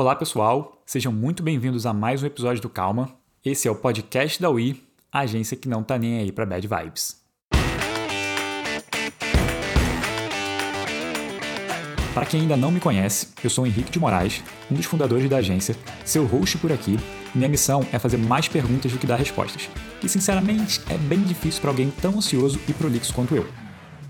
Olá, pessoal. Sejam muito bem-vindos a mais um episódio do Calma. Esse é o podcast da UI, a agência que não tá nem aí para bad vibes. Para quem ainda não me conhece, eu sou Henrique de Moraes, um dos fundadores da agência, seu host por aqui, minha missão é fazer mais perguntas do que dar respostas. E sinceramente, é bem difícil para alguém tão ansioso e prolixo quanto eu.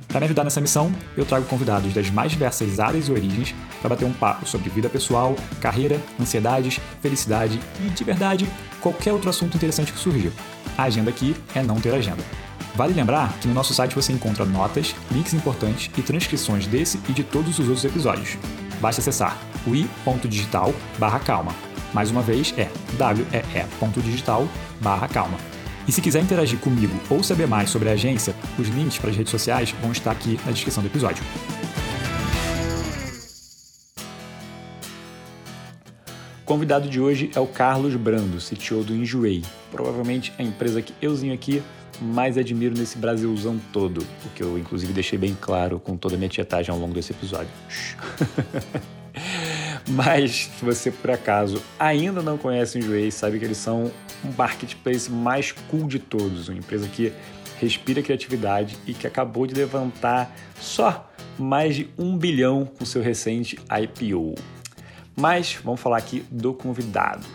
Para me ajudar nessa missão, eu trago convidados das mais diversas áreas e origens para bater um papo sobre vida pessoal, carreira, ansiedades, felicidade e, de verdade, qualquer outro assunto interessante que surgir. A agenda aqui é não ter agenda. Vale lembrar que no nosso site você encontra notas, links importantes e transcrições desse e de todos os outros episódios. Basta acessar ui.digital/calma. Mais uma vez é wee.digital/calma. E se quiser interagir comigo ou saber mais sobre a agência, os links para as redes sociais vão estar aqui na descrição do episódio. O convidado de hoje é o Carlos Brando, CTO do Enjoei, provavelmente a empresa que euzinho aqui mais admiro nesse Brasilzão todo, o que eu inclusive deixei bem claro com toda a minha tietagem ao longo desse episódio. Mas se você por acaso ainda não conhece o Enjoei, sabe que eles são um marketplace mais cool de todos, uma empresa que respira criatividade e que acabou de levantar só mais de um bilhão com seu recente IPO. Mas vamos falar aqui do convidado.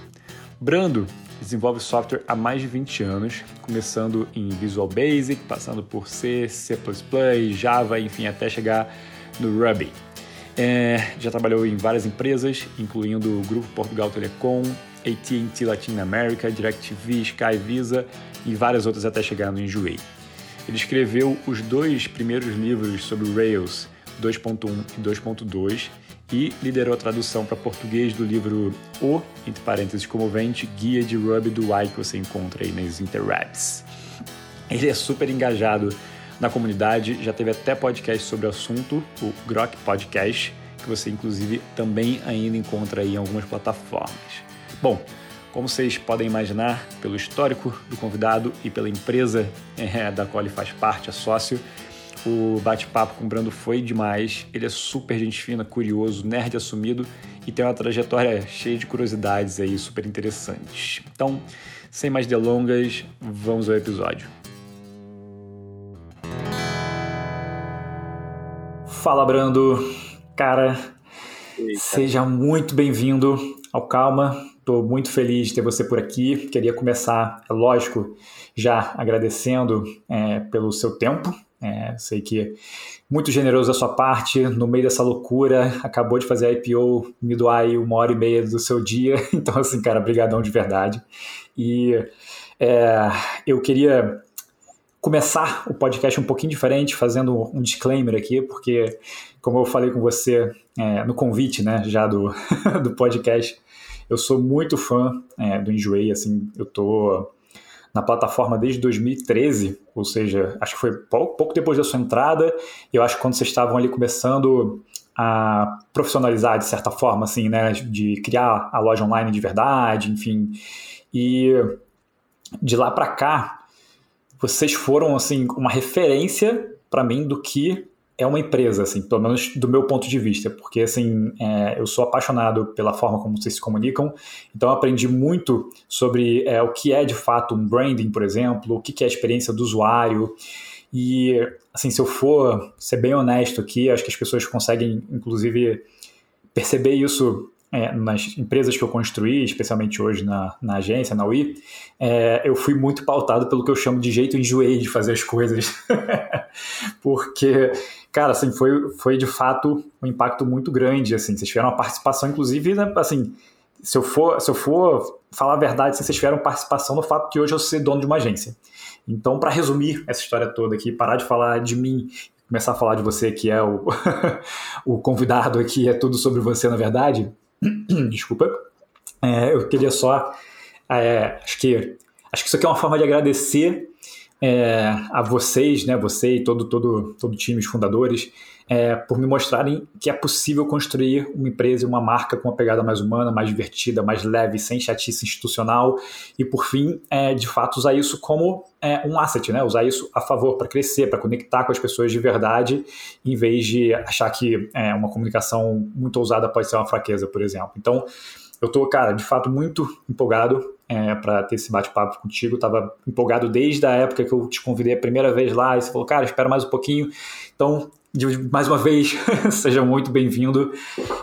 Brando desenvolve software há mais de 20 anos, começando em Visual Basic, passando por C, C++, Java, enfim, até chegar no Ruby. É, já trabalhou em várias empresas, incluindo o Grupo Portugal Telecom, AT&T Latin America, DirecTV, Sky Visa e várias outras até chegar no Enjoei. Ele escreveu os dois primeiros livros sobre Rails, 2.1 e 2.2, e liderou a tradução para português do livro O, entre parênteses, comovente Guia de Ruby do Y que você encontra aí nas interwebs. Ele é super engajado na comunidade, já teve até podcast sobre o assunto, o Grok Podcast, que você inclusive também ainda encontra aí em algumas plataformas. Bom, como vocês podem imaginar, pelo histórico do convidado e pela empresa é, da qual ele faz parte, é sócio, o bate-papo com o Brando foi demais. Ele é super gente fina, curioso, nerd assumido e tem uma trajetória cheia de curiosidades aí, super interessantes. Então, sem mais delongas, vamos ao episódio. Fala, Brando. Cara, Eita. seja muito bem-vindo ao Calma. Estou muito feliz de ter você por aqui. Queria começar, é lógico, já agradecendo é, pelo seu tempo. É, sei que muito generoso da sua parte, no meio dessa loucura, acabou de fazer a IPO, me doar aí uma hora e meia do seu dia. Então, assim, cara, brigadão de verdade. E é, eu queria começar o podcast um pouquinho diferente, fazendo um disclaimer aqui, porque, como eu falei com você é, no convite, né, já do, do podcast, eu sou muito fã é, do Enjoei, assim, eu tô na plataforma desde 2013, ou seja, acho que foi pouco, pouco depois da sua entrada, eu acho que quando vocês estavam ali começando a profissionalizar de certa forma, assim, né, de criar a loja online de verdade, enfim, e de lá para cá, vocês foram, assim, uma referência para mim do que é uma empresa, assim, pelo menos do meu ponto de vista, porque assim, é, eu sou apaixonado pela forma como vocês se comunicam, então aprendi muito sobre é, o que é de fato um branding, por exemplo, o que é a experiência do usuário, e assim, se eu for ser bem honesto aqui, acho que as pessoas conseguem, inclusive, perceber isso é, nas empresas que eu construí, especialmente hoje na, na agência, na UI, é, eu fui muito pautado pelo que eu chamo de jeito enjoei de fazer as coisas. Porque cara, assim, foi, foi de fato um impacto muito grande, assim, vocês tiveram uma participação, inclusive, né, assim, se eu for, se eu for falar a verdade, vocês tiveram participação no fato que hoje eu sou dono de uma agência. Então, para resumir essa história toda aqui, parar de falar de mim começar a falar de você, que é o, o convidado aqui, é tudo sobre você, na verdade, desculpa, é, eu queria só, é, acho que acho que isso aqui é uma forma de agradecer é, a vocês, né, você e todo todo todo time, os fundadores, é, por me mostrarem que é possível construir uma empresa e uma marca com uma pegada mais humana, mais divertida, mais leve, sem chatice institucional e, por fim, é, de fato, usar isso como é, um asset, né? usar isso a favor para crescer, para conectar com as pessoas de verdade, em vez de achar que é, uma comunicação muito ousada pode ser uma fraqueza, por exemplo. Então, eu estou, cara, de fato muito empolgado é, para ter esse bate-papo contigo. Estava empolgado desde a época que eu te convidei a primeira vez lá e você falou, cara, espera mais um pouquinho. Então, mais uma vez, seja muito bem-vindo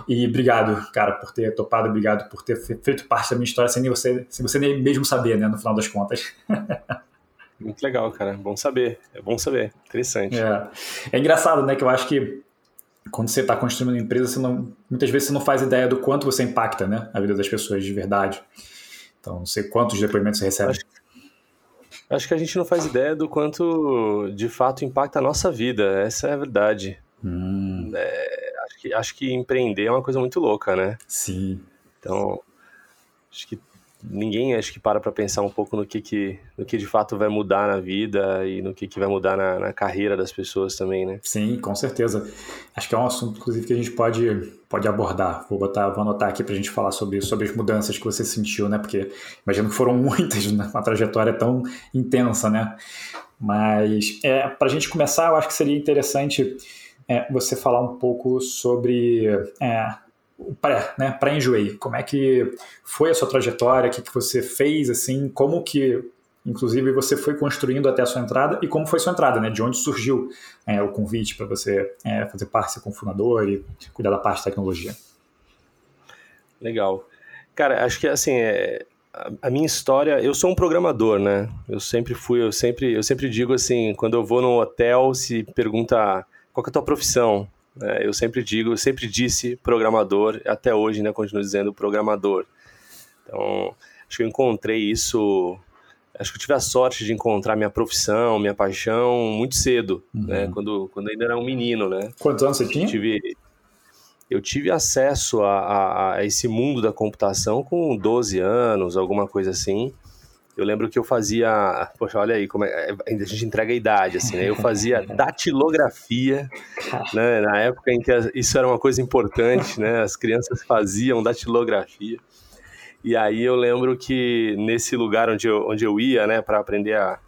e obrigado, cara, por ter topado, obrigado por ter feito parte da minha história sem você, sem você nem mesmo saber, né, no final das contas. Muito legal, cara. Bom saber. É bom saber. Interessante. É, é engraçado, né, que eu acho que quando você está construindo uma empresa, você não, muitas vezes você não faz ideia do quanto você impacta, né, a vida das pessoas de verdade. Então, não sei quantos depoimentos você recebe. Acho Acho que a gente não faz ideia do quanto de fato impacta a nossa vida. Essa é a verdade. Hum. É, acho, que, acho que empreender é uma coisa muito louca, né? Sim. Então, acho que ninguém acho que para para pensar um pouco no que, que, no que de fato vai mudar na vida e no que, que vai mudar na, na, carreira das pessoas também, né? Sim, com certeza. Acho que é um assunto, inclusive, que a gente pode, pode abordar. Vou botar, vou anotar aqui para a gente falar sobre, sobre as mudanças que você sentiu, né? Porque imagino que foram muitas, né? uma trajetória tão intensa, né? Mas é, para a gente começar, eu acho que seria interessante é, você falar um pouco sobre é, pré, né? Pré-enjoei. Como é que foi a sua trajetória? O que, que você fez, assim? Como que, inclusive, você foi construindo até a sua entrada e como foi sua entrada, né? De onde surgiu é, o convite para você é, fazer parte, ser fundador e cuidar da parte de tecnologia? Legal. Cara, acho que, assim, é, a minha história, eu sou um programador, né? Eu sempre fui, eu sempre, eu sempre digo assim, quando eu vou no hotel, se pergunta qual é a tua profissão, é, eu sempre digo, eu sempre disse programador, até hoje né, continuo dizendo programador. Então, acho que eu encontrei isso, acho que eu tive a sorte de encontrar minha profissão, minha paixão muito cedo, uhum. né, quando, quando ainda era um menino. Né. Quantos anos você tinha? Eu tive, eu tive acesso a, a, a esse mundo da computação com 12 anos, alguma coisa assim. Eu lembro que eu fazia. Poxa, olha aí, como é, é a gente entrega a idade, assim, né? Eu fazia datilografia, né? Na época em que isso era uma coisa importante, né? As crianças faziam datilografia. E aí eu lembro que nesse lugar onde eu, onde eu ia, né, para aprender a,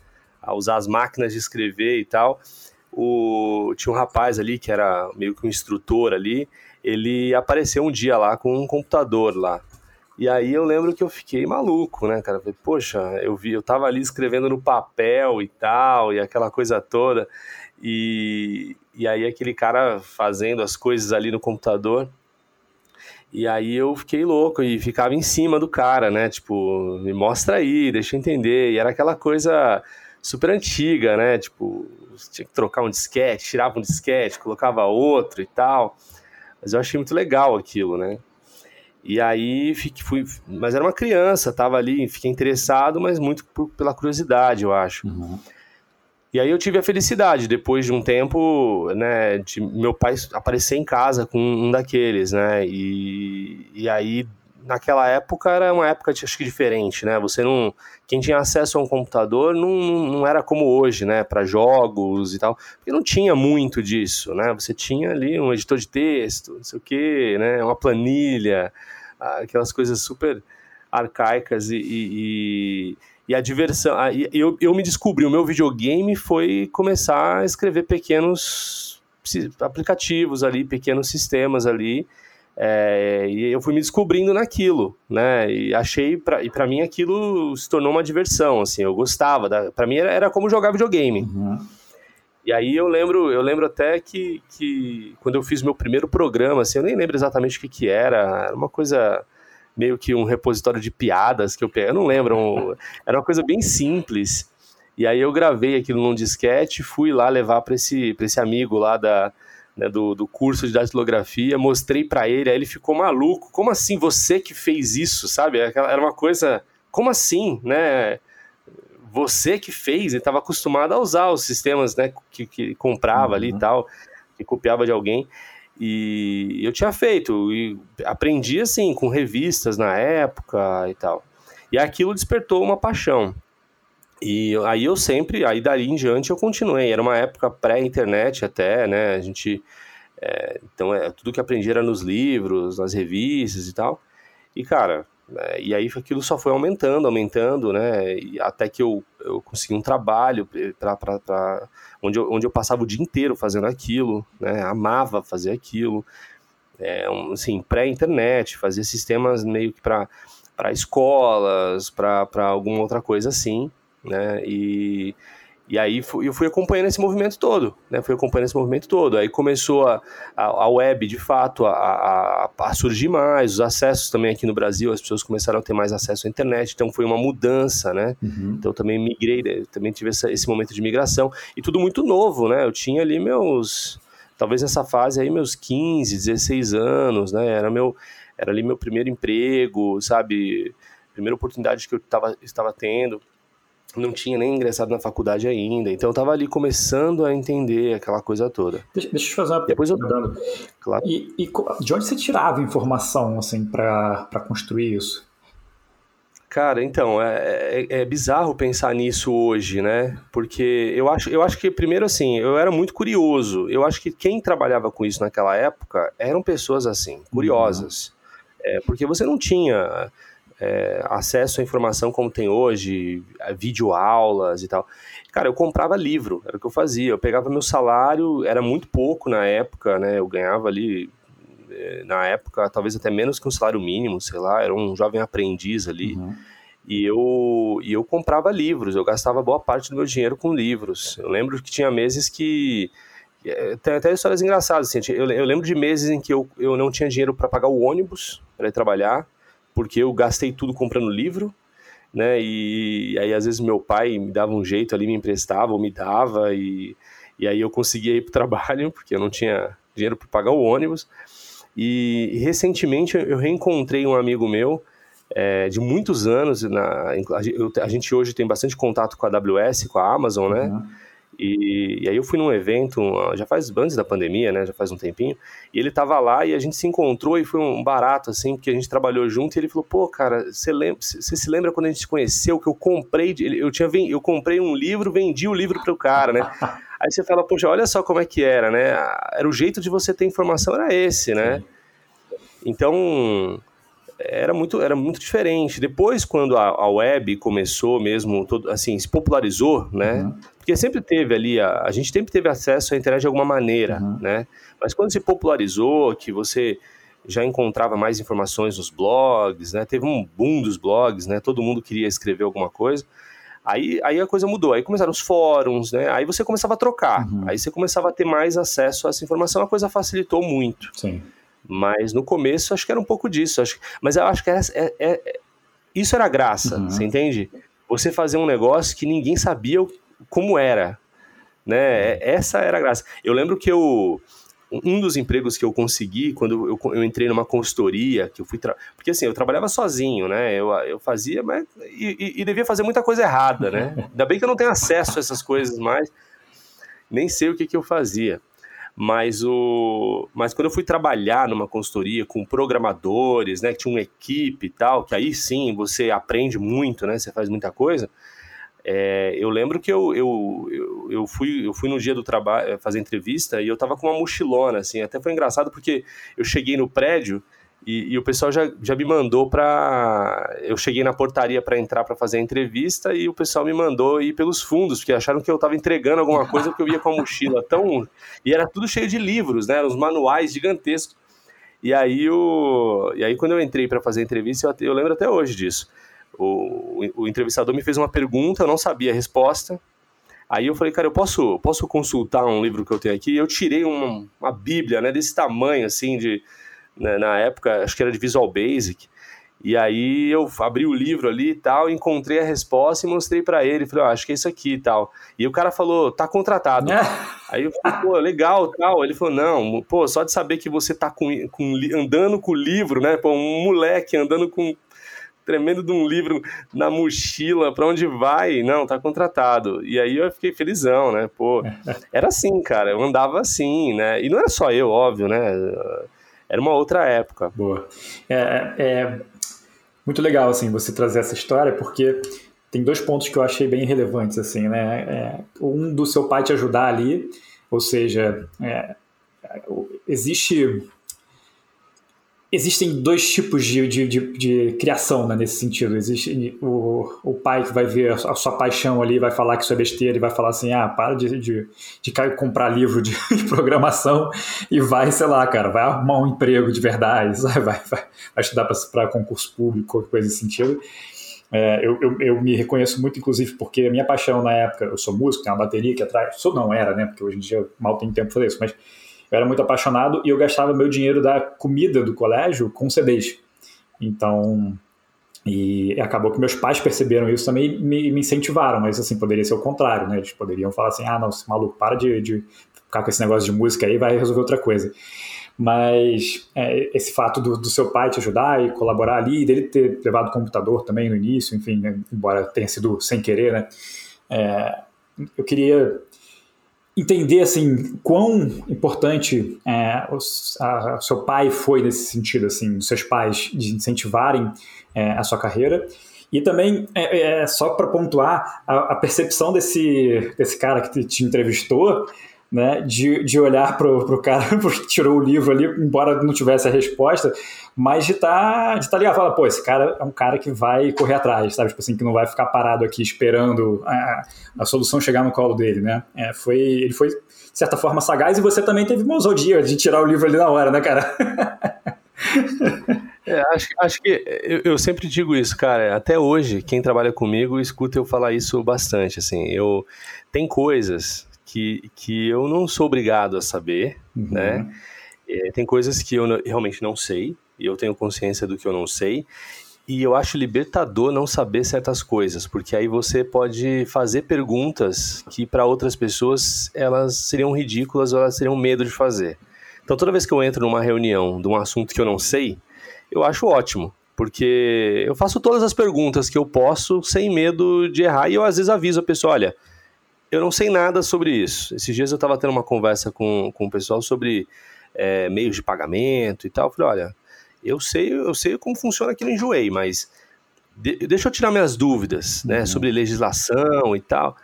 a usar as máquinas de escrever e tal, o, tinha um rapaz ali que era meio que um instrutor ali, ele apareceu um dia lá com um computador lá. E aí eu lembro que eu fiquei maluco, né, cara? Falei, poxa, eu vi, eu tava ali escrevendo no papel e tal, e aquela coisa toda. E, e aí aquele cara fazendo as coisas ali no computador. E aí eu fiquei louco e ficava em cima do cara, né? Tipo, me mostra aí, deixa eu entender. E era aquela coisa super antiga, né? Tipo, tinha que trocar um disquete, tirava um disquete, colocava outro e tal. Mas eu achei muito legal aquilo, né? E aí fui, mas era uma criança, tava ali, fiquei interessado, mas muito por, pela curiosidade, eu acho. Uhum. E aí eu tive a felicidade, depois de um tempo, né, de meu pai aparecer em casa com um daqueles, né, e, e aí naquela época era uma época acho que diferente, né, você não, quem tinha acesso a um computador não, não era como hoje, né, para jogos e tal, porque não tinha muito disso, né, você tinha ali um editor de texto, não sei o que, né, uma planilha, aquelas coisas super arcaicas e, e, e a diversão. Eu, eu me descobri, o meu videogame foi começar a escrever pequenos aplicativos ali, pequenos sistemas ali. É, e eu fui me descobrindo naquilo, né? E achei, pra, e para mim aquilo se tornou uma diversão, assim, eu gostava, para mim era, era, como jogar videogame. Uhum. E aí eu lembro, eu lembro até que, que quando eu fiz meu primeiro programa, assim, eu nem lembro exatamente o que, que era, era uma coisa meio que um repositório de piadas que eu peguei, eu não lembro, um, era uma coisa bem simples. E aí eu gravei aquilo num disquete, fui lá levar para esse, esse amigo lá da, né, do, do curso de datilografia, mostrei para ele, aí ele ficou maluco. Como assim você que fez isso, sabe? Era uma coisa, como assim, né? Você que fez, ele estava acostumado a usar os sistemas né, que, que comprava uhum. ali e uhum. tal, que copiava de alguém. E eu tinha feito, e aprendi assim, com revistas na época e tal. E aquilo despertou uma paixão. E aí eu sempre, aí dali em diante eu continuei. Era uma época pré-internet até, né? A gente. É, então, é, tudo que aprendi era nos livros, nas revistas e tal. E, cara, é, e aí aquilo só foi aumentando, aumentando, né? E até que eu, eu consegui um trabalho para onde, eu, onde eu passava o dia inteiro fazendo aquilo, né? Amava fazer aquilo. É, um, assim, pré-internet, fazia sistemas meio que para escolas, para alguma outra coisa assim né? E, e aí eu fui acompanhando esse movimento todo, né? Fui acompanhando esse movimento todo. Aí começou a, a, a web, de fato, a, a, a, surgir mais, os acessos também aqui no Brasil, as pessoas começaram a ter mais acesso à internet, então foi uma mudança, né? Uhum. Então também migrei, também tive essa, esse momento de migração. E tudo muito novo, né? Eu tinha ali meus, talvez nessa fase aí, meus 15, 16 anos, né? Era, meu, era ali meu primeiro emprego, sabe? Primeira oportunidade que eu tava, estava tendo não tinha nem ingressado na faculdade ainda, então eu estava ali começando a entender aquela coisa toda. Deixa, deixa eu te fazer uma Depois. Eu... Claro. E, e, de onde você tirava informação assim para construir isso? Cara, então, é, é, é, bizarro pensar nisso hoje, né? Porque eu acho, eu acho que, primeiro assim, eu era muito curioso. Eu acho que quem trabalhava com isso naquela época eram pessoas assim, curiosas. Uhum. É, porque você não tinha é, acesso à informação como tem hoje, videoaulas e tal. Cara, eu comprava livro, era o que eu fazia. Eu pegava meu salário, era muito pouco na época, né? Eu ganhava ali, é, na época, talvez até menos que um salário mínimo, sei lá, era um jovem aprendiz ali. Uhum. E eu, e eu comprava livros, eu gastava boa parte do meu dinheiro com livros. Eu lembro que tinha meses que. É, tem até histórias engraçadas. Assim, eu, eu lembro de meses em que eu, eu não tinha dinheiro para pagar o ônibus para ir trabalhar porque eu gastei tudo comprando livro, né? E, aí às vezes meu pai me dava um jeito ali, me emprestava ou me dava e, e aí eu conseguia ir para o trabalho porque eu não tinha dinheiro para pagar o ônibus. E, e, recentemente eu reencontrei um amigo meu é, de muitos anos. Na, a, gente hoje tem bastante contato com a AWS, com a Amazon, né? Uhum. E, e, aí eu fui num evento, já faz antes da pandemia, né? Já faz um tempinho. E ele tava lá e a gente se encontrou e foi um barato, assim, porque a gente trabalhou junto. E ele falou: pô, cara, você se lembra quando a gente se conheceu que eu comprei, eu tinha eu comprei um livro, vendi o livro pro cara, né? Aí você fala, poxa, olha só como é que era, né? Era o jeito de você ter informação, era esse, né? Então, era muito, era muito diferente. Depois, quando a, a web começou mesmo, todo, assim, se popularizou, né? Uhum. Porque sempre teve ali, a, a gente sempre teve acesso à internet de alguma maneira, uhum. né? Mas quando se popularizou, que você já encontrava mais informações nos blogs, né? Teve um boom dos blogs, né? Todo mundo queria escrever alguma coisa. Aí, aí a coisa mudou, aí começaram os fóruns, né? Aí você começava a trocar, uhum. aí você começava a ter mais acesso a essa informação, a coisa facilitou muito. Sim. Mas no começo acho que era um pouco disso. Acho, mas eu acho que era, é, é, isso era graça, uhum. você entende? Você fazer um negócio que ninguém sabia como era. Né? É, essa era a graça. Eu lembro que eu. Um dos empregos que eu consegui quando eu, eu entrei numa consultoria, que eu fui. Tra... Porque assim, eu trabalhava sozinho, né? Eu, eu fazia, mas. E, e, devia fazer muita coisa errada, né? Ainda bem que eu não tenho acesso a essas coisas mais. Nem sei o que, que eu fazia. Mas, o, mas quando eu fui trabalhar numa consultoria com programadores, né, que tinha uma equipe e tal, que aí sim você aprende muito, né, você faz muita coisa, é, eu lembro que eu, eu, eu, eu, fui, eu fui no dia do trabalho fazer entrevista e eu tava com uma mochilona, assim, até foi engraçado porque eu cheguei no prédio e, e, o pessoal já, já me mandou para. Eu cheguei na portaria para entrar para fazer a entrevista e o pessoal me mandou ir pelos fundos, porque acharam que eu estava entregando alguma coisa porque eu ia com a mochila tão. E era tudo cheio de livros, né? Os manuais gigantescos. E aí, o... e aí quando eu entrei para fazer a entrevista, eu, eu, lembro até hoje disso. O, o, o entrevistador me fez uma pergunta, eu não sabia a resposta. Aí eu falei, cara, eu posso, posso consultar um livro que eu tenho aqui? Eu tirei uma, uma bíblia, né, desse tamanho, assim, de né, na época, acho que era de Visual Basic. E aí eu abri o livro ali e tal, encontrei a resposta e mostrei para ele. Falei, acho que é isso aqui e tal. E o cara falou, tá contratado. aí eu falei, pô, legal tal. Ele falou, não, pô, só de saber que você tá com, com, andando com o livro, né? Pô, um moleque andando com tremendo de um livro na mochila, para onde vai? Não, tá contratado. E aí eu fiquei felizão, né? Pô, era assim, cara, eu andava assim, né? E não era só eu, óbvio, né? Era uma outra época. Boa. É, é muito legal, assim, você trazer essa história, porque tem dois pontos que eu achei bem relevantes, assim, né? É, um do seu pai te ajudar ali, ou seja, é, existe existem dois tipos de, de, de, de criação né, nesse sentido. Existe o, o pai que vai ver a sua paixão ali, vai falar que isso é besteira e vai falar assim: ah, para de, de, de comprar livro de, de, programação e vai, sei lá, cara, vai arrumar um emprego de verdade, vai, vai, vai estudar para concurso público, coisa nesse sentido. É, eu, eu, eu, me reconheço muito, inclusive, porque a minha paixão na época, eu sou músico, tenho uma bateria que atrás, sou não era, né? Porque hoje em dia mal tenho tempo para fazer isso, mas eu era muito apaixonado e eu gastava meu dinheiro da comida do colégio com CDs. Então, e acabou que meus pais perceberam isso também e me, me, incentivaram, mas assim, poderia ser o contrário, né? Eles poderiam falar assim: ah, não, esse maluco, para de, de ficar com esse negócio de música aí, vai resolver outra coisa. Mas é, esse fato do, do, seu pai te ajudar e colaborar ali, dele ter levado o computador também no início, enfim, né? embora tenha sido sem querer, né? É, eu queria entender assim quão importante é, o a, seu pai foi nesse sentido assim os seus pais de incentivarem é, a sua carreira. E também é, é só para pontuar a, a, percepção desse desse cara que te, te entrevistou né, de, de olhar para o cara que tirou o livro ali, embora não tivesse a resposta, mas de estar tá, de tá e falar, pô, esse cara é um cara que vai correr atrás, sabe? Tipo assim, que não vai ficar parado aqui esperando a, a solução chegar no colo dele, né? É, foi, ele foi, de certa forma, sagaz e você também teve uma ousadia de tirar o livro ali na hora, né, cara? É, acho, acho que eu, eu, sempre digo isso, cara. Até hoje, quem trabalha comigo escuta eu falar isso bastante. Assim, eu tem coisas que, que eu não sou obrigado a saber, uhum. né? É, tem coisas que eu não, realmente não sei, e eu tenho consciência do que eu não sei, e eu acho libertador não saber certas coisas, porque aí você pode fazer perguntas que para outras pessoas elas seriam ridículas ou elas teriam medo de fazer. Então toda vez que eu entro numa reunião de um assunto que eu não sei, eu acho ótimo, porque eu faço todas as perguntas que eu posso sem medo de errar e eu às vezes aviso a pessoa, olha, eu não sei nada sobre isso. Esses dias eu estava tendo uma conversa com, com o pessoal sobre é, meios de pagamento e tal. Eu falei, olha, eu sei, eu sei como funciona aqui no Enjoei, mas de, deixa eu tirar minhas dúvidas, né, uhum. sobre legislação e tal.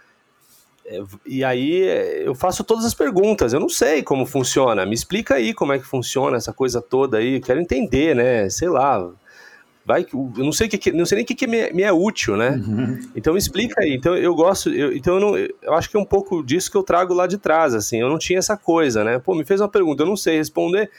É, e aí eu faço todas as perguntas. Eu não sei como funciona. Me explica aí como é que funciona essa coisa toda aí. Eu quero entender, né? Sei lá vai eu não sei o que, não sei nem o que, que me, me, é útil, né? Uhum. Então explica aí. Então eu gosto, eu, então eu, não, eu acho que é um pouco disso que eu trago lá de trás, assim. Eu não tinha essa coisa, né? Pô, me fez uma pergunta, eu não sei responder.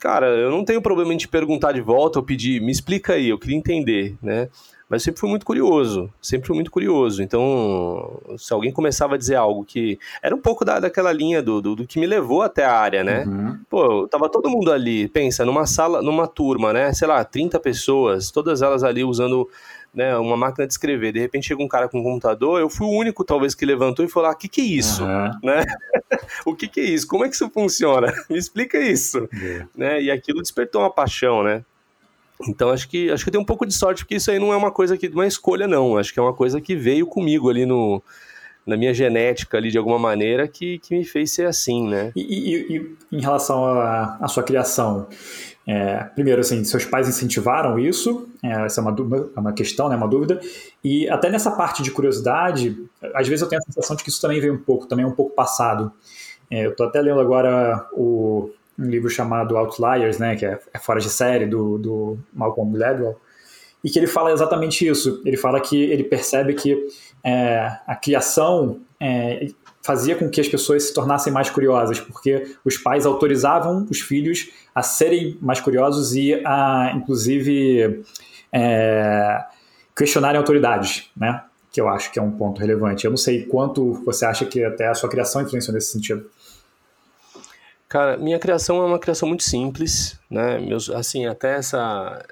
Cara, eu não tenho problema em te perguntar de volta ou pedir, me explica aí, eu queria entender, né? Mas sempre fui muito curioso, sempre fui muito curioso. Então, se alguém começava a dizer algo que era um pouco da, daquela linha do, do, do que me levou até a área, né? Uhum. Pô, tava todo mundo ali, pensa, numa sala, numa turma, né? Sei lá, 30 pessoas, todas elas ali usando né, uma máquina de escrever. De repente chega um cara com um computador, eu fui o único, talvez, que levantou e falou: o ah, que, que é isso? Uhum. Né? o que, que é isso? Como é que isso funciona? Me explica isso. Uhum. Né? E aquilo despertou uma paixão, né? Então acho que acho que tem um pouco de sorte, porque isso aí não é uma coisa que uma escolha, não. Acho que é uma coisa que veio comigo ali no, na minha genética ali de alguma maneira que, que me fez ser assim, né? E, e, e em relação à sua criação, é, primeiro, assim, seus pais incentivaram isso, é, essa é uma, é uma questão, né, uma dúvida, e até nessa parte de curiosidade, às vezes eu tenho a sensação de que isso também veio um pouco, também é um pouco passado. É, eu estou até lendo agora o um livro chamado Outliers, né, que é, é fora de série, do, do Malcolm Gladwell, e que ele fala exatamente isso. Ele fala que ele percebe que é, a criação é, fazia com que as pessoas se tornassem mais curiosas, porque os pais autorizavam os filhos a serem mais curiosos e a, inclusive, é, questionarem autoridades, né? Que eu acho que é um ponto relevante. Eu não sei quanto você acha que até a sua criação influenciou nesse sentido. Cara, minha criação é uma criação muito simples, né? Meus, assim, até essa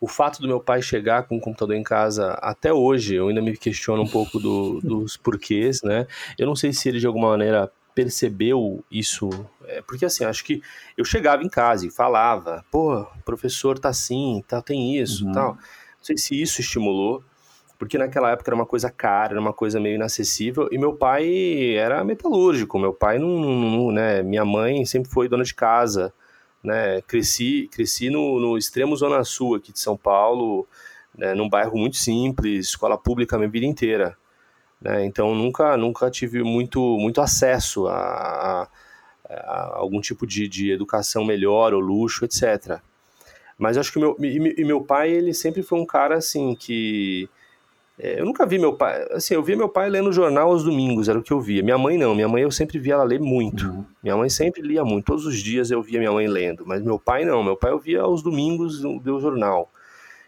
o fato do meu pai chegar com o computador em casa até hoje, eu ainda me questiono um pouco do, dos porquês, né? Eu não sei se ele de alguma maneira percebeu isso, é, porque assim, acho que eu chegava em casa e falava, pô, professor tá assim, tá, tem isso, uhum. tal. Não sei se isso estimulou, porque naquela época era uma coisa cara, era uma coisa meio inacessível, e meu pai era metalúrgico, meu pai não, não né, minha mãe sempre foi dona de casa, né, cresci, cresci no, no extremo zona sul aqui de São Paulo, né, num bairro muito simples, escola pública a minha vida inteira. Né? Então nunca, nunca tive muito, muito acesso a, a, a algum tipo de, de educação melhor ou luxo, etc. Mas acho que meu, e, meu pai, ele sempre foi um cara assim que. É, eu nunca vi meu pai. Assim, eu via meu pai lendo jornal aos domingos, era o que eu via. Minha mãe não, minha mãe eu sempre via ela ler muito. Uhum. Minha mãe sempre lia muito, todos os dias eu via minha mãe lendo. Mas meu pai não, meu pai eu via aos domingos o jornal.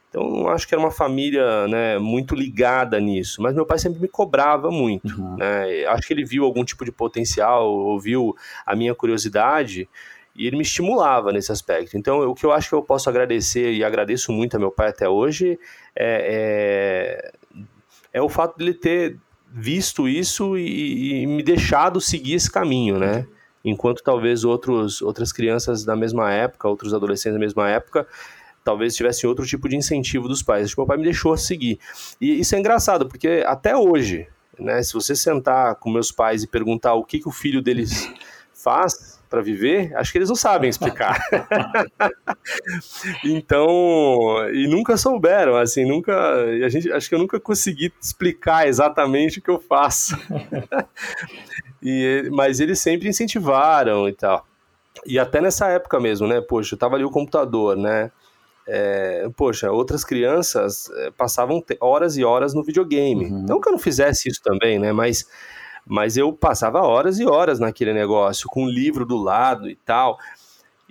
Então, acho que era uma família né, muito ligada nisso. Mas meu pai sempre me cobrava muito. Uhum. Né? Acho que ele viu algum tipo de potencial, ouviu a minha curiosidade e ele me estimulava nesse aspecto. Então, o que eu acho que eu posso agradecer e agradeço muito a meu pai até hoje é, é, é o fato de ele ter visto isso e, e, me deixado seguir esse caminho, né? Enquanto talvez outros, outras crianças da mesma época, outros adolescentes da mesma época, talvez tivesse outro tipo de incentivo dos pais. Que meu pai me deixou seguir. E isso é engraçado, porque até hoje, né, se você sentar com meus pais e perguntar o que, que o filho deles faz para viver, acho que eles não sabem explicar. então, e nunca souberam, assim, nunca, a gente, acho que eu nunca consegui explicar exatamente o que eu faço. e, mas eles sempre incentivaram e tal. E até nessa época mesmo, né? Poxa, eu tava ali o computador, né? é, poxa, outras crianças é, passavam horas e horas no videogame. Uhum. Não que eu não fizesse isso também, né? Mas, mas eu passava horas e horas naquele negócio, com um livro do lado e tal.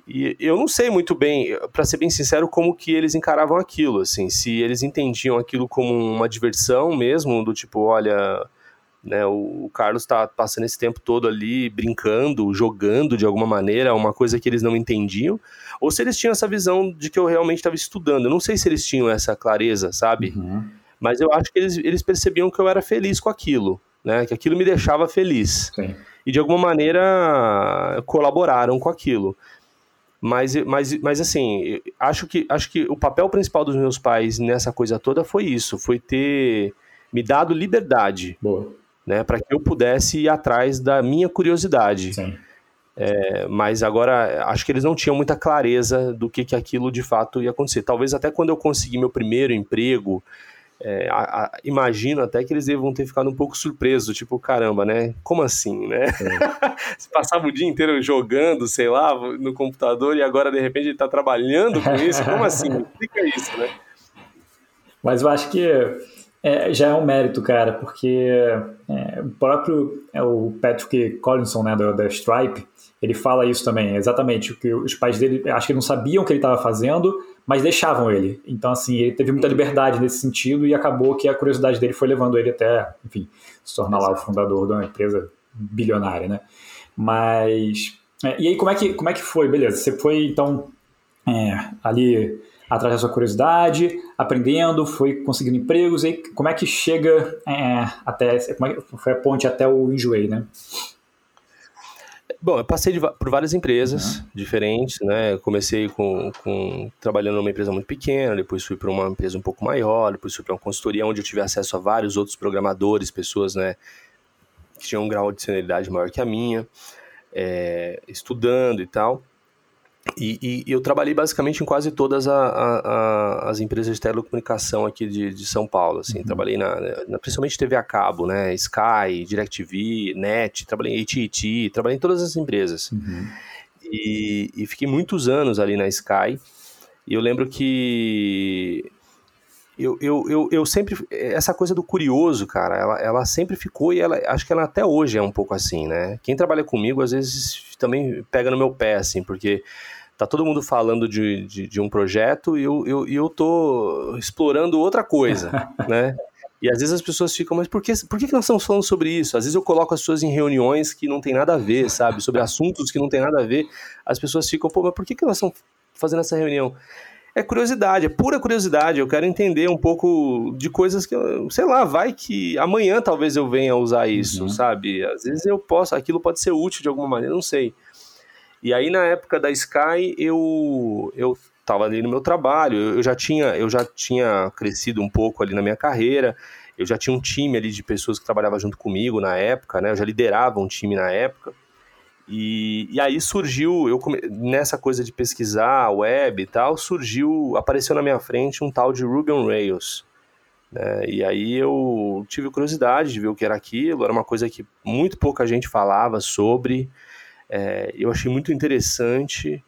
E eu não sei muito bem, para ser bem sincero, como que eles encaravam aquilo, assim, se eles entendiam aquilo como uma diversão mesmo, do tipo, olha, né, o, Carlos está passando esse tempo todo ali brincando, jogando de alguma maneira, uma coisa que eles não entendiam, ou se eles tinham essa visão de que eu realmente estava estudando. Eu não sei se eles tinham essa clareza, sabe? Uhum. Mas eu acho que eles, eles percebiam que eu era feliz com aquilo, né? Que aquilo me deixava feliz. Sim. E de alguma maneira colaboraram com aquilo. Mas, mas, mas assim, acho que, acho que o papel principal dos meus pais nessa coisa toda foi isso, foi ter me dado liberdade. Boa né, para que eu pudesse ir atrás da minha curiosidade. Sim. É, mas agora acho que eles não tinham muita clareza do que, que aquilo de fato ia acontecer. Talvez até quando eu consegui meu primeiro emprego, é, a, a, imagino até que eles devam ter ficado um pouco surpresos, tipo, caramba, né? Como assim, né? É. Você passava o dia inteiro jogando, sei lá, no computador e agora de repente está trabalhando com isso? Como assim? Explica isso, né? Mas eu acho que é, já é um mérito, cara, porque é, o próprio é, o Patrick Collinson, né, da, da Stripe, ele fala isso também, exatamente, o que os pais dele, acho que não sabiam o que ele estava fazendo, mas deixavam ele. Então, assim, ele teve muita liberdade nesse sentido e acabou que a curiosidade dele foi levando ele até, enfim, se tornar lá o fundador de uma empresa bilionária, né? Mas, é, e aí como é que, como é que foi? Beleza, você foi, então, é, ali atrás da sua curiosidade, aprendendo, foi conseguindo empregos, e como é que chega é, até, como é que foi a ponte até o Enjoei, né? Bom, eu passei de, por várias empresas uhum. diferentes, né? Comecei com, com, trabalhando numa empresa muito pequena, depois fui para uma empresa um pouco maior, depois fui para uma consultoria onde eu tive acesso a vários outros programadores, pessoas, né, que tinham um grau de senioridade maior que a minha, é, estudando e tal. E, e, eu trabalhei basicamente em quase todas a, a, a, as empresas de telecomunicação aqui de, de São Paulo, assim, uhum. trabalhei na, na, principalmente TV a cabo, né, Sky, DirecTV, NET, trabalhei em AT&T, trabalhei em todas as empresas. Uhum. E, e, fiquei muitos anos ali na Sky, e eu lembro que eu, eu, eu, eu, sempre. Essa coisa do curioso, cara, ela, ela sempre ficou e ela, acho que ela até hoje é um pouco assim, né? Quem trabalha comigo às vezes também pega no meu pé, assim, porque tá todo mundo falando de, de, de um projeto e eu, eu, eu tô explorando outra coisa, né? E às vezes as pessoas ficam, mas por que, por que nós estamos falando sobre isso? Às vezes eu coloco as pessoas em reuniões que não tem nada a ver, sabe? Sobre assuntos que não tem nada a ver. As pessoas ficam, pô, mas por que, que nós estamos fazendo essa reunião? É curiosidade, é pura curiosidade. Eu quero entender um pouco de coisas que, eu, sei lá, vai que amanhã talvez eu venha usar isso, uhum. sabe? Às vezes eu posso, aquilo pode ser útil de alguma maneira, não sei. E aí na época da Sky eu eu estava ali no meu trabalho, eu já tinha eu já tinha crescido um pouco ali na minha carreira. Eu já tinha um time ali de pessoas que trabalhavam junto comigo na época, né? Eu já liderava um time na época. E, e aí surgiu, eu come, nessa coisa de pesquisar web e tal, surgiu, apareceu na minha frente um tal de Ruby on Rails. Né? E aí eu tive curiosidade de ver o que era aquilo, era uma coisa que muito pouca gente falava sobre, é, eu achei muito interessante,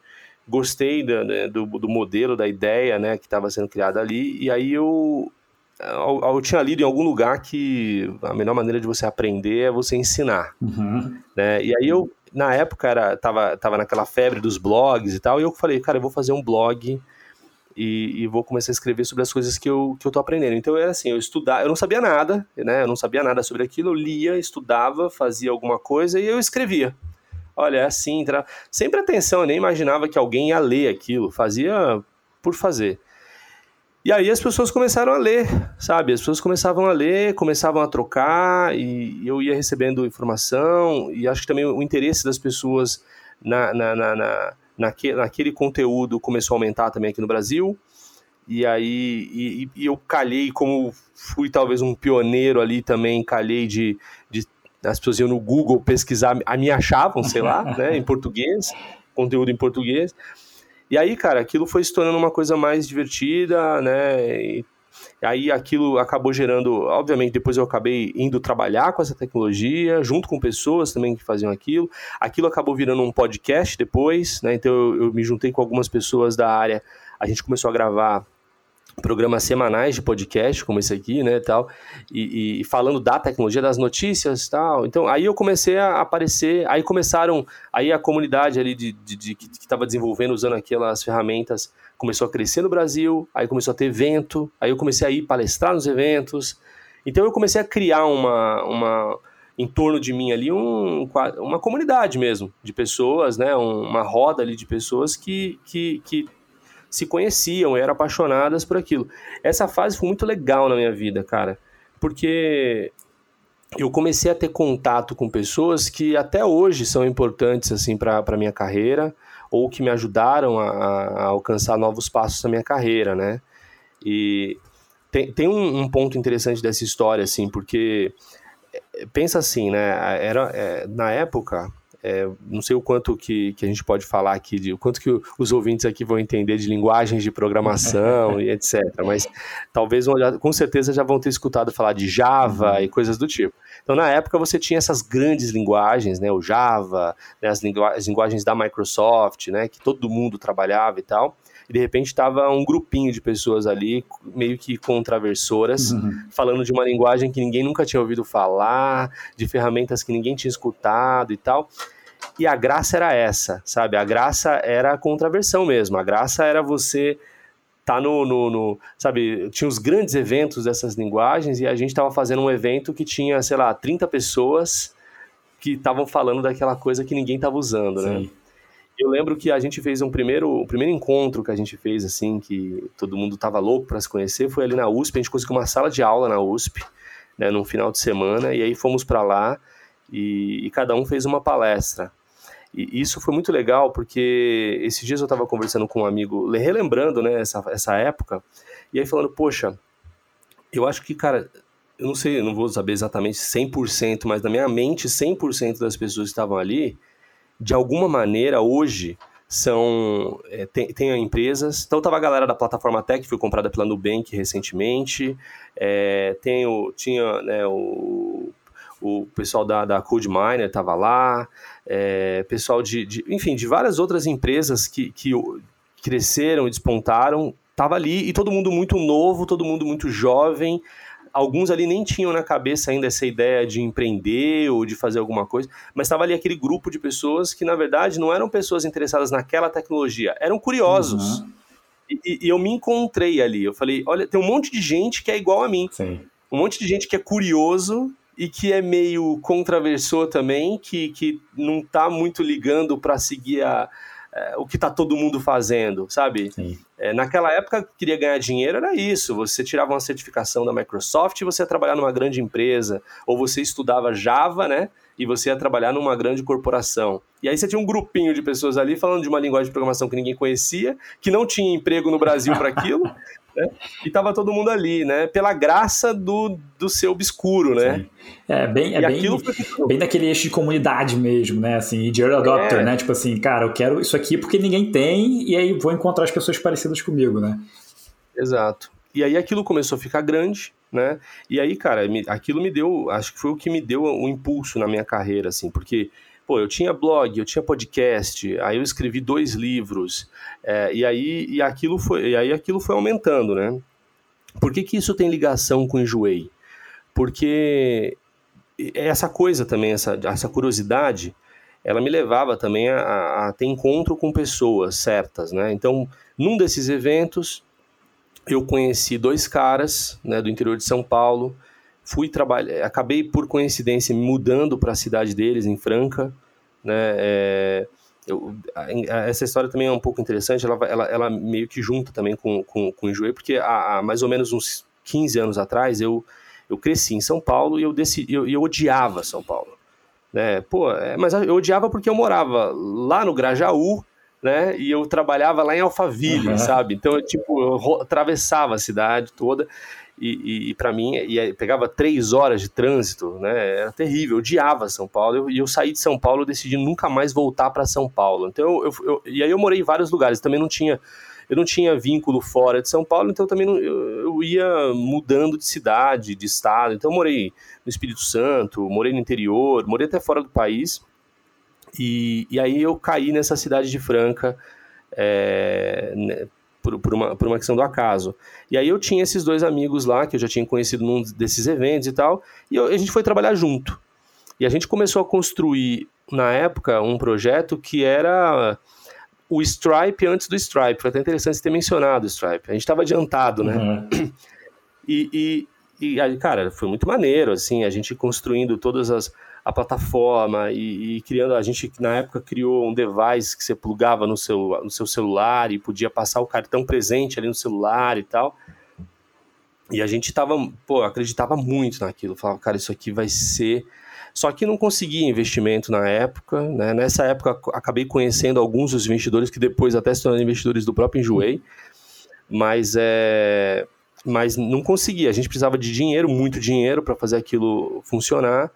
gostei do, né, do, do modelo, da ideia né, que estava sendo criada ali, e aí eu, eu, eu, tinha lido em algum lugar que a melhor maneira de você aprender é você ensinar. Uhum. Né? E aí eu na época era, tava, tava naquela febre dos blogs e tal, e eu falei, cara, eu vou fazer um blog e, e, vou começar a escrever sobre as coisas que eu, que eu tô aprendendo. Então era assim, eu estudava, eu não sabia nada, né? Eu não sabia nada sobre aquilo, eu lia, estudava, fazia alguma coisa e eu escrevia. Olha, é assim, tra... sempre atenção, eu nem imaginava que alguém ia ler aquilo, fazia por fazer. E aí as pessoas começaram a ler, sabe? As pessoas começavam a ler, começavam a trocar, e eu ia recebendo informação, e acho que também o interesse das pessoas na, na, na, na naquele, naquele conteúdo começou a aumentar também aqui no Brasil. E aí e, e eu calhei, como fui talvez um pioneiro ali também, calhei de, de as pessoas iam no Google pesquisar, me achavam, sei lá, né, em português, conteúdo em português. E aí, cara, aquilo foi se tornando uma coisa mais divertida, né? E aí aquilo acabou gerando, obviamente, depois eu acabei indo trabalhar com essa tecnologia, junto com pessoas também que faziam aquilo. Aquilo acabou virando um podcast depois, né? Então eu, eu me juntei com algumas pessoas da área, a gente começou a gravar programas semanais de podcast, como esse aqui, né, tal, e, e, falando da tecnologia, das notícias, tal. Então, aí eu comecei a aparecer, aí começaram, aí a comunidade ali de, de, de que estava desenvolvendo, usando aquelas ferramentas, começou a crescer no Brasil, aí começou a ter evento, aí eu comecei a ir palestrar nos eventos. Então, eu comecei a criar uma, uma em torno de mim ali um, uma comunidade mesmo de pessoas, né, uma roda ali de pessoas que, que, que se conheciam, eram apaixonadas por aquilo. Essa fase foi muito legal na minha vida, cara, porque eu comecei a ter contato com pessoas que até hoje são importantes assim para a minha carreira ou que me ajudaram a, a, alcançar novos passos na minha carreira, né? E tem, tem um, um, ponto interessante dessa história, assim, porque é, pensa assim, né? Era, é, na época é, não sei o quanto que, que a gente pode falar aqui, de, o quanto que os ouvintes aqui vão entender de linguagens de programação e etc. Mas talvez, com certeza, já vão ter escutado falar de Java uhum. e coisas do tipo. Então, na época, você tinha essas grandes linguagens, né, o Java, né, as, lingu as linguagens da Microsoft, né, que todo mundo trabalhava e tal e de repente estava um grupinho de pessoas ali, meio que contraversoras, uhum. falando de uma linguagem que ninguém nunca tinha ouvido falar, de ferramentas que ninguém tinha escutado e tal. E a graça era essa, sabe? A graça era a contraversão mesmo. A graça era você tá no, no, no, sabe, tinha os grandes eventos dessas linguagens e a gente estava fazendo um evento que tinha, sei lá, 30 pessoas que estavam falando daquela coisa que ninguém estava usando, né? Sim. né? Eu lembro que a gente fez um primeiro, o primeiro encontro que a gente fez assim, que todo mundo tava louco para se conhecer, foi ali na USP, a gente conseguiu uma sala de aula na USP, né, num final de semana, e aí fomos para lá e, e cada um fez uma palestra. E isso foi muito legal, porque esses dias eu estava conversando com um amigo, relembrando né, essa, essa época, e aí falando, poxa, eu acho que, cara, eu não sei, eu não vou saber exatamente 100%, mas na minha mente, 100% das pessoas que estavam ali, de alguma maneira, hoje, são é, tem, tem, empresas. Então tava a galera da plataforma Tech, que foi comprada pela Nubank recentemente. É, tem o, tinha né, o o pessoal da, da CodeMiner estava lá, é, pessoal de, de, enfim, de várias outras empresas que, que cresceram e despontaram, estava ali, e todo mundo muito novo, todo mundo muito jovem, alguns ali nem tinham na cabeça ainda essa ideia de empreender ou de fazer alguma coisa, mas estava ali aquele grupo de pessoas que, na verdade, não eram pessoas interessadas naquela tecnologia, eram curiosos. Uhum. E, e, eu me encontrei ali. Eu falei: olha, tem um monte de gente que é igual a mim. Sim. Um monte de gente que é curioso e que é meio contraversor também, que, que não tá muito ligando para seguir a, é, o que tá todo mundo fazendo, sabe? É, naquela época, queria ganhar dinheiro, era isso. Você tirava uma certificação da Microsoft e você ia trabalhar numa grande empresa, ou você estudava Java, né? E você ia trabalhar numa grande corporação. E aí você tinha um grupinho de pessoas ali falando de uma linguagem de programação que ninguém conhecia, que não tinha emprego no Brasil para aquilo, né? E tava todo mundo ali, né? Pela graça do, do seu obscuro, né? Sim. É bem, é bem, foi... bem daquele eixo de comunidade mesmo, né? Assim, de early adopter, é. né? Tipo assim, cara, eu quero isso aqui porque ninguém tem, e aí vou encontrar as pessoas parecidas comigo, né? Exato. E aí aquilo começou a ficar grande, né? E aí, cara, aquilo me deu, acho que foi o que me deu o um impulso na minha carreira, assim, porque pô, eu tinha blog, eu tinha podcast, aí eu escrevi dois livros, é, e aí e aquilo foi, e aí aquilo foi aumentando, né? Por que, que isso tem ligação com enjoei? Porque essa coisa também, essa, essa curiosidade, ela me levava também a, a ter encontro com pessoas certas, né? Então, num desses eventos, eu conheci dois caras né, do interior de São Paulo, fui trabalhar, acabei por coincidência me mudando para a cidade deles, em Franca, né, é, eu, essa história também é um pouco interessante, ela, ela, ela meio que junta também com, com, com o Enjoei, porque há, há, mais ou menos uns 15 anos atrás eu, eu cresci em São Paulo e eu, decidi, eu, eu odiava São Paulo. Né? Pô, é, mas eu odiava porque eu morava lá no Grajaú, né? E eu trabalhava lá em Alphaville, uhum. sabe? Então, eu, tipo, eu atravessava a cidade toda e, e, e para mim, e pegava três horas de trânsito, né? Era terrível, eu odiava São Paulo. E eu, eu, saí de São Paulo, decidi nunca mais voltar para São Paulo. Então, eu, eu, e aí eu morei em vários lugares, também não tinha eu não tinha vínculo fora de São Paulo, então também não, eu, eu, ia mudando de cidade, de estado. Então eu morei no Espírito Santo, morei no interior, morei até fora do país. E, e aí eu caí nessa cidade de Franca é, né, por, por, uma, por uma questão do acaso. E aí eu tinha esses dois amigos lá, que eu já tinha conhecido num desses eventos e tal, e eu, a gente foi trabalhar junto. E a gente começou a construir, na época, um projeto que era o Stripe antes do Stripe. Foi até interessante você ter mencionado o Stripe. A gente estava adiantado, né? Uhum. E, e, e, cara, foi muito maneiro, assim, a gente construindo todas as a plataforma e, e, criando. A gente, na época, criou um device que você plugava no seu, no seu celular e podia passar o cartão presente ali no celular e tal. E a gente tava, pô, acreditava muito naquilo. Falava, cara, isso aqui vai ser. Só que não conseguia investimento na época, né? Nessa época acabei conhecendo alguns dos investidores que depois até se tornaram investidores do próprio Enjoei, mas é, mas não conseguia. A gente precisava de dinheiro, muito dinheiro para fazer aquilo funcionar.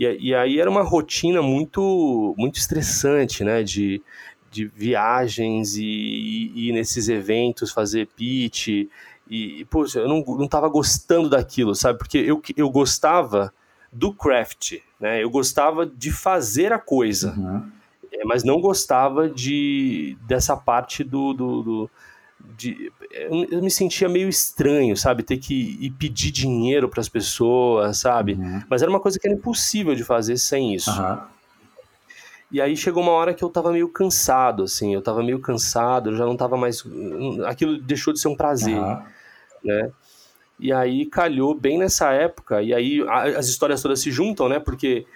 E, e aí era uma rotina muito, muito estressante, né? De, de viagens e, e ir nesses eventos, fazer pitch. E, e poxa, eu não, não tava gostando daquilo, sabe? Porque eu, eu gostava do craft, né? Eu gostava de fazer a coisa, uhum. mas não gostava de dessa parte do, do, do de, eu me sentia meio estranho, sabe? Ter que ir pedir dinheiro para as pessoas, sabe? Uhum. Mas era uma coisa que era impossível de fazer sem isso. Uhum. E aí chegou uma hora que eu tava meio cansado, assim, eu tava meio cansado, eu já não tava mais. Aquilo deixou de ser um prazer, uhum. né? E aí calhou bem nessa época, e aí as histórias todas se juntam, né? Porque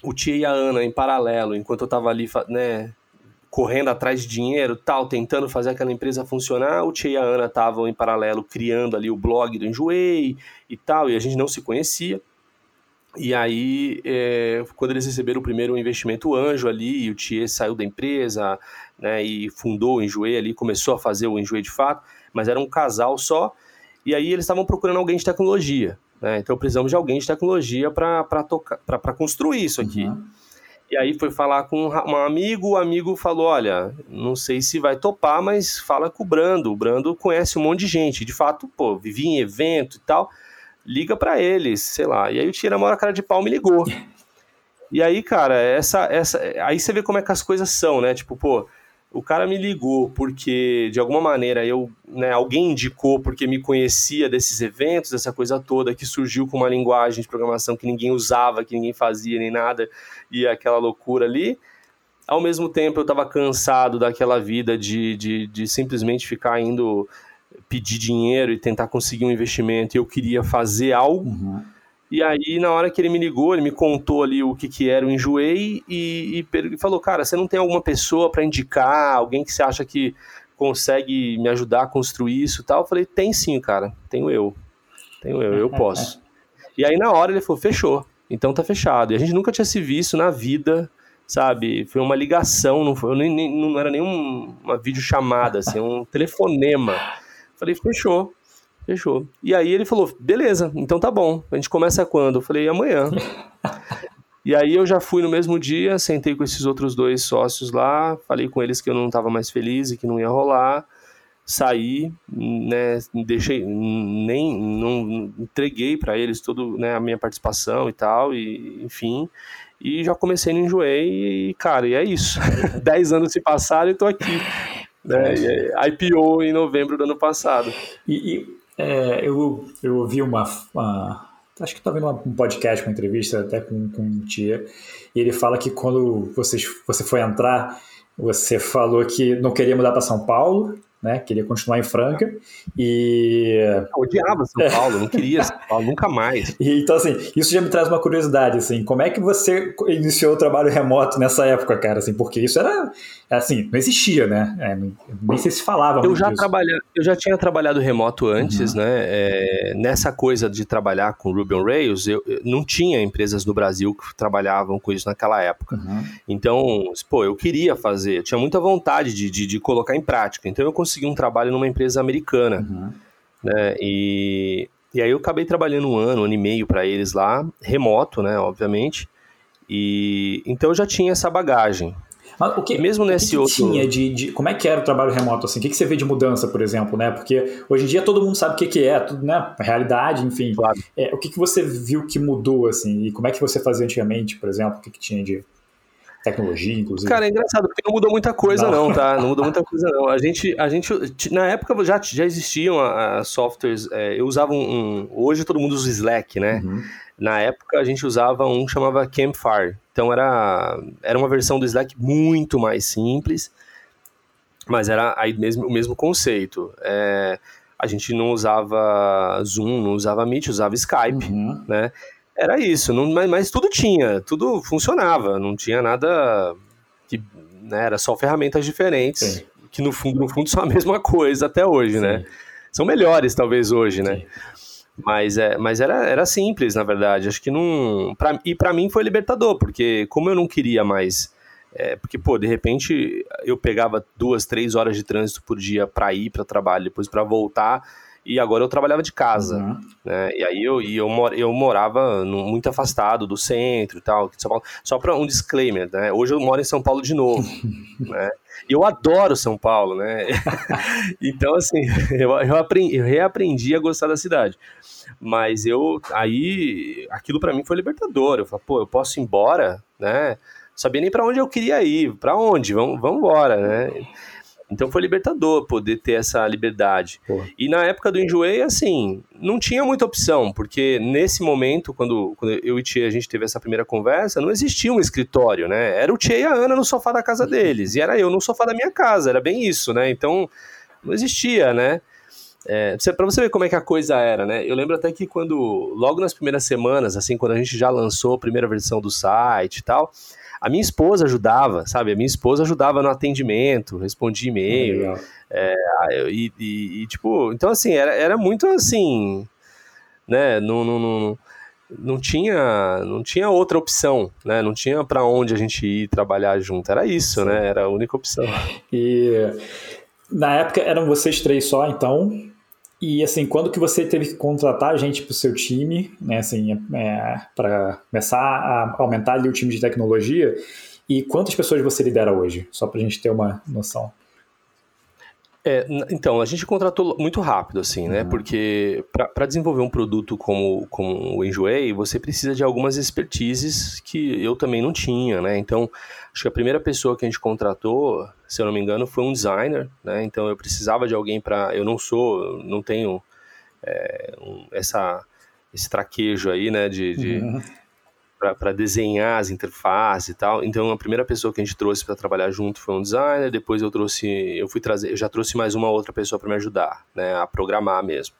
o Tia e a Ana, em paralelo, enquanto eu tava ali, né, correndo atrás de dinheiro, tal, tentando fazer aquela empresa funcionar, o Tia e a Ana estavam em paralelo criando ali o blog do Enjoei e tal, e a gente não se conhecia. E aí, é, quando eles receberam o primeiro investimento anjo ali, e o Tia saiu da empresa, né, e fundou o Enjoei ali, começou a fazer o Enjoei de fato, mas era um casal só, e aí eles estavam procurando alguém de tecnologia, né, então precisamos de alguém de tecnologia para construir isso aqui. Uhum. E aí foi falar com um amigo, o amigo falou: Olha, não sei se vai topar, mas fala com o Brando. O Brando conhece um monte de gente. De fato, pô, vivia em evento e tal. Liga para eles, sei lá. E aí o Tira Mora Cara de Pau me ligou. E aí, cara, essa, essa. Aí você vê como é que as coisas são, né? Tipo, pô, o cara me ligou porque, de alguma maneira, eu, né, alguém indicou porque me conhecia desses eventos, dessa coisa toda, que surgiu com uma linguagem de programação que ninguém usava, que ninguém fazia nem nada, e aquela loucura ali. Ao mesmo tempo, eu estava cansado daquela vida de, de, de simplesmente ficar indo pedir dinheiro e tentar conseguir um investimento, e eu queria fazer algo. Uhum e aí, na hora que ele me ligou, ele me contou ali o que, que era o Enjoei e, e, falou: Cara, você não tem alguma pessoa para indicar, alguém que você acha que consegue me ajudar a construir isso e tal? Eu falei: Tem sim, cara, tenho eu. Tenho eu, eu posso. e aí, na hora, ele falou: Fechou, então tá fechado. E a gente nunca tinha se visto na vida, sabe? Foi uma ligação, não, foi, nem, nem, não era nem um, uma videochamada, assim, um telefonema. Falei, fechou, fechou. E aí ele falou, beleza, então tá bom, a gente começa quando? Eu falei, amanhã. e aí eu já fui no mesmo dia, sentei com esses outros dois sócios lá, falei com eles que eu não estava mais feliz e que não ia rolar saí, né, deixei, nem, não entreguei para eles tudo, né, a minha participação e tal, e enfim, e já comecei no Enjoei e, cara, e é isso. Dez anos se passaram e tô aqui. Né? IPO em novembro do ano passado. E, e é, eu, eu ouvi uma, uma acho que estava vendo um podcast, uma entrevista até com, com um tia, e ele fala que quando vocês, você foi entrar, você falou que não queria mudar para São Paulo, né? Queria continuar em Franca e. Eu odiava São Paulo, não queria São Paulo, nunca mais. E, então, assim, isso já me traz uma curiosidade, assim, como é que você iniciou o trabalho remoto nessa época, cara? Assim, porque isso era, assim, não existia, né? É, nem sei se falava eu já trabalha, Eu já tinha trabalhado remoto antes, uhum. né? É, nessa coisa de trabalhar com Ruby on Rails, eu, eu, não tinha empresas no Brasil que trabalhavam com isso naquela época. Uhum. Então, pô, eu queria fazer, eu tinha muita vontade de, de, de colocar em prática. Então, eu consegui um trabalho numa empresa americana. Uhum. Né? E, e aí eu acabei trabalhando um ano, um ano e meio para eles lá, remoto, né, obviamente. E então eu já tinha essa bagagem. Mas o que, e mesmo nesse que outro. Tinha de, de, como é que era o trabalho remoto? Assim? O que, que você vê de mudança, por exemplo? Né? Porque hoje em dia todo mundo sabe o que, que é, tudo, né? Realidade, enfim. Claro. É, o que, que você viu que mudou, assim? E como é que você fazia antigamente, por exemplo? O que, que tinha de tecnologia, inclusive? Cara, é engraçado, porque não mudou muita coisa, não, não tá? Não mudou muita coisa, não. A gente, a gente na época já, já existiam a, a softwares, é, eu usava um, um, Hoje todo mundo usa Slack, né? Uhum. Na época a gente usava um que chamava Campfire. Então era, era uma versão do Slack muito mais simples, mas era aí mesmo, o mesmo conceito. É, a gente não usava Zoom, não usava Meet, usava Skype, uhum. né? Era isso, não, mas, mas, tudo tinha, tudo funcionava, não tinha nada que né, era só ferramentas diferentes, Sim. que no fundo, no fundo são a mesma coisa até hoje, né? Sim. né? São melhores talvez hoje, né? Sim. Mas, é, mas era, era simples, na verdade. Acho que não. Pra, e para mim foi libertador, porque como eu não queria mais. É, porque, pô, de repente eu pegava duas, três horas de trânsito por dia para ir para trabalho, depois para voltar e agora eu trabalhava de casa, uhum. né? E aí eu, e eu, mor eu morava no, muito afastado do centro e tal, São Paulo. Só para um disclaimer, né? Hoje eu moro em São Paulo de novo, né? E eu adoro São Paulo, né? então, assim, eu, eu, aprendi, eu reaprendi a gostar da cidade. Mas eu, aí, aquilo para mim foi libertador. Eu falei, pô, eu posso ir embora, né? Sabia nem para onde eu queria ir, para onde? Vamos, vamos embora, né? Então foi libertador poder ter essa liberdade. E na época do Enjoei, assim, não tinha muita opção, porque nesse momento, quando, quando eu e o Tia a gente teve essa primeira conversa, não existia um escritório, né? Era o Tia e a Ana no sofá da casa deles, e era eu no sofá da minha casa, era bem isso, né? Então não existia, né? É, para você ver como é que a coisa era, né? Eu lembro até que quando, logo nas primeiras semanas, assim, quando a gente já lançou a primeira versão do site e tal, a minha esposa ajudava, sabe? A minha esposa ajudava no atendimento, respondia e-mail. É, e, e, e, tipo, então assim, era, era muito assim, né? Não, não, não, não, tinha, não tinha outra opção, né? Não tinha para onde a gente ir trabalhar junto. Era isso, Sim. né? Era a única opção. E na época eram vocês três só, então? E assim, quando que você teve que contratar gente para o seu time, né, assim, é, para começar a aumentar ali o time de tecnologia? E quantas pessoas você lidera hoje? Só para a gente ter uma noção. É, então, a gente contratou muito rápido, assim, né? Uhum. Porque para desenvolver um produto como, como o Enjoei, você precisa de algumas expertises que eu também não tinha, né? Então, acho que a primeira pessoa que a gente contratou, se eu não me engano, foi um designer, né? Então, eu precisava de alguém para... Eu não sou, não tenho é, um, essa, esse traquejo aí, né? De, de uhum para desenhar as interfaces e tal. Então a primeira pessoa que a gente trouxe para trabalhar junto foi um designer, depois eu trouxe, eu fui trazer, eu já trouxe mais uma outra pessoa para me ajudar, né, a programar mesmo.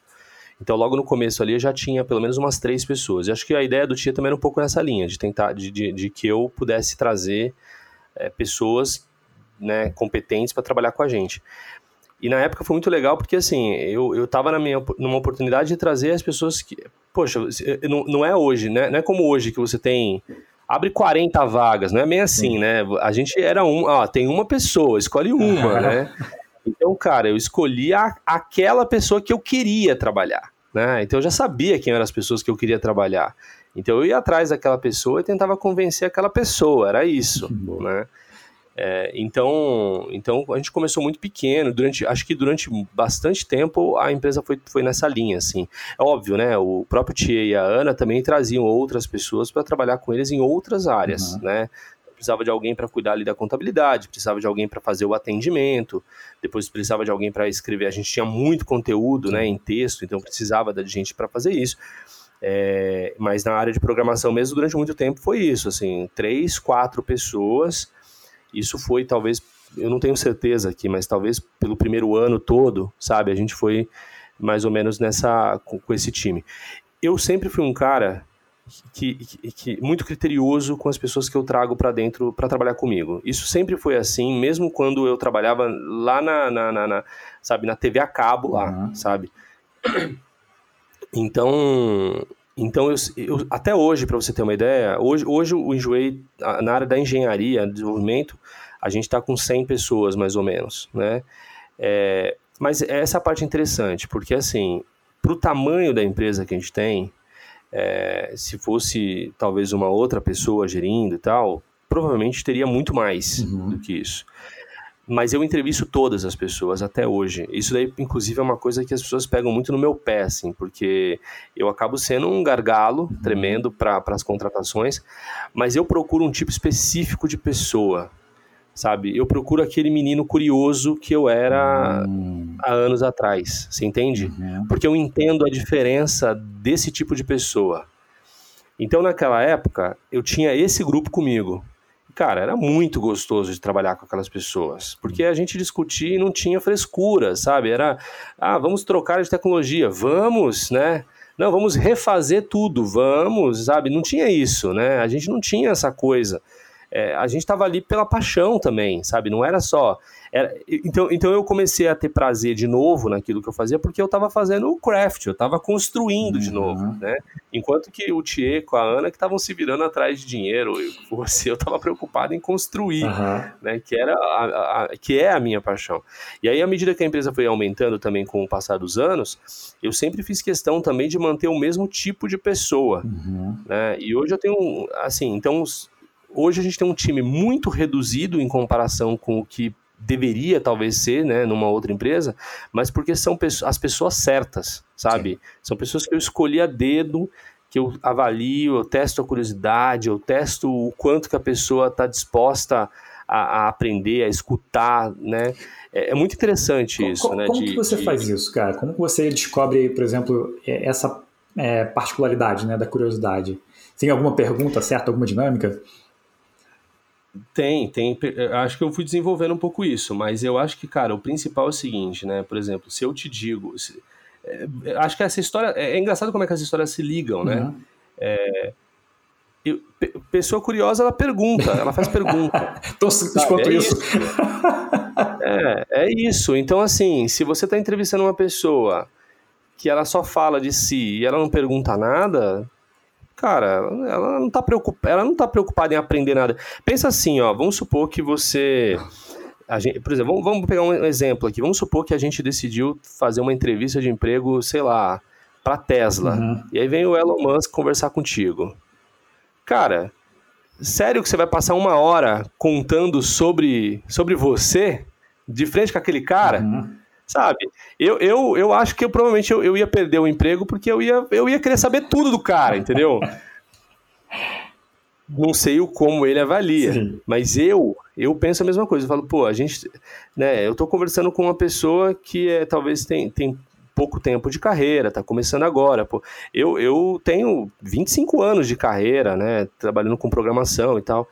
Então logo no começo ali eu já tinha pelo menos umas três pessoas. E acho que a ideia do Tia também era um pouco nessa linha, de tentar, de, de, de que eu pudesse trazer é, pessoas né, competentes para trabalhar com a gente. E na época foi muito legal porque, assim, eu, eu tava na minha, numa oportunidade de trazer as pessoas que. Poxa, não, não é hoje, né? Não é como hoje que você tem abre 40 vagas, não é bem assim, Sim. né? A gente era um, ó, tem uma pessoa, escolhe uma, né? Então, cara, eu escolhi a, aquela pessoa que eu queria trabalhar, né? Então eu já sabia quem eram as pessoas que eu queria trabalhar. Então eu ia atrás daquela pessoa e tentava convencer aquela pessoa, era isso, né? É, então, então a gente começou muito pequeno, durante, acho que durante bastante tempo a empresa foi, foi nessa linha, assim. É óbvio, né? O próprio Tia e a Ana também traziam outras pessoas para trabalhar com eles em outras áreas, uhum. né? Precisava de alguém para cuidar ali da contabilidade, precisava de alguém para fazer o atendimento, depois precisava de alguém para escrever. A gente tinha muito conteúdo, né, em texto, então precisava de gente para fazer isso. É, mas na área de programação mesmo, durante muito tempo foi isso, assim, três, quatro pessoas isso foi talvez, eu não tenho certeza aqui, mas talvez pelo primeiro ano todo, sabe? A gente foi mais ou menos nessa com, com esse time. Eu sempre fui um cara que, que, que, muito criterioso com as pessoas que eu trago para dentro para trabalhar comigo. Isso sempre foi assim, mesmo quando eu trabalhava lá na, na, na, na sabe, na TV a cabo lá, uhum. sabe? Então, então, eu, eu, até hoje, para você ter uma ideia, hoje, hoje o Enjoei, na área da engenharia, desenvolvimento, a gente está com 100 pessoas, mais ou menos, né? É, mas essa é a parte interessante, porque, assim, para o tamanho da empresa que a gente tem, é, se fosse talvez uma outra pessoa gerindo e tal, provavelmente teria muito mais uhum. do que isso mas eu entrevisto todas as pessoas até hoje. Isso daí, inclusive, é uma coisa que as pessoas pegam muito no meu pé, assim, porque eu acabo sendo um gargalo uhum. tremendo para as contratações, mas eu procuro um tipo específico de pessoa, sabe? Eu procuro aquele menino curioso que eu era uhum. há anos atrás, você entende? Uhum. Porque eu entendo a diferença desse tipo de pessoa. Então, naquela época, eu tinha esse grupo comigo cara, era muito gostoso de trabalhar com aquelas pessoas, porque a gente discutia e não tinha frescura, sabe? Era, ah, vamos trocar de tecnologia, vamos, né? Não, vamos refazer tudo, vamos, sabe? Não tinha isso, né? A gente não tinha essa coisa. É, a gente estava ali pela paixão também, sabe? Não era só era, então, então eu comecei a ter prazer de novo naquilo que eu fazia, porque eu estava fazendo o craft, eu estava construindo uhum. de novo, né? Enquanto que o Thier com a Ana que estavam se virando atrás de dinheiro, eu, você eu estava preocupado em construir, uhum. né? Que era a, a, que é a minha paixão. E aí à medida que a empresa foi aumentando também com o passar dos anos, eu sempre fiz questão também de manter o mesmo tipo de pessoa, uhum. né? E hoje eu tenho assim, então hoje a gente tem um time muito reduzido em comparação com o que deveria talvez ser, né, numa outra empresa, mas porque são as pessoas certas, sabe? Sim. São pessoas que eu escolhi a dedo, que eu avalio, eu testo a curiosidade, eu testo o quanto que a pessoa está disposta a, a, aprender, a escutar, né? É, é muito interessante isso, como, né? Como de, que você de... faz isso, cara? Como que você descobre, por exemplo, essa é, particularidade, né, da curiosidade? Tem alguma pergunta certa, alguma dinâmica? Tem, tem. Acho que eu fui desenvolvendo um pouco isso, mas eu acho que, cara, o principal é o seguinte, né? Por exemplo, se eu te digo. Se, é, acho que essa história. É, é, engraçado como é que as histórias se ligam, né? Uhum. É, eu, pessoa curiosa, ela pergunta, ela faz pergunta. Tão simples quanto é isso. isso. é, é isso. Então, assim, se você está entrevistando uma pessoa que ela só fala de si e ela não pergunta nada, cara, ela não tá preocupada, ela não tá preocupada em aprender nada. Pensa assim, ó, vamos supor que você gente, por exemplo, vamos, pegar um exemplo aqui. Vamos supor que a gente decidiu fazer uma entrevista de emprego, sei lá, para Tesla. Uhum. E aí vem o Elon Musk conversar contigo. Cara, sério que você vai passar uma hora contando sobre, sobre você de frente com aquele cara? Uhum. Sabe? Eu, eu, eu acho que eu, provavelmente eu, eu ia perder o emprego porque eu ia, eu ia querer saber tudo do cara, entendeu? Não sei o como ele avalia, Sim. mas eu eu penso a mesma coisa. Eu falo, pô, a gente, né? Eu tô conversando com uma pessoa que é talvez tem, tem pouco tempo de carreira, tá começando agora. Pô. Eu, eu tenho 25 anos de carreira, né? Trabalhando com programação e tal.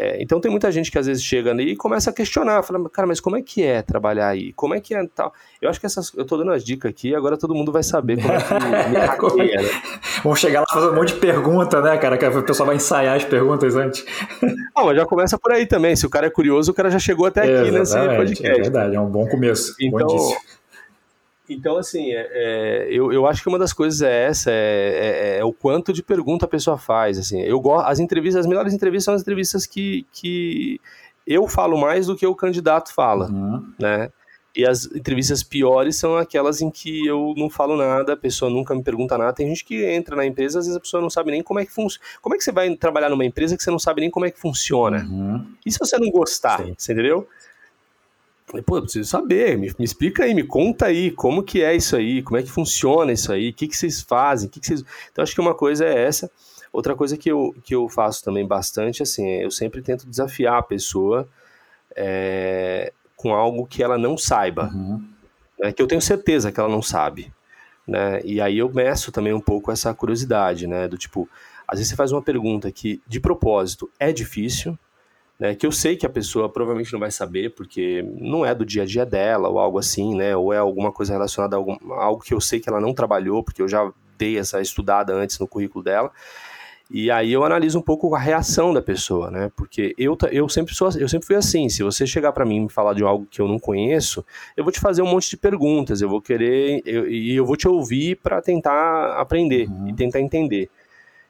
É, então tem muita gente que às vezes chega ali e começa a questionar, fala, cara, mas como é que é trabalhar aí? Como é que é tal? Eu acho que essas, eu tô dando as dicas aqui, agora todo mundo vai saber como é que me hackeia, né? Vamos chegar lá fazer um monte de pergunta, né, cara? Que o pessoal vai ensaiar as perguntas antes. Ah, mas já começa por aí também. Se o cara é curioso, o cara já chegou até aqui nesse podcast. É verdade, é um bom começo. Então, bom Então, assim, é, é, eu, eu acho que uma das coisas é essa, é, é, é, o quanto de pergunta a pessoa faz, assim. Eu gosto, as entrevistas, as melhores entrevistas são as entrevistas que, que eu falo mais do que o candidato fala, uhum. né? E as entrevistas piores são aquelas em que eu não falo nada, a pessoa nunca me pergunta nada. Tem gente que entra na empresa, às vezes a pessoa não sabe nem como é que funciona. Como é que você vai trabalhar numa empresa que você não sabe nem como é que funciona? Uhum. E se você não gostar, Sim. você entendeu? Falei, pô, eu preciso saber, me, me, explica aí, me conta aí, como que é isso aí, como é que funciona isso aí, o que, que vocês fazem, o que, que vocês... Então, acho que uma coisa é essa. Outra coisa que eu, que eu faço também bastante, assim, é eu sempre tento desafiar a pessoa é, com algo que ela não saiba, uhum. né, que eu tenho certeza que ela não sabe, né, e aí eu meço também um pouco essa curiosidade, né, do tipo, às vezes você faz uma pergunta que, de propósito, é difícil, né, que eu sei que a pessoa provavelmente não vai saber, porque não é do dia a dia dela, ou algo assim, né, ou é alguma coisa relacionada a, algum, a algo que eu sei que ela não trabalhou, porque eu já dei essa estudada antes no currículo dela, e aí eu analiso um pouco a reação da pessoa, né? Porque eu, eu sempre sou eu sempre fui assim. Se você chegar para mim e me falar de algo que eu não conheço, eu vou te fazer um monte de perguntas. Eu vou querer eu, e eu vou te ouvir para tentar aprender uhum. e tentar entender.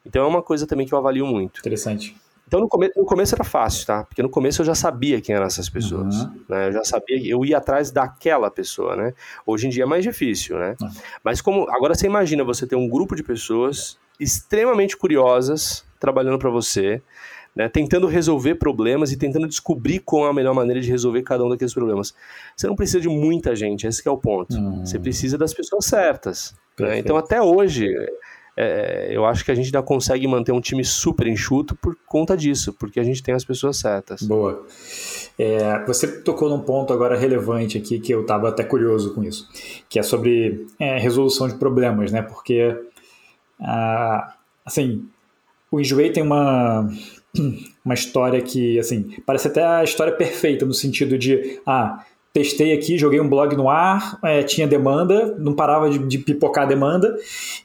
Então é uma coisa também que eu avalio muito. Interessante. Então no, come no começo era fácil, tá? Porque no começo eu já sabia quem eram essas pessoas. Uhum. Né? Eu já sabia, eu ia atrás daquela pessoa, né? Hoje em dia é mais difícil, né? Uhum. Mas como. Agora você imagina você ter um grupo de pessoas extremamente curiosas trabalhando para você. Né, tentando resolver problemas e tentando descobrir qual é a melhor maneira de resolver cada um daqueles problemas. Você não precisa de muita gente, esse é o ponto. Uhum. Você precisa das pessoas certas. Né? Então, até hoje, é, eu acho que a gente ainda consegue manter um time super enxuto por conta disso, porque a gente tem as pessoas certas. Boa. É, você tocou num ponto agora relevante aqui que eu estava até curioso com isso, que é sobre é, resolução de problemas, né? Porque, ah, assim, o Enjoei tem uma, uma história que, assim, parece até a história perfeita no sentido de, ah, testei aqui, joguei um blog no ar, é, tinha demanda, não parava de, de pipocar a demanda,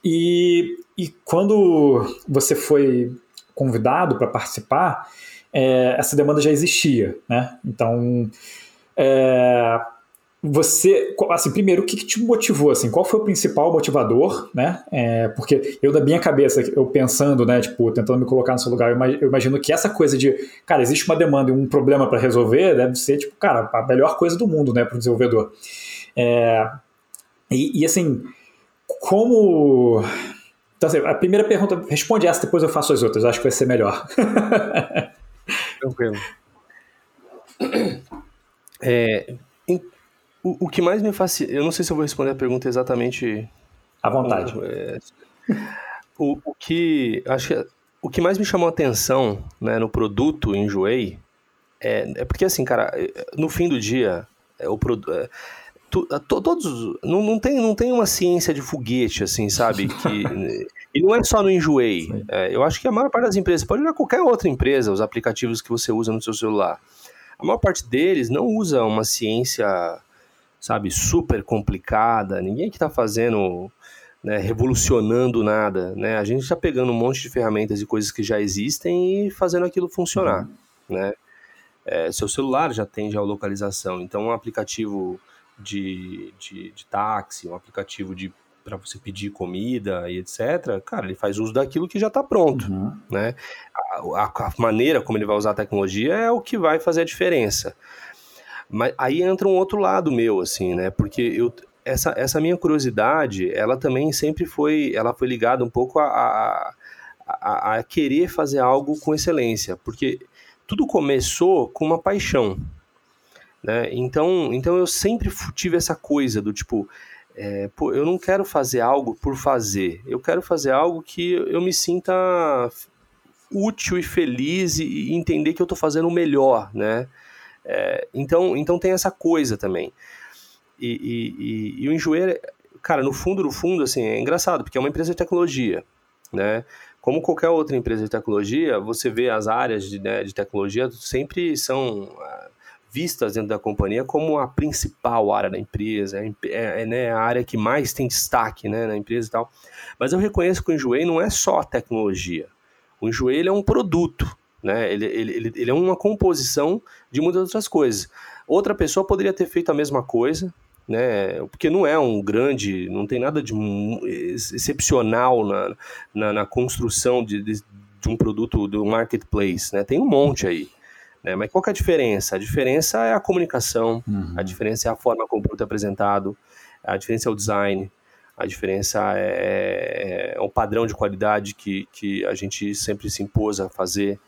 e, e quando você foi convidado para participar, é, essa demanda já existia, né? Então, é, você, assim, primeiro, o que, que, te motivou, assim, qual foi o principal motivador, né, é, porque eu, da minha cabeça, eu pensando, né, tipo, tentando me colocar no seu lugar, eu imagino que essa coisa de, cara, existe uma demanda e um problema para resolver, deve ser, tipo, cara, a melhor coisa do mundo, né, para o desenvolvedor. É, e, e, assim, como... Então, assim, a primeira pergunta, responde essa, depois eu faço as outras, acho que vai ser melhor. Tranquilo. É, o, o que mais me fascina. Eu não sei se eu vou responder a pergunta exatamente. À vontade. É, o, o que. Acho que o que mais me chamou a atenção né, no produto Enjoei é, é porque, assim, cara, no fim do dia, é, o produto. É, todos não, não, tem, não tem uma ciência de foguete assim sabe que e não é só no enjoei é, eu acho que a maior parte das empresas pode olhar qualquer outra empresa os aplicativos que você usa no seu celular a maior parte deles não usa uma ciência sabe, super complicada, ninguém que está fazendo, né, revolucionando nada, né? A gente está pegando um monte de ferramentas e coisas que já existem e fazendo aquilo funcionar, uhum. né? É, seu celular já tem geolocalização, então um aplicativo de, de, de táxi, um aplicativo de para você pedir comida e etc, cara, ele faz uso daquilo que já está pronto, uhum. né? A, a, a, maneira como ele vai usar a tecnologia é o que vai fazer a diferença. Mas aí entra um outro lado meu, assim, né? Porque eu, essa, essa minha curiosidade, ela também sempre foi, ela foi ligada um pouco a, a, a, a querer fazer algo com excelência, porque tudo começou com uma paixão, né? Então, então eu sempre tive essa coisa do tipo, é, pô, eu não quero fazer algo por fazer, eu quero fazer algo que eu me sinta útil e feliz e entender que eu estou fazendo o melhor, né? É, então, então tem essa coisa também. E, e, e, e o Enjoeira, cara, no fundo, no fundo, assim, é engraçado, porque é uma empresa de tecnologia, né? Como qualquer outra empresa de tecnologia, você vê as áreas de, né, de tecnologia sempre são ah, vistas dentro da companhia como a principal área da empresa, é, é, é né, a área que mais tem destaque né, na empresa e tal. Mas eu reconheço que o Enjoei não é só tecnologia. O Enjoei é um produto, né? Ele, ele, ele, ele é uma composição de muitas outras coisas. Outra pessoa poderia ter feito a mesma coisa, né? Porque não é um grande, não tem nada de excepcional na, na, na construção de, de, de, um produto do marketplace, né? Tem um monte aí. Né? Mas qual é a diferença? A diferença é a comunicação, uhum. a diferença é a forma como o produto é apresentado, a diferença é o design, a diferença é, é, é o padrão de qualidade que, que a gente sempre se impôs a fazer,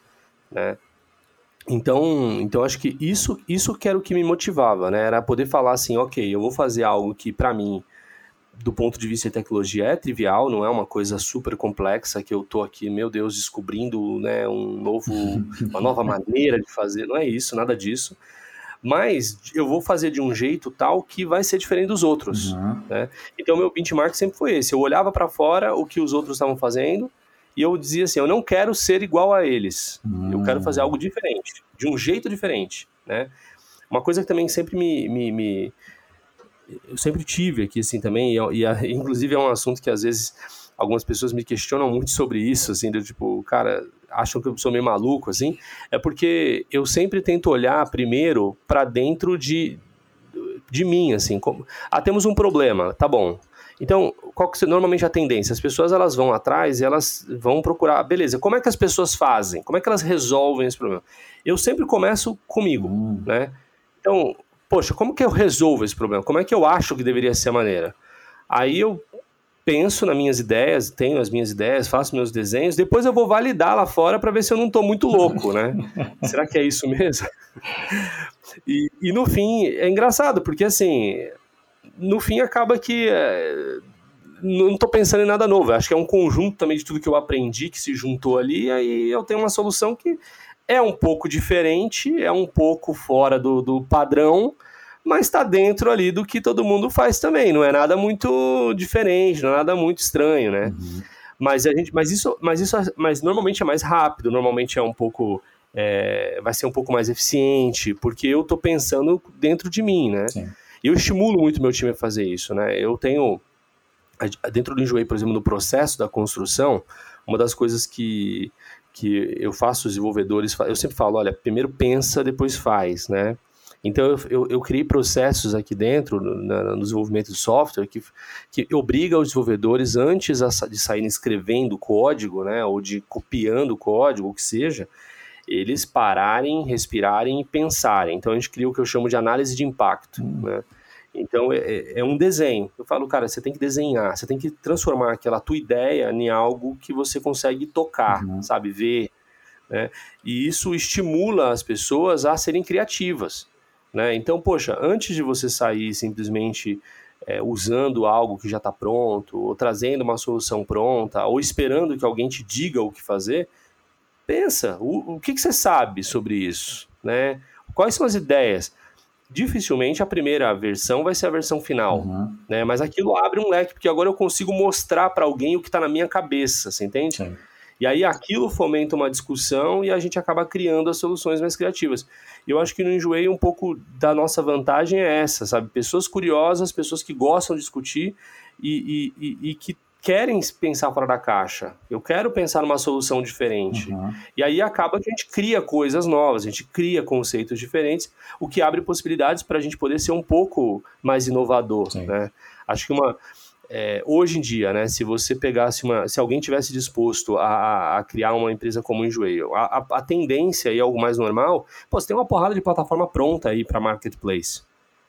né? Então, então acho que isso, isso que era o que me motivava, né? Era poder falar assim, ok, eu vou fazer algo que para mim, do ponto de vista de tecnologia, é trivial, não é uma coisa super complexa que eu tô aqui, meu Deus, descobrindo, né, um novo, uma nova maneira de fazer. Não é isso, nada disso. Mas eu vou fazer de um jeito tal que vai ser diferente dos outros, uhum. né? Então meu benchmark sempre foi esse. Eu olhava para fora o que os outros estavam fazendo e eu dizia assim, eu não quero ser igual a eles. Hum. Eu quero fazer algo diferente, de um jeito diferente, né? Uma coisa que também sempre me, me, me eu sempre tive aqui assim também e, e, inclusive é um assunto que às vezes algumas pessoas me questionam muito sobre isso assim, do tipo, cara, acham que eu sou meio maluco assim, é porque eu sempre tento olhar primeiro para dentro de de mim assim, como, ah, temos um problema, tá bom. Então, qual que é normalmente a tendência? As pessoas elas vão atrás e elas vão procurar, beleza, como é que as pessoas fazem? Como é que elas resolvem esse problema? Eu sempre começo comigo, hum. né? Então, poxa, como que eu resolvo esse problema? Como é que eu acho que deveria ser a maneira? Aí eu penso nas minhas ideias, tenho as minhas ideias, faço meus desenhos, depois eu vou validar lá fora para ver se eu não estou muito louco, né? Será que é isso mesmo? E, e, no fim, é engraçado, porque assim, no fim acaba que é, não estou pensando em nada novo. Acho que é um conjunto também de tudo que eu aprendi que se juntou ali, e aí eu tenho uma solução que é um pouco diferente, é um pouco fora do, do padrão, mas está dentro ali do que todo mundo faz também. Não é nada muito diferente, não é nada muito estranho, né? Uhum. Mas a gente, mas isso, mas isso, mas normalmente é mais rápido, normalmente é um pouco é, vai ser um pouco mais eficiente, porque eu estou pensando dentro de mim, né? Sim. E eu estimulo muito meu time a fazer isso, né? Eu tenho, dentro do Enjoei, por exemplo, no processo da construção, uma das coisas que, que eu faço os desenvolvedores, eu sempre falo, olha, primeiro pensa, depois faz, né? Então eu, eu, eu criei processos aqui dentro, na, no desenvolvimento de software, que, que obriga os desenvolvedores, antes de saírem escrevendo código, né, ou de copiando código, o que seja, eles pararem, respirarem e pensarem. Então a gente cria o que eu chamo de análise de impacto. Hum. Né? Então é, é, é, um desenho. Eu falo, cara, você tem que desenhar, você tem que transformar aquela tua ideia em algo que você consegue tocar, uhum. sabe, ver. Né? E isso estimula as pessoas a serem criativas. Né? Então, poxa, antes de você sair simplesmente é, usando algo que já está pronto, ou trazendo uma solução pronta, ou esperando que alguém te diga o que fazer, pensa, o, o que, que você sabe sobre isso? Né? Quais são as ideias? Dificilmente a primeira versão vai ser a versão final, uhum. né? Mas aquilo abre um leque, porque agora eu consigo mostrar para alguém o que está na minha cabeça, você entende? Sim. E aí aquilo fomenta uma discussão e a gente acaba criando as soluções mais criativas. E eu acho que no Enjoei um pouco da nossa vantagem é essa, sabe? Pessoas curiosas, pessoas que gostam de discutir e, e, e, e que querem pensar fora da caixa. Eu quero pensar numa solução diferente. Uhum. E aí acaba que a gente cria coisas novas, a gente cria conceitos diferentes, o que abre possibilidades para a gente poder ser um pouco mais inovador. Né? Acho que uma. É, hoje em dia, né, se você pegasse uma. Se alguém tivesse disposto a, a criar uma empresa como o Enjoei, a, a, a, tendência e algo mais normal, pô, você tem uma porrada de plataforma pronta aí para marketplace.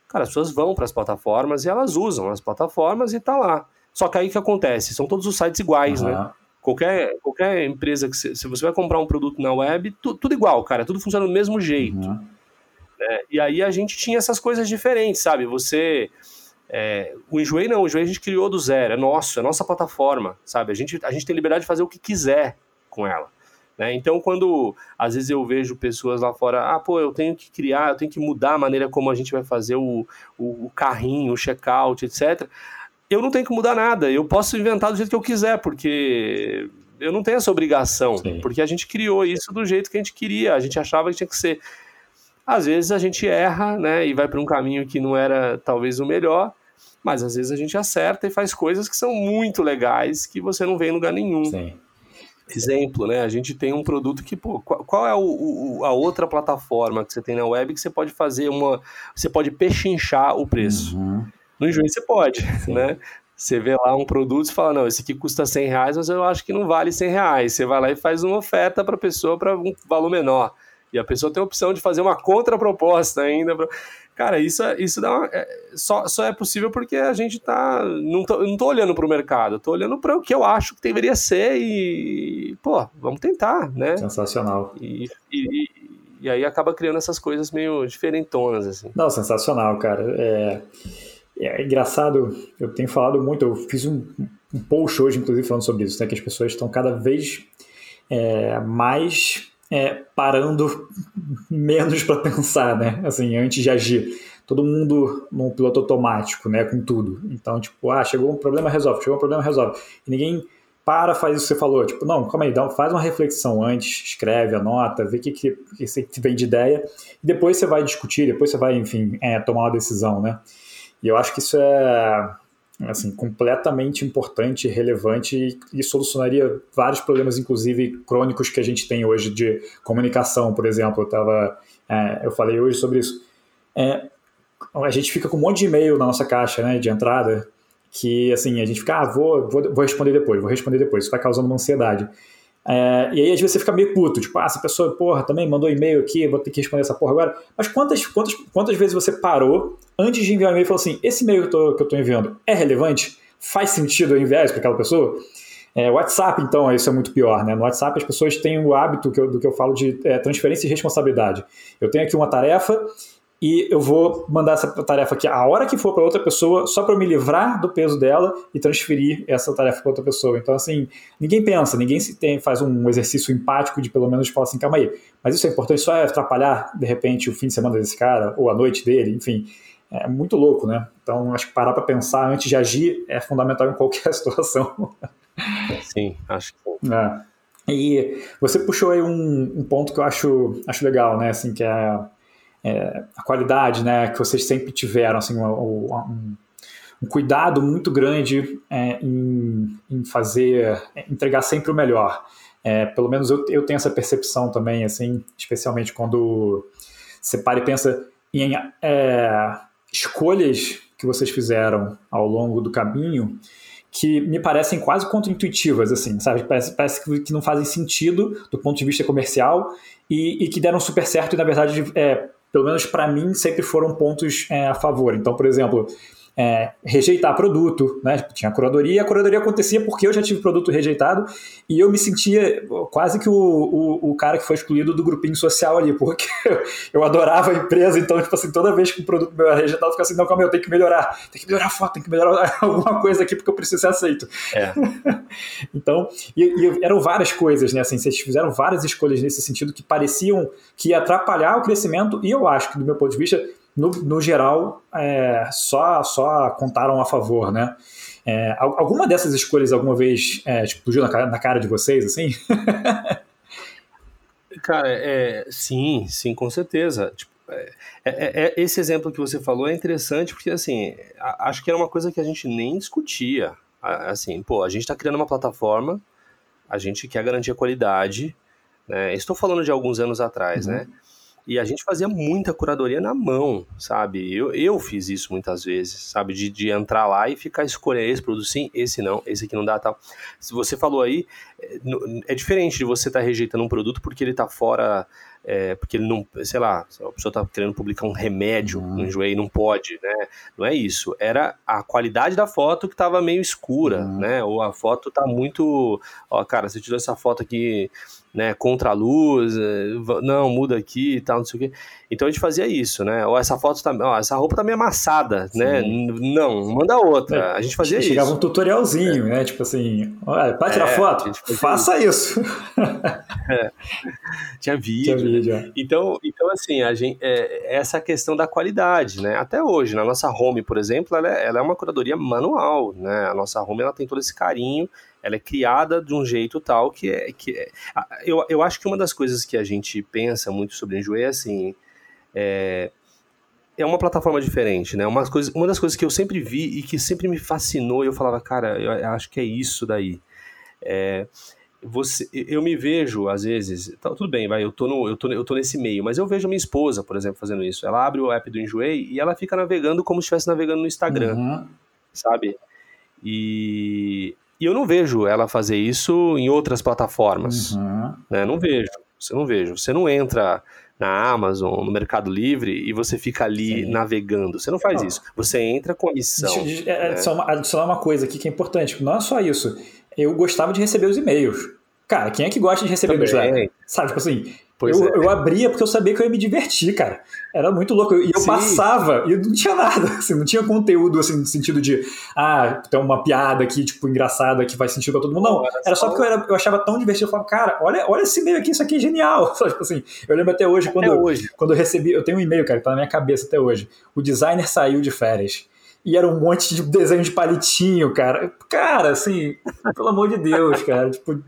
Cara, as pessoas vão para as plataformas e elas usam as plataformas e tá lá. Só que aí o que acontece? São todos os sites iguais, uhum. né? Qualquer, qualquer empresa que se, se, você vai comprar um produto na web, tu, tudo igual, cara, tudo funciona do mesmo jeito. Uhum. Né? E aí a gente tinha essas coisas diferentes, sabe? Você. É, o Enjoei não, o Enjoei a gente criou do zero, é nosso, é nossa plataforma, sabe? A gente, a gente tem liberdade de fazer o que quiser com ela. Né? Então, quando às vezes eu vejo pessoas lá fora, ah, pô, eu tenho que criar, eu tenho que mudar a maneira como a gente vai fazer o, o, o carrinho, o checkout, etc eu não tenho que mudar nada. Eu posso inventar do jeito que eu quiser, porque eu não tenho essa obrigação. Sim. Porque a gente criou isso do jeito que a gente queria. A gente achava que tinha que ser. Às vezes a gente erra, né? E vai para um caminho que não era talvez o melhor. Mas às vezes a gente acerta e faz coisas que são muito legais que você não vê em lugar nenhum. Sim. exemplo, né? A gente tem um produto que, pô, qual, é o, o, a outra plataforma que você tem na web que você pode fazer uma. Você pode pechinchar o preço. Uhum. No Enjoei você pode, Sim. né? Você vê lá um produto e fala, não, esse aqui custa 100 reais, mas eu acho que não vale 100 reais. Você vai lá e faz uma oferta para a pessoa para um valor menor. E a pessoa tem a opção de fazer uma contraproposta ainda. Pra... Cara, isso, é, isso dá uma, é, só, só é possível porque a gente tá. Não tô, não tô olhando para o mercado, tô olhando para o que eu acho que deveria ser e. Pô, vamos tentar, né? Sensacional. E, e, e aí acaba criando essas coisas meio diferentonas, assim. Não, sensacional, cara. É, é engraçado, eu tenho falado muito, eu fiz um, um post hoje, inclusive, falando sobre isso, né? Que as pessoas estão cada vez é, mais é, parando menos para pensar, né? Assim, antes de agir. Todo mundo num piloto automático, né? Com tudo. Então, tipo, ah, chegou um problema, resolve. Chegou um problema, resolve. E ninguém para, faz o que você falou. Tipo, não, calma aí, dá, faz uma reflexão antes, escreve, anota, vê o que, que, que você vem de ideia. E depois você vai discutir, depois você vai, enfim, é, tomar uma decisão, né? E eu acho que isso é assim, completamente importante, relevante e, solucionaria vários problemas, inclusive crônicos que a gente tem hoje de comunicação, por exemplo. Eu tava, é, eu falei hoje sobre isso. É, a gente fica com um monte de e-mail na nossa caixa, né, de entrada, que assim a gente fica, ah, vou, vou, vou responder depois, vou responder depois. Isso vai causando uma ansiedade. É, e aí às vezes você fica meio puto, tipo, ah, essa pessoa, porra, também mandou e-mail aqui, vou ter que responder essa porra agora. Mas quantas, quantas, quantas vezes você parou antes de enviar um e-mail e falou assim, esse e-mail que eu, tô enviando é relevante? Faz sentido eu enviar isso para aquela pessoa? É, WhatsApp, então, isso é muito pior, né? No WhatsApp as pessoas têm o hábito que eu, do que eu falo de é, transferência e responsabilidade. Eu tenho aqui uma tarefa e eu vou mandar essa tarefa aqui a hora que for para outra pessoa, só para eu me livrar do peso dela e transferir essa tarefa para outra pessoa. Então, assim, ninguém pensa, ninguém se tem, faz um exercício empático de pelo menos falar assim, calma aí, mas isso é importante, só é atrapalhar, de repente, o fim de semana desse cara, ou a noite dele, enfim. É muito louco, né? Então, acho que parar para pensar antes de agir é fundamental em qualquer situação. Sim, acho que é. E você puxou aí um, um ponto que eu acho, acho legal, né? Assim, que é é, a qualidade né, que vocês sempre tiveram, assim, um, um, um cuidado muito grande é, em, em, fazer, entregar sempre o melhor. É, pelo menos eu, eu tenho essa percepção também, assim, especialmente quando você para e pensa em é, escolhas que vocês fizeram ao longo do caminho que me parecem quase contra-intuitivas, assim, sabe? Parece, parece que não fazem sentido do ponto de vista comercial e, e que deram super certo e, na verdade, é, pelo menos para mim, sempre foram pontos é, a favor. Então, por exemplo, é, rejeitar produto, né? Tinha curadoria, a curadoria acontecia porque eu já tive produto rejeitado e eu me sentia quase que o, o, o cara que foi excluído do grupinho social ali, porque eu adorava a empresa, então, tipo assim, toda vez que o produto meu era rejeitado, eu ficava assim, não, calma, eu tenho que melhorar, tem que melhorar a foto, tem que melhorar alguma coisa aqui porque eu preciso ser aceito. É. então, e, e, eram várias coisas, né? Assim, vocês fizeram várias escolhas nesse sentido que pareciam que ia atrapalhar o crescimento e eu acho que, do meu ponto de vista, no, no geral, é, só, só contaram a favor, né? É, alguma dessas escolhas alguma vez é, explodiu na cara, na cara de vocês, assim? cara, é, sim, sim, com certeza. Tipo, é, é, é, esse exemplo que você falou é interessante porque, assim, acho que era uma coisa que a gente nem discutia. Assim, pô, a gente está criando uma plataforma, a gente quer garantir a qualidade, né? Estou falando de alguns anos atrás, uhum. né? E a gente fazia muita curadoria na mão, sabe? Eu, eu fiz isso muitas vezes, sabe? De, de entrar lá e ficar escolhendo esse produto sim, esse não, esse aqui não dá tal. Se você falou aí, é, é diferente de você estar tá rejeitando um produto porque ele está fora é, porque ele não, sei lá, a pessoa está querendo publicar um remédio uhum. no joelho, não pode, né? Não é isso. Era a qualidade da foto que estava meio escura, uhum. né? Ou a foto tá muito, ó, cara, você tirou essa foto aqui né, contra a luz, eh, não, muda aqui e tal, não sei o quê. Então a gente fazia isso, né? Ou essa foto tá, ó, essa roupa tá meio amassada, né? Sim. né? Não, manda outra. É, a gente fazia chegava isso. Chegava um tutorialzinho, é. né? Tipo assim, olha, para tirar é, foto, faça isso. isso. É. Tinha vídeo. Tinha vídeo né? Então, então, assim, a gente, é, essa questão da qualidade, né? Até hoje, na nossa home, por exemplo, ela é, ela é uma curadoria manual, né? A nossa home, ela tem todo esse carinho ela é criada de um jeito tal que é. Que é eu, eu acho que uma das coisas que a gente pensa muito sobre Enjoei é assim. É, é uma plataforma diferente, né? Uma, coisa, uma das coisas que eu sempre vi e que sempre me fascinou, e eu falava, cara, eu acho que é isso daí. É, você, eu me vejo, às vezes, tá, tudo bem, vai, eu tô, no, eu, tô, eu tô nesse meio, mas eu vejo minha esposa, por exemplo, fazendo isso. Ela abre o app do Enjoei e ela fica navegando como se estivesse navegando no Instagram, uhum. sabe? E, e eu não vejo ela fazer isso em outras plataformas, uhum. né? Não vejo, você não vejo. Você não entra na Amazon, no Mercado Livre, e você fica ali Sim. navegando. Você não faz não. isso. Você entra com a missão. Deixa, deixa, é, né? adicionar, adicionar uma coisa aqui que é importante. Não é só isso. Eu gostava de receber os e-mails. Cara, quem é que gosta de receber newsletter? Sabe, tipo assim, eu, é. eu, abria porque eu sabia que eu ia me divertir, cara. Era muito louco. E eu Sim. passava e não tinha nada, assim, não tinha conteúdo, assim, no sentido de, ah, tem uma piada aqui, tipo, engraçada que faz sentido pra todo mundo. Não, era só porque eu, era, eu achava tão divertido. Eu falava, cara, olha, olha esse e-mail aqui, isso aqui é genial. tipo assim, eu lembro até hoje, quando, até hoje. quando eu recebi, eu tenho um e-mail, cara, que tá na minha cabeça até hoje. O designer saiu de férias e era um monte de desenho de palitinho, cara. Cara, assim, pelo amor de Deus, cara. Tipo,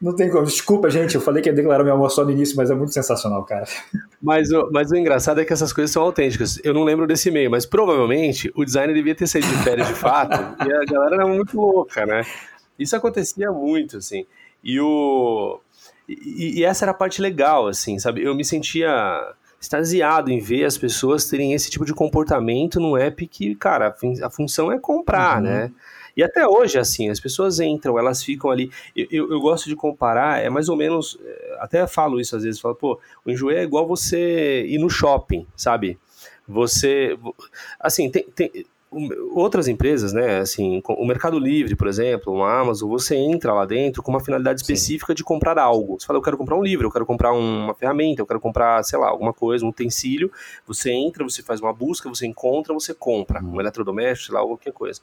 não tem como. Desculpa, gente, eu falei que ia declarar meu amor só no início, mas é muito sensacional, cara. Mas o, mas o engraçado é que essas coisas são autênticas. Eu não lembro desse e-mail, mas provavelmente o designer devia ter saído de férias de fato e a galera era muito louca, né? Isso acontecia muito, assim. E o. E, e essa era a parte legal, assim, sabe? Eu me sentia extasiado em ver as pessoas terem esse tipo de comportamento no app que, cara, a função é comprar, uhum. né? E até hoje, assim, as pessoas entram, elas ficam ali. Eu, eu, eu, gosto de comparar, é mais ou menos. Eh, até falo isso às vezes, falo, pô, o enjoei é igual você ir no shopping, sabe? Você. Assim, tem, tem outras empresas, né, assim, o Mercado Livre, por exemplo, o Amazon, você entra lá dentro com uma finalidade específica Sim. de comprar algo. Você fala, eu quero comprar um livro, eu quero comprar uma ferramenta, eu quero comprar, sei lá, alguma coisa, um utensílio. Você entra, você faz uma busca, você encontra, você compra, um eletrodoméstico, sei lá, qualquer coisa.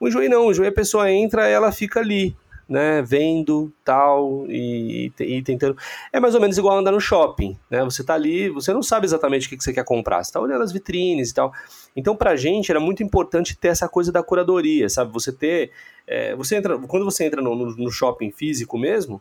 O Enjoei não, o Enjoei a pessoa entra, ela fica ali, né, vendo tal e, e, tentando. É mais ou menos igual andar no shopping, né? Você tá ali, você não sabe exatamente o que, que você quer comprar, você tá olhando as vitrines e tal. Então, pra gente era muito importante ter essa coisa da curadoria, sabe? Você ter. É, você entra, quando você entra no, no, no shopping físico mesmo,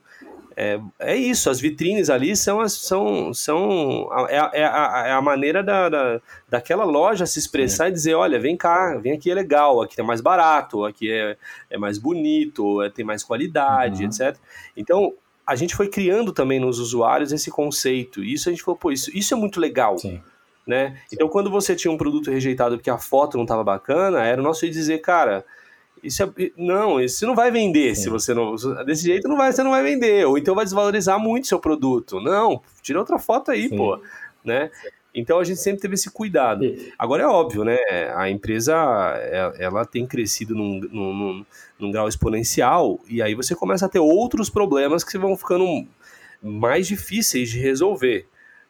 é, é isso, as vitrines ali são, as, são, são é, a, é, a, é a maneira da, da, daquela loja se expressar é. e dizer, olha, vem cá, vem aqui é legal, aqui é mais barato, aqui é, é mais bonito, é, tem mais qualidade, uhum. etc. Então, a gente foi criando também nos usuários esse conceito, e isso a gente falou, pô, isso, isso é muito legal. Sim. Né? Então, quando você tinha um produto rejeitado porque a foto não estava bacana, era o nosso dizer, cara, isso é, não, isso não vai vender Sim. se você não. Desse jeito não vai, você não vai vender. Ou então vai desvalorizar muito seu produto. Não, tira outra foto aí, Sim. pô. Né? Então a gente sempre teve esse cuidado. Agora é óbvio, né? A empresa é, ela tem crescido num, num, num, grau exponencial e aí você começa a ter outros problemas que vão ficando mais difíceis de resolver.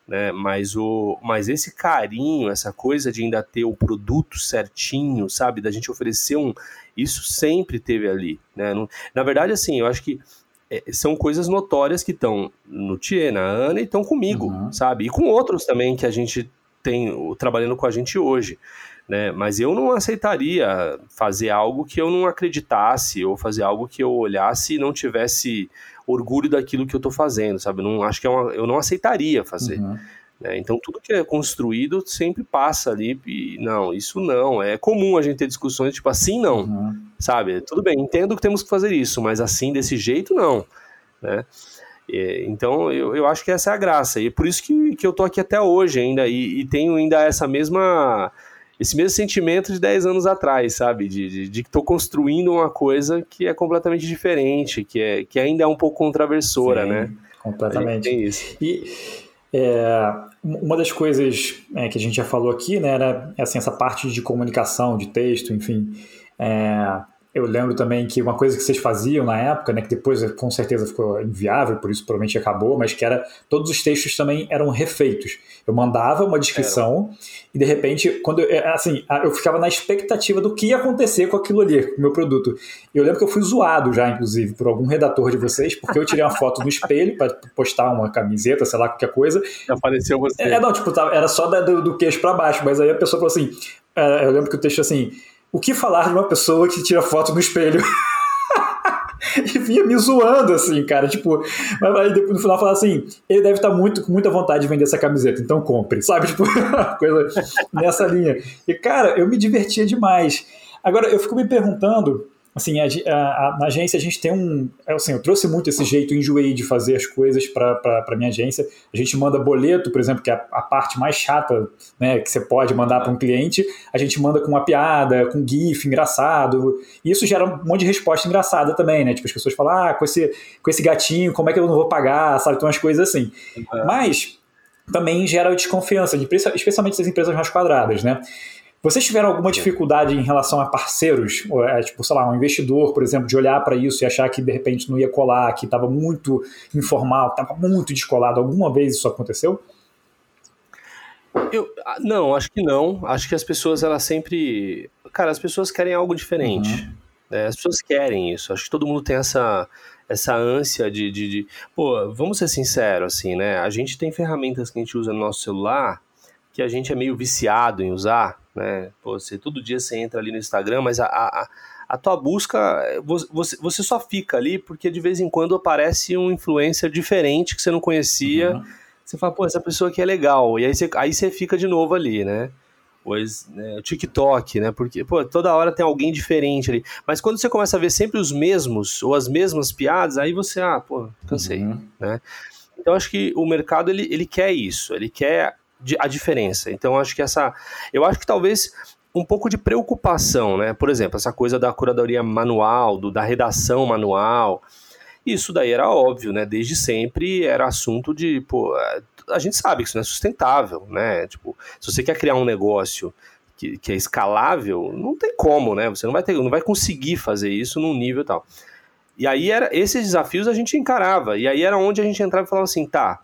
Né? Mas, o, mas esse carinho, essa coisa de ainda ter o produto certinho, sabe? Da gente oferecer um. Isso sempre teve ali. Né? na verdade, assim, eu acho que é, são coisas notórias que estão no Tia, na Ana e estão comigo, uhum. sabe? E com outros também que a gente tem trabalhando com a gente hoje. Né? Mas eu não aceitaria fazer algo que eu não acreditasse ou fazer algo que eu olhasse e não tivesse orgulho daquilo que eu estou fazendo, sabe? Não acho que é uma, eu não aceitaria fazer. Uhum. Né? Então tudo que é construído sempre passa ali e não, isso não. É comum a gente ter discussões tipo assim não, uhum. sabe? Tudo bem, entendo que temos que fazer isso, mas assim desse jeito não, né? então eu, eu acho que essa é a graça e é por isso que, que eu tô aqui até hoje ainda e, e tenho ainda essa mesma esse mesmo sentimento de 10 anos atrás, sabe? De, de, de que estou construindo uma coisa que é completamente diferente, que, é, que ainda é um pouco contraversora, Sim, né? Completamente. Tem isso. E é, uma das coisas é, que a gente já falou aqui, né, era assim, essa parte de comunicação, de texto, enfim. É, eu lembro também que uma coisa que vocês faziam na época, né, que depois com certeza ficou inviável, por isso provavelmente acabou, mas que era todos os textos também eram refeitos. Eu mandava uma descrição era. e de repente, quando eu, é, assim, eu ficava na expectativa do que ia acontecer com aquilo ali, com o meu produto. Eu lembro que eu fui zoado já, inclusive, por algum redator de vocês, porque eu tirei uma foto no espelho para postar uma camiseta, sei lá, qualquer coisa. Apareceu você. É, não, tipo, era só do, do queixo para baixo, mas aí a pessoa falou assim, é, eu lembro que o texto assim o que falar de uma pessoa que tira foto no espelho? e vinha me zoando, assim, cara. Tipo, mas aí depois no final fala assim: ele deve estar muito, com muita vontade de vender essa camiseta, então compre, sabe? Tipo, coisa nessa linha. E, cara, eu me divertia demais. Agora, eu fico me perguntando Assim, a, a, na agência a gente tem um. É, assim, eu trouxe muito esse jeito enjoei de fazer as coisas para minha agência. A gente manda boleto, por exemplo, que é a, a parte mais chata né, que você pode mandar para um cliente. A gente manda com uma piada, com GIF engraçado. E isso gera um monte de resposta engraçada também, né? Tipo, as pessoas falam, ah, com esse, com esse gatinho, como é que eu não vou pagar? Sabe? Tem umas coisas assim. Uhum. Mas também gera desconfiança, especialmente das empresas mais quadradas, né? Vocês tiveram alguma dificuldade em relação a parceiros? É, tipo, sei lá, um investidor, por exemplo, de olhar para isso e achar que de repente não ia colar, que estava muito informal, estava muito descolado. Alguma vez isso aconteceu? Eu, ah, não, acho que não. Acho que as pessoas, elas sempre. Cara, as pessoas querem algo diferente. Uhum. Né? As pessoas querem isso. Acho que todo mundo tem essa, essa ânsia de, de, de. Pô, vamos ser sinceros, assim, né? A gente tem ferramentas que a gente usa no nosso celular que a gente é meio viciado em usar né? Você, todo dia você entra ali no Instagram, mas a, a, a tua busca, você, você só fica ali porque de vez em quando aparece um influencer diferente que você não conhecia. Uhum. Você fala, pô, essa pessoa aqui é legal. E aí você, aí você fica de novo ali, né? Pois, né, o TikTok, né? Porque, pô, toda hora tem alguém diferente ali. Mas quando você começa a ver sempre os mesmos, ou as mesmas piadas, aí você, ah, pô, cansei, uhum. né? Então, acho que o mercado, ele, ele quer isso. Ele quer a diferença. Então, acho que essa. Eu acho que talvez um pouco de preocupação, né? Por exemplo, essa coisa da curadoria manual, do, da redação manual. Isso daí era óbvio, né? Desde sempre era assunto de, pô, a gente sabe que isso não é sustentável, né? Tipo, se você quer criar um negócio que, que é escalável, não tem como, né? Você não vai ter, não vai conseguir fazer isso num nível tal. E aí era esses desafios a gente encarava. E aí era onde a gente entrava e falava assim, tá,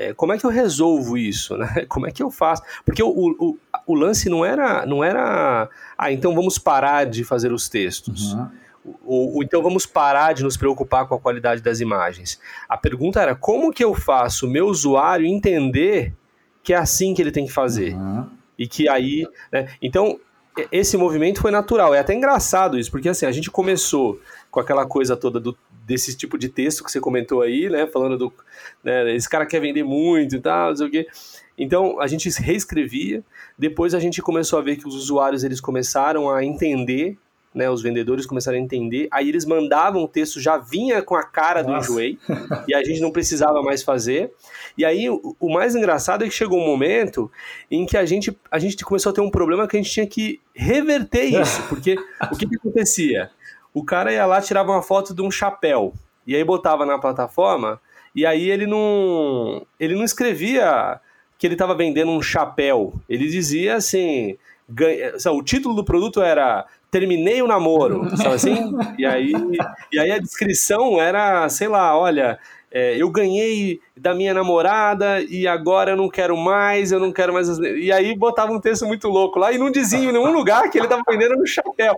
é, como é que eu resolvo isso, né? Como é que eu faço? Porque o, o, o, lance não era, não era, ah, então vamos parar de fazer os textos. Uhum. Ou, ou, então vamos parar de nos preocupar com a qualidade das imagens. A pergunta era como que eu faço o meu usuário entender que é assim que ele tem que fazer. Uhum. E que aí, né? Então, esse movimento foi natural. É até engraçado isso, porque assim, a gente começou com aquela coisa toda do desse tipo de texto que você comentou aí, né? Falando do. Né, esse cara quer vender muito e tal, não sei o quê. Então a gente reescrevia, depois a gente começou a ver que os usuários eles começaram a entender, né? Os vendedores começaram a entender, aí eles mandavam o texto, já vinha com a cara Nossa. do enjoei, e a gente não precisava mais fazer. E aí o, o mais engraçado é que chegou um momento em que a gente, a gente começou a ter um problema que a gente tinha que reverter isso, porque o que, que acontecia? O cara ia lá, tirava uma foto de um chapéu, e aí botava na plataforma, e aí ele não, ele não escrevia que ele estava vendendo um chapéu, ele dizia assim, ganha, o título do produto era terminei o namoro, sabe assim? E aí, e aí a descrição era, sei lá, olha, é, eu ganhei da minha namorada e agora eu não quero mais, eu não quero mais. E aí botava um texto muito louco lá e não dizia em nenhum lugar que ele estava vendendo no chapéu.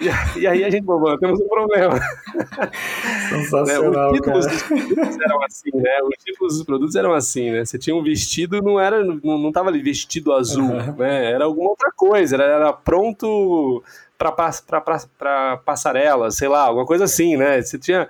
E, e, aí a gente falou, temos um problema. Sensacional, né? Os títulos dos produtos eram assim, né? Os títulos dos produtos eram assim, né? Você tinha um vestido, não era, não, não tava ali vestido azul, uhum. né? Era alguma outra coisa, era, era pronto para passarela, sei lá, alguma coisa assim, né? Você tinha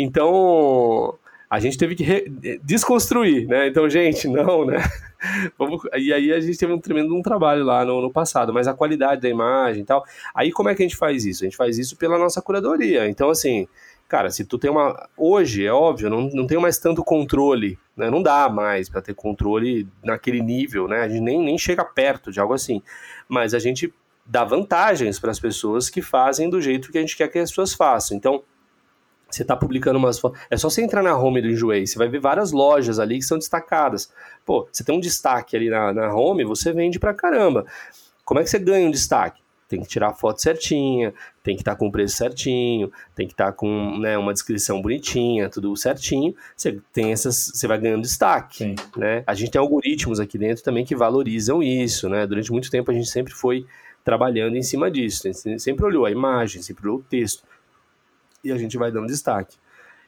então, a gente teve que desconstruir, né? Então, gente, não, né? Vamos... E aí a gente teve um tremendo um trabalho lá no, no, passado, mas a qualidade da imagem e tal. Aí como é que a gente faz isso? A gente faz isso pela nossa curadoria. Então, assim, cara, se tu tem uma. Hoje, é óbvio, não, não tenho mais tanto controle, né? Não dá mais para ter controle naquele nível, né? A gente nem, nem chega perto de algo assim. Mas a gente dá vantagens para as pessoas que fazem do jeito que a gente quer que as pessoas façam. Então, você está publicando umas fotos. É só você entrar na home do Enjoei, você vai ver várias lojas ali que são destacadas. Pô, você tem um destaque ali na, na home, você vende pra caramba. Como é que você ganha um destaque? Tem que tirar a foto certinha, tem que estar tá com o preço certinho, tem que estar tá com né, uma descrição bonitinha, tudo certinho. Você tem essas, você vai ganhando destaque, né? A gente tem algoritmos aqui dentro também que valorizam isso, né? Durante muito tempo a gente sempre foi trabalhando em cima disso, a gente sempre olhou a imagem, sempre olhou o texto e a gente vai dando destaque.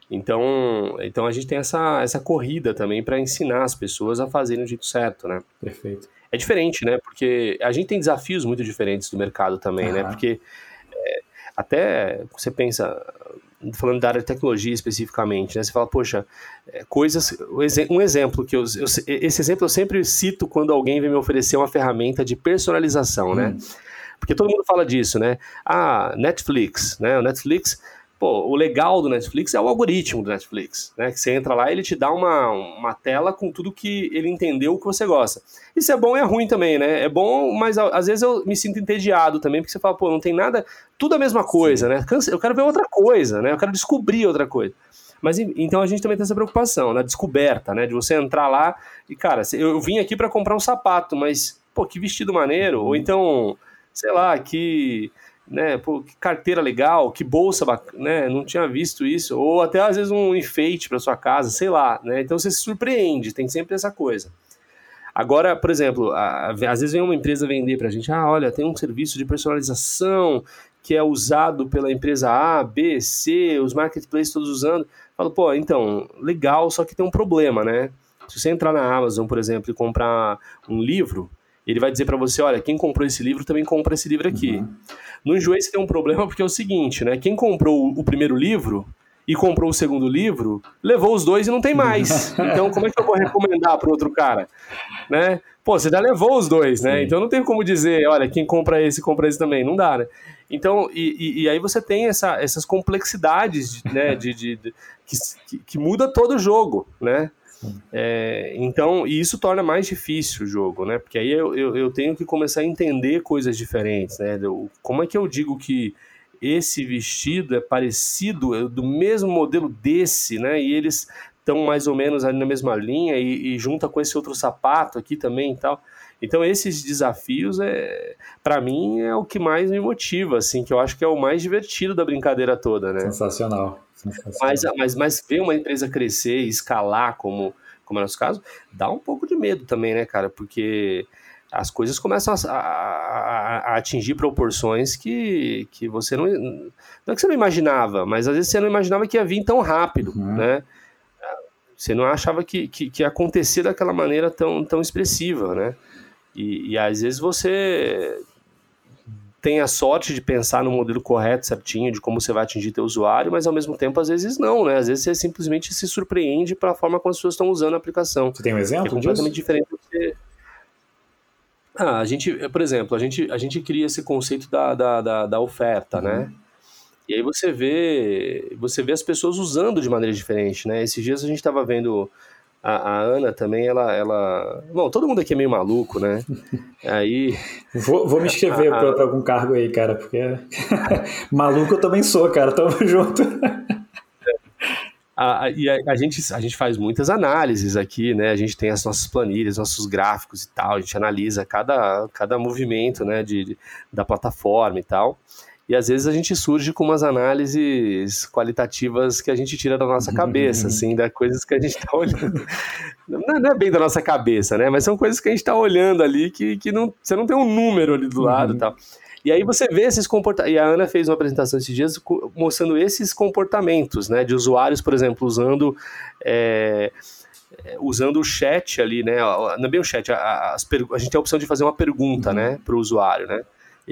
Então, então a gente tem essa, essa corrida também para ensinar as pessoas a fazerem o jeito certo, né? Perfeito. É diferente, né? Porque a gente tem desafios muito diferentes do mercado também, né? Porque é, até você pensa, falando da área de tecnologia especificamente, né? Você fala, poxa, é, coisas. Um exemplo que eu, eu, Esse exemplo eu sempre cito quando alguém vem me oferecer uma ferramenta de personalização, né? Hum. Porque todo mundo fala disso, né? Ah, Netflix, né? O Netflix Pô, o legal do Netflix é o algoritmo do Netflix, né? Que você entra lá e ele te dá uma, uma tela com tudo que ele entendeu que você gosta. Isso é bom e é ruim também, né? É bom, mas às vezes eu me sinto entediado também, porque você fala, pô, não tem nada, tudo a mesma coisa, Sim. né? Eu quero ver outra coisa, né? Eu quero descobrir outra coisa. Mas então a gente também tem essa preocupação, na descoberta, né? De você entrar lá e, cara, eu vim aqui para comprar um sapato, mas, pô, que vestido maneiro, ou então, sei lá, que né, pô, que carteira legal, que bolsa, né, não tinha visto isso, ou até às vezes um enfeite para sua casa, sei lá, né, então você se surpreende, tem sempre essa coisa. Agora, por exemplo, a, às vezes vem uma empresa vender para a gente, ah, olha, tem um serviço de personalização que é usado pela empresa A, B, C, os marketplaces todos usando. Falo, pô, então, legal, só que tem um problema, né? Se você entrar na Amazon, por exemplo, e comprar um livro, ele vai dizer para você, olha, quem comprou esse livro também compra esse livro aqui. Uhum. No Enjoei você tem um problema porque é o seguinte, né? Quem comprou o primeiro livro e comprou o segundo livro, levou os dois e não tem mais. Então, como é que eu vou recomendar para outro cara? Né? Pô, você já levou os dois, né? Sim. Então não tem como dizer, olha, quem compra esse, compra esse também. Não dá, né? Então, e, e, e aí você tem essa, essas complexidades, né, de, de, de que, que, muda todo o jogo, né? É, então, e isso torna mais difícil o jogo, né? Porque aí eu, eu, eu, tenho que começar a entender coisas diferentes, né? Como é que eu digo que esse vestido é parecido, é do mesmo modelo desse, né? E eles estão mais ou menos ali na mesma linha e, e junta com esse outro sapato aqui também e tal. Então esses desafios é, para mim é o que mais me motiva, assim, que eu acho que é o mais divertido da brincadeira toda, né? Sensacional. Mas, mas, mas ver uma empresa crescer, escalar, como como é o nosso caso, dá um pouco de medo também, né, cara? Porque as coisas começam a, a, a, atingir proporções que, que você não. Não é que você não imaginava, mas às vezes você não imaginava que ia vir tão rápido, uhum. né? Você não achava que, que, que ia acontecer daquela maneira tão, tão expressiva, né? E, e às vezes você tem a sorte de pensar no modelo correto, certinho, de como você vai atingir teu usuário, mas ao mesmo tempo, às vezes não, né? Às vezes você simplesmente se surpreende pela forma como as pessoas estão usando a aplicação. Você tem um exemplo? É completamente disso? diferente do que. Ah, a gente, por exemplo, a gente, a gente cria esse conceito da, da, da, da oferta, né? uhum. né? E aí você vê, você vê as pessoas usando de maneira diferente, né? Esses dias a gente estava vendo a, a, Ana também, ela, ela. Bom, todo mundo aqui é meio maluco, né? Aí. Vou, vou me inscrever para algum cargo aí, cara, porque. maluco eu também sou, cara, tamo junto. A, e a, a, gente, a gente faz muitas análises aqui, né? A gente tem as nossas planilhas, nossos gráficos e tal, a gente analisa cada, cada movimento né, de, de da plataforma e tal. E às vezes a gente surge com umas análises qualitativas que a gente tira da nossa cabeça, assim, da coisas que a gente está olhando. Não, é bem da nossa cabeça, né? Mas são coisas que a gente está olhando ali que, que não, você não tem um número ali do lado e uhum. tal. E aí você vê esses comportamentos. E a Ana fez uma apresentação esses dias mostrando esses comportamentos, né? De usuários, por exemplo, usando. É, usando o chat ali, né? Não é bem o chat, a, a, a gente tem a opção de fazer uma pergunta, uhum. né, para o usuário, né?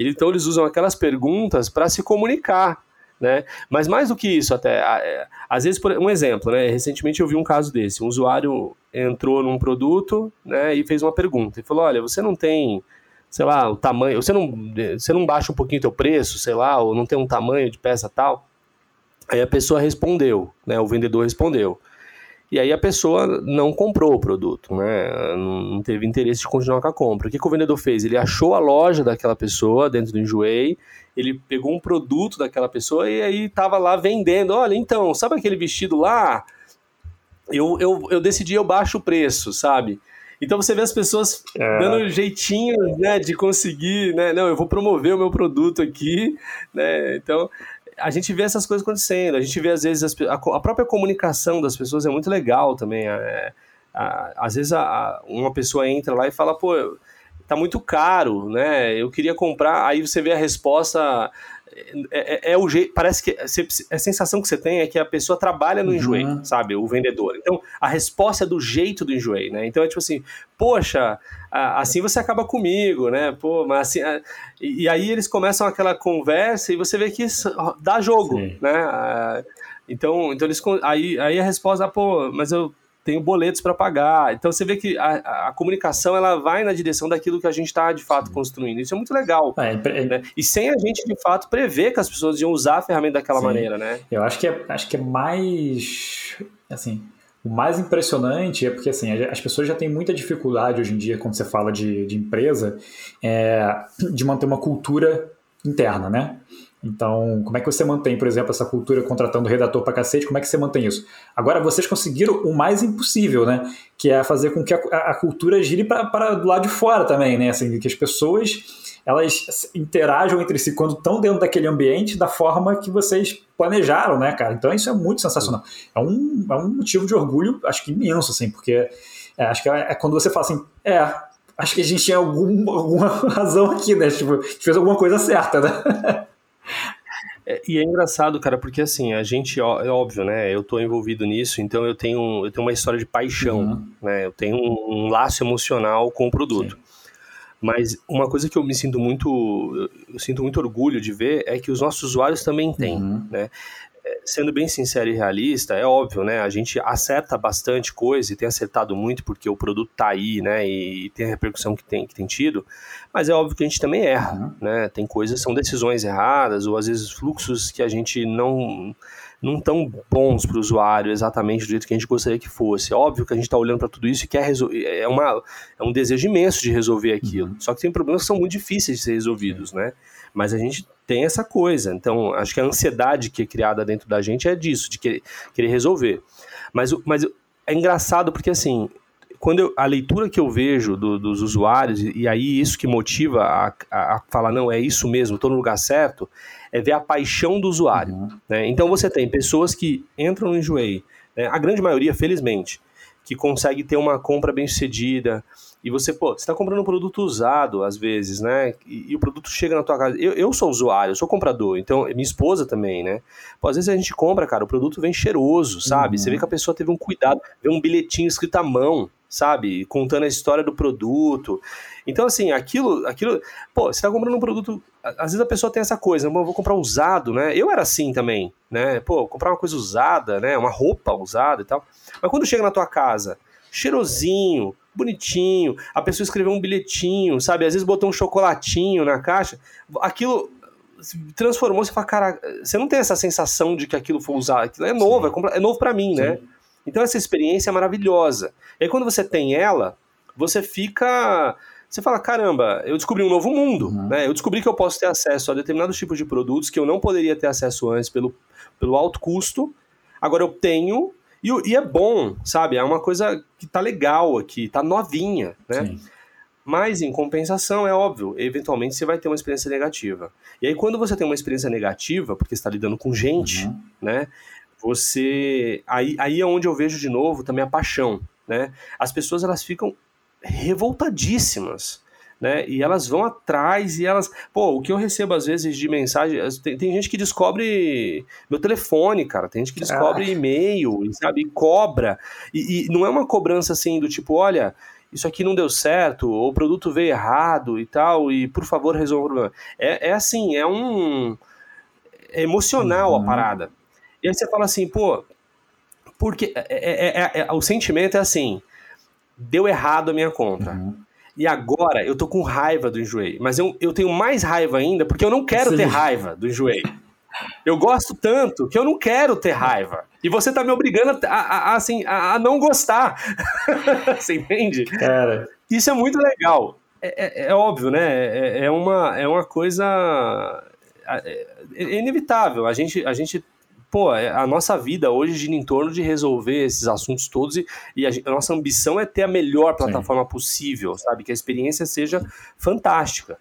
Então eles usam aquelas perguntas para se comunicar. Né? Mas mais do que isso, até, é, às vezes, por um exemplo, né? Recentemente eu vi um caso desse: um usuário entrou num produto né, e fez uma pergunta e falou: Olha, você não tem, sei lá, o tamanho, você não, você não baixa um pouquinho o teu preço, sei lá, ou não tem um tamanho de peça tal? Aí a pessoa respondeu, né? O vendedor respondeu. E aí a pessoa não comprou o produto, né? Não teve interesse de continuar com a compra. O que, que o vendedor fez? Ele achou a loja daquela pessoa dentro do Enjoei, ele pegou um produto daquela pessoa e aí estava lá vendendo. Olha, então, sabe aquele vestido lá? Eu, eu, eu decidi, eu baixo o preço, sabe? Então você vê as pessoas é. dando jeitinho, né, de conseguir, né, não, eu vou promover o meu produto aqui, né, então a gente vê essas coisas acontecendo, a gente vê às vezes as, a, a, própria comunicação das pessoas é muito legal também. É, a, às vezes a, uma pessoa entra lá e fala, pô, tá muito caro, né? Eu queria comprar, aí você vê a resposta é, é, é, o jeito, parece que a sensação que você tem é que a pessoa trabalha no uhum. enjoei, sabe? O vendedor. Então, a resposta é do jeito do enjoei, né? Então é tipo assim, poxa, assim você acaba comigo, né? Pô, mas assim. E aí eles começam aquela conversa e você vê que dá jogo, Sim. né? Então, então eles, aí, aí a resposta, pô, mas eu tenho boletos para pagar. Então você vê que a, a, comunicação ela vai na direção daquilo que a gente está de fato construindo. Isso é muito legal. É, é, né? E sem a gente de fato prever que as pessoas iam usar a ferramenta daquela sim. maneira, né? Eu acho que é, acho que é mais assim. O mais impressionante é porque assim, as pessoas já têm muita dificuldade hoje em dia, quando você fala de, de empresa, é, de manter uma cultura interna, né? Então, como é que você mantém, por exemplo, essa cultura contratando redator pra cacete? Como é que você mantém isso? Agora, vocês conseguiram o mais impossível, né? Que é fazer com que a, a cultura gire para do lado de fora também, né? Assim, que as pessoas elas interajam entre si quando estão dentro daquele ambiente da forma que vocês planejaram, né, cara? Então isso é muito sensacional. É um, é um motivo de orgulho, acho que imenso, assim, porque é, acho que é, é, quando você fala assim, é, acho que a gente tinha algum, alguma razão aqui, né? Tipo, a gente fez alguma coisa certa, né? É, e é engraçado, cara, porque assim, a gente, ó, é óbvio, né? Eu tô envolvido nisso, então eu tenho, eu tenho uma história de paixão, uhum. né? Eu tenho um, um, laço emocional com o produto. Sim. Mas uma coisa que eu me sinto muito, eu sinto muito orgulho de ver é que os nossos usuários também têm, uhum. né? Sendo bem sincero e realista, é óbvio, né? A gente acerta bastante coisa e tem acertado muito porque o produto tá aí, né? E tem a repercussão que tem, que tem tido. Mas é óbvio que a gente também erra, uhum. né? Tem coisas, são decisões erradas ou às vezes fluxos que a gente não não tão bons para o usuário exatamente do jeito que a gente gostaria que fosse. É óbvio que a gente está olhando para tudo isso e quer resolver. É, uma, é um desejo imenso de resolver aquilo. Uhum. Só que tem problemas que são muito difíceis de ser resolvidos, né? Mas a gente tem essa coisa. Então, acho que a ansiedade que é criada dentro da gente é disso, de querer, querer resolver. Mas, mas é engraçado porque, assim, quando eu, a leitura que eu vejo do, dos usuários, e aí isso que motiva a, a, a falar, não, é isso mesmo, estou no lugar certo, é ver a paixão do usuário. Uhum. Né? Então você tem pessoas que entram no Enjoei, né? a grande maioria, felizmente, que consegue ter uma compra bem sucedida. E você, pô, você está comprando um produto usado, às vezes, né? E, e, o produto chega na tua casa. Eu, eu sou usuário, eu sou comprador, então minha esposa também, né? Pô, às vezes a gente compra, cara, o produto vem cheiroso, sabe? Uhum. Você vê que a pessoa teve um cuidado, vê um bilhetinho escrito à mão, sabe? Contando a história do produto. Então, assim, aquilo, aquilo. Pô, você tá comprando um produto. Às vezes a pessoa tem essa coisa, eu vou comprar usado, né? Eu era assim também, né? Pô, comprar uma coisa usada, né? Uma roupa usada e tal. Mas quando chega na tua casa, cheirosinho, bonitinho, a pessoa escreveu um bilhetinho, sabe? Às vezes botou um chocolatinho na caixa, aquilo transformou, você fala, cara, você não tem essa sensação de que aquilo foi usado, aquilo é novo, é, é, novo para mim, né? Sim. né? Então essa experiência é maravilhosa. E aí quando você tem ela, você fica. Você fala, caramba, eu descobri um novo mundo, uhum. né? Eu descobri que eu posso ter acesso a determinados tipos de produtos que eu não poderia ter acesso antes pelo, pelo alto custo. Agora eu tenho, e, e é bom, sabe? É uma coisa que tá legal aqui, tá novinha, né? Sim. Mas, em compensação, é óbvio, eventualmente você vai ter uma experiência negativa. E aí, quando você tem uma experiência negativa, porque está lidando com gente, uhum. né? você aí, aí é onde eu vejo de novo também a paixão, né? As pessoas elas ficam revoltadíssimas, né? E elas vão atrás e elas, pô, o que eu recebo às vezes de mensagem, tem, tem gente que descobre meu telefone, cara, tem gente que descobre ah. e-mail, sabe, e cobra. E, e não é uma cobrança assim do tipo, olha, isso aqui não deu certo, ou o produto veio errado e tal, e por favor resolva o problema. É, é assim, é um é emocional uhum. a parada. E aí você fala assim, pô, porque é, é, é, é, o sentimento é assim, deu errado a minha compra. Uhum. E agora eu tô com raiva do enjoei. Mas eu, eu tenho mais raiva ainda porque eu não quero Sim. ter raiva do enjoei. Eu gosto tanto que eu não quero ter raiva. E você tá me obrigando a, a, a assim, a, a, não gostar. você entende? Cara. Isso é muito legal. É, é, é óbvio, né? É, é, uma, é uma coisa é, é inevitável. A gente, a gente pô, é, a nossa vida hoje gira em torno de resolver esses assuntos todos e, e a, a, nossa ambição é ter a melhor plataforma Sim. possível, sabe? Que a experiência seja fantástica.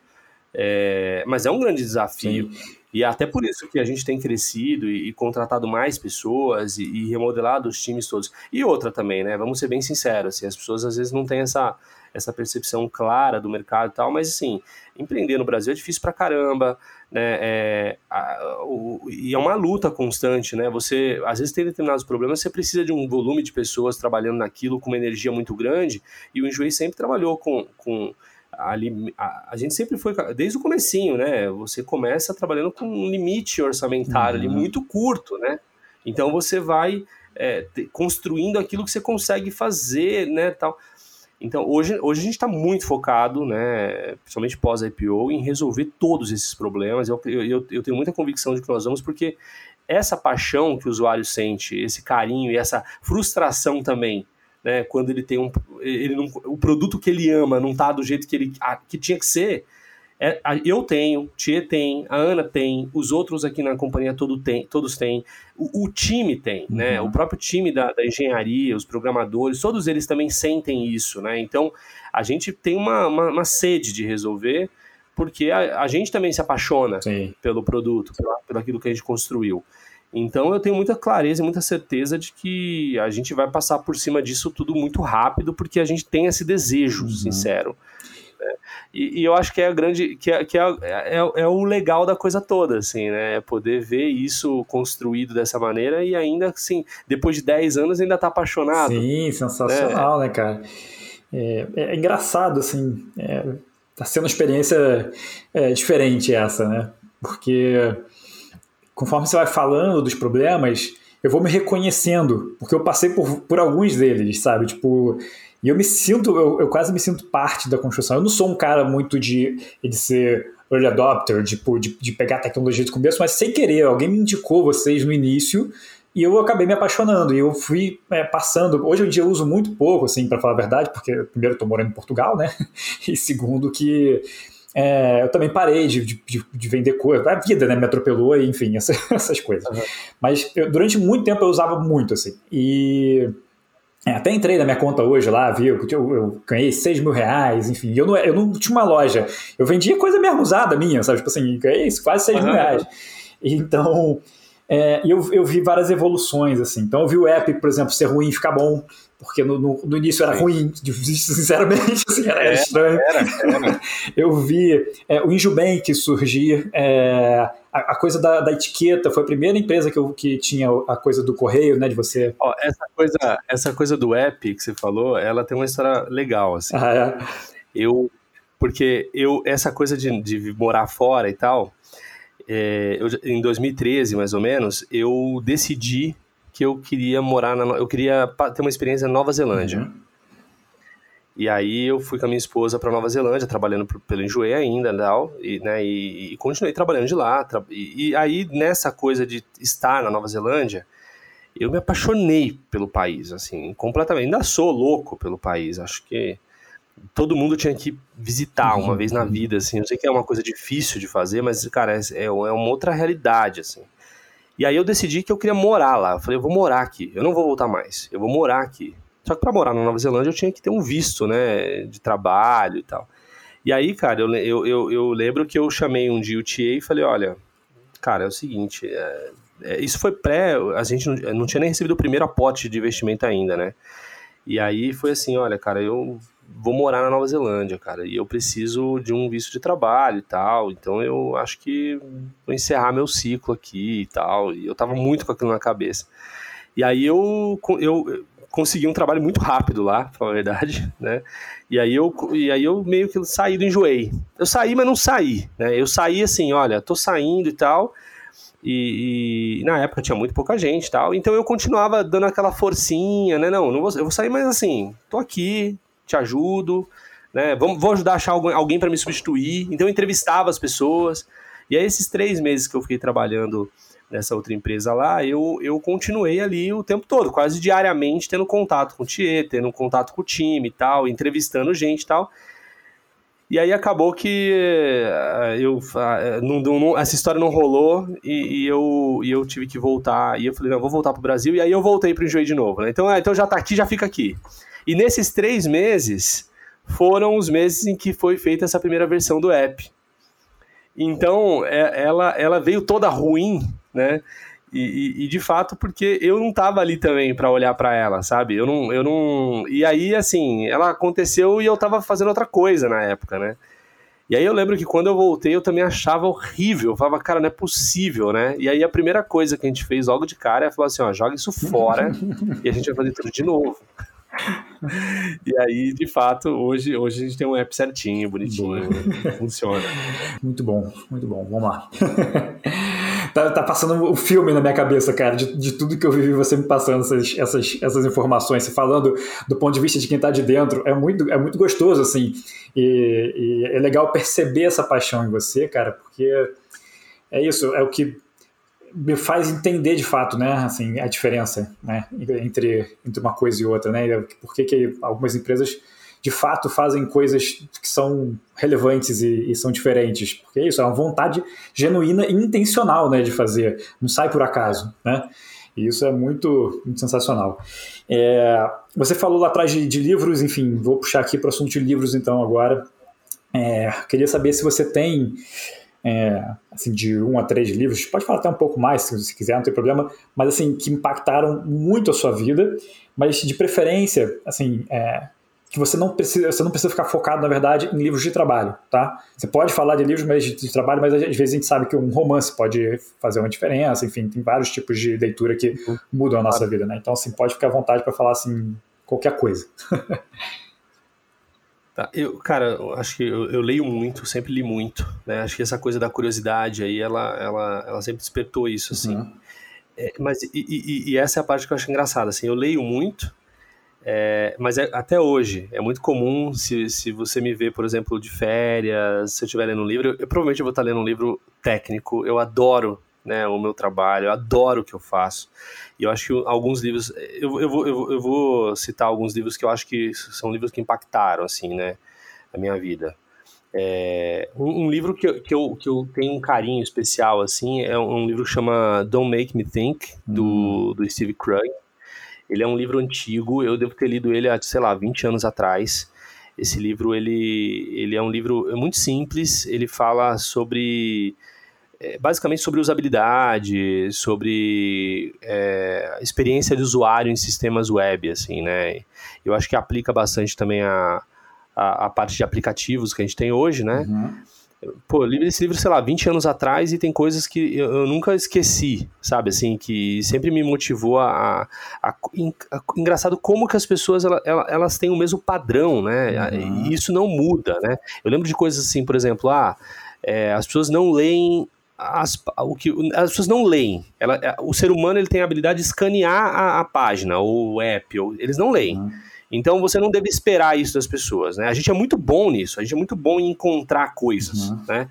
É, mas é um grande desafio. Sim. E é até por isso que a gente tem crescido e, e contratado mais pessoas e, e, remodelado os times todos. E outra também, né? Vamos ser bem sinceros, assim, as pessoas às vezes não têm essa, essa percepção clara do mercado e tal, mas assim, empreender no Brasil é difícil pra caramba né? É, a, o, e é uma luta constante, né? Você às vezes tem determinados problemas, você precisa de um volume de pessoas trabalhando naquilo com uma energia muito grande. E o Enjoei sempre trabalhou com, com a, a, a, gente sempre foi desde o comecinho, né? Você começa trabalhando com um limite orçamentário uhum. ali muito curto, né? Então você vai é, construindo aquilo que você consegue fazer, né, tal. Então, hoje, hoje a gente está muito focado, né, principalmente pós-IPO, em resolver todos esses problemas. Eu, eu, eu tenho muita convicção de que nós vamos, porque essa paixão que o usuário sente, esse carinho e essa frustração também, né, quando ele tem um, ele não, o produto que ele ama não está do jeito que ele que tinha que ser, é, eu tenho, Tia tem, a Ana tem, os outros aqui na companhia todo tem, todos têm, o, o time tem, né? uhum. né? O próprio time da, da, engenharia, os programadores, todos eles também sentem isso, né? Então a gente tem uma, uma, uma sede de resolver, porque a, a gente também se apaixona Sim. pelo produto, pelo, pelo aquilo que a gente construiu. Então eu tenho muita clareza e muita certeza de que a gente vai passar por cima disso tudo muito rápido, porque a gente tem esse desejo uhum. sincero. Né? E, e, eu acho que é a grande, que, é, que é, é, é, o legal da coisa toda, assim, né? É poder ver isso construído dessa maneira e ainda, assim, depois de 10 anos ainda tá apaixonado. Sim, sensacional, né, né cara? É, é, engraçado, assim, é, tá sendo uma experiência é, diferente essa, né? Porque conforme você vai falando dos problemas, eu vou me reconhecendo, porque eu passei por, por alguns deles, sabe? Tipo, e eu me sinto, eu, eu, quase me sinto parte da construção. Eu não sou um cara muito de, de ser early adopter, tipo, de, de pegar a tecnologia do começo, mas sem querer, alguém me indicou vocês no início e eu acabei me apaixonando. E eu fui é, passando. Hoje em dia eu uso muito pouco, assim, para falar a verdade, porque primeiro eu tô morando em Portugal, né? E segundo que. É, eu também parei de, de, de vender coisa. A vida né, me atropelou, enfim, essa, essas coisas. Uhum. Mas eu, durante muito tempo eu usava muito, assim. E é, até entrei na minha conta hoje lá, viu? Eu, eu ganhei 6 mil reais, enfim. Eu não, eu não tinha uma loja. Eu vendia coisa mesmo usada minha, sabe? Tipo assim, ganhei quase 6 uhum. mil reais. Então, é, eu, eu vi várias evoluções, assim. Então, eu vi o app, por exemplo, ser ruim e ficar bom porque no, no, no, início era ruim, sinceramente, assim, era, era estranho. Era, era. Eu vi é, o Injubank surgir, é, a, a, coisa da, da, etiqueta, foi a primeira empresa que, eu, que tinha a coisa do correio, né, de você... Ó, essa, coisa, essa coisa do app que você falou, ela tem uma história legal, assim. Ah, é? Eu, porque eu, essa coisa de, de morar fora e tal, é, eu, em 2013, mais ou menos, eu decidi que eu queria morar na, eu queria ter uma experiência na Nova Zelândia. Uhum. E aí eu fui com a minha esposa para Nova Zelândia, trabalhando pelo Enjoei ainda, tal, e, né, e, e continuei trabalhando de lá. Tra e, e, aí nessa coisa de estar na Nova Zelândia, eu me apaixonei pelo país, assim, completamente. Ainda sou louco pelo país. Acho que todo mundo tinha que visitar uma vez na vida, assim. Eu sei que é uma coisa difícil de fazer, mas cara, é, é uma outra realidade, assim. E aí eu decidi que eu queria morar lá. Eu falei, eu vou morar aqui, eu não vou voltar mais, eu vou morar aqui. Só que para morar na Nova Zelândia eu tinha que ter um visto, né, de trabalho e tal. E aí, cara, eu, eu, eu, eu lembro que eu chamei um dia o TA e falei, olha, cara, é o seguinte, é, é, isso foi pré, a gente não, não tinha nem recebido o primeiro aporte de investimento ainda, né? E aí foi assim, olha, cara, eu vou morar na Nova Zelândia, cara, e eu preciso de um visto de trabalho e tal, então eu acho que vou encerrar meu ciclo aqui e tal, e eu tava muito com aquilo na cabeça. E aí eu, eu consegui um trabalho muito rápido lá, pra falar a verdade, né, e aí eu, e aí eu meio que saí do enjoei. Eu saí, mas não saí, né, eu saí assim, olha, tô saindo e tal, e, e, na época tinha muito pouca gente e tal, então eu continuava dando aquela forcinha, né? Não, não vou, eu vou sair, mas assim, tô aqui, te ajudo, né? Vou ajudar a achar alguém, alguém para me substituir. Então eu entrevistava as pessoas. E aí esses três meses que eu fiquei trabalhando nessa outra empresa lá, eu, eu continuei ali o tempo todo, quase diariamente, tendo contato com o Thier, tendo contato com o time e tal, entrevistando gente e tal. E aí acabou que uh, eu, uh, não, não, essa história não rolou e, e, eu, e eu tive que voltar. E eu falei, não, vou voltar pro Brasil. E aí eu voltei pro Enjoei de novo. Né? Então, ah, então já tá aqui, já fica aqui. E nesses três meses foram os meses em que foi feita essa primeira versão do app. Então, é, ela, ela veio toda ruim, né? E, e, e, de fato, porque eu não tava ali também para olhar para ela, sabe? Eu não, eu não. E aí, assim, ela aconteceu e eu tava fazendo outra coisa na época, né? E aí eu lembro que quando eu voltei eu também achava horrível. Eu falava, cara, não é possível, né? E aí a primeira coisa que a gente fez logo de cara é falar assim: ó, joga isso fora e a gente vai fazer tudo de novo e aí, de fato, hoje, hoje a gente tem um app certinho, bonitinho, funciona. Muito bom, muito bom. Vamos lá. tá, tá, passando um filme na minha cabeça, cara, de, de tudo que eu vivi você me passando essas, essas, essas informações, você falando do ponto de vista de quem tá de dentro. É muito, é muito gostoso, assim. E, e é legal perceber essa paixão em você, cara, porque é isso, é o que me faz entender de fato, né, assim, a diferença, né, entre, entre uma coisa e outra, né, por que algumas empresas de fato fazem coisas que são relevantes e, e, são diferentes, porque é isso, é uma vontade genuína e intencional, né, de fazer, não sai por acaso, né, e isso é muito, muito sensacional. É, você falou lá atrás de, de, livros, enfim, vou puxar aqui para o assunto de livros então agora. É, queria saber se você tem é, assim, de um a três livros, pode falar até um pouco mais se você quiser, não tem problema, mas assim, que impactaram muito a sua vida, mas de preferência, assim, é, que você não precisa, você não precisa ficar focado, na verdade, em livros de trabalho, tá? Você pode falar de livros de, de trabalho, mas às vezes a gente sabe que um romance pode fazer uma diferença, enfim, tem vários tipos de leitura que uhum. mudam a nossa vida, né? Então, assim, pode ficar à vontade para falar, assim, qualquer coisa. Tá, eu, cara, eu acho que eu, eu, leio muito, sempre li muito, né? Acho que essa coisa da curiosidade aí, ela, ela, ela sempre despertou isso, assim. Uhum. É, mas, e, e, e, essa é a parte que eu acho engraçada, assim, eu leio muito, é, mas é, até hoje, é muito comum, se, se você me vê, por exemplo, de férias, se eu estiver lendo um livro, eu, eu provavelmente vou estar lendo um livro técnico, eu adoro né, o meu trabalho, eu adoro o que eu faço. E eu acho que alguns livros, eu, eu, vou, eu, eu vou citar alguns livros que eu acho que são livros que impactaram, assim, né, a minha vida. É, um, um, livro que eu, que, eu, que eu tenho um carinho especial, assim, é um, um livro que chama Don't Make Me Think, do, uhum. do Steve Krug. Ele é um livro antigo, eu devo ter lido ele há, sei lá, 20 anos atrás. Esse livro, ele, ele é um livro muito simples, ele fala sobre é, basicamente sobre usabilidade, sobre é, experiência de usuário em sistemas web, assim, né? Eu acho que aplica bastante também a, a, a parte de aplicativos que a gente tem hoje, né? Uhum. Pô, eu li esse livro, sei lá, 20 anos atrás e tem coisas que eu, nunca esqueci, sabe? Assim, que sempre me motivou a, a, a, Engraçado como que as pessoas, elas, elas têm o mesmo padrão, né? Uhum. E isso não muda, né? Eu lembro de coisas assim, por exemplo, ah, é, as pessoas não leem as, o que, as pessoas não leem. Ela, é, o ser humano ele tem a habilidade de escanear a, a página, ou o app, ou, eles não leem. Uhum. Então você não deve esperar isso das pessoas. Né? A gente é muito bom nisso, a gente é muito bom em encontrar coisas. Uhum. Né?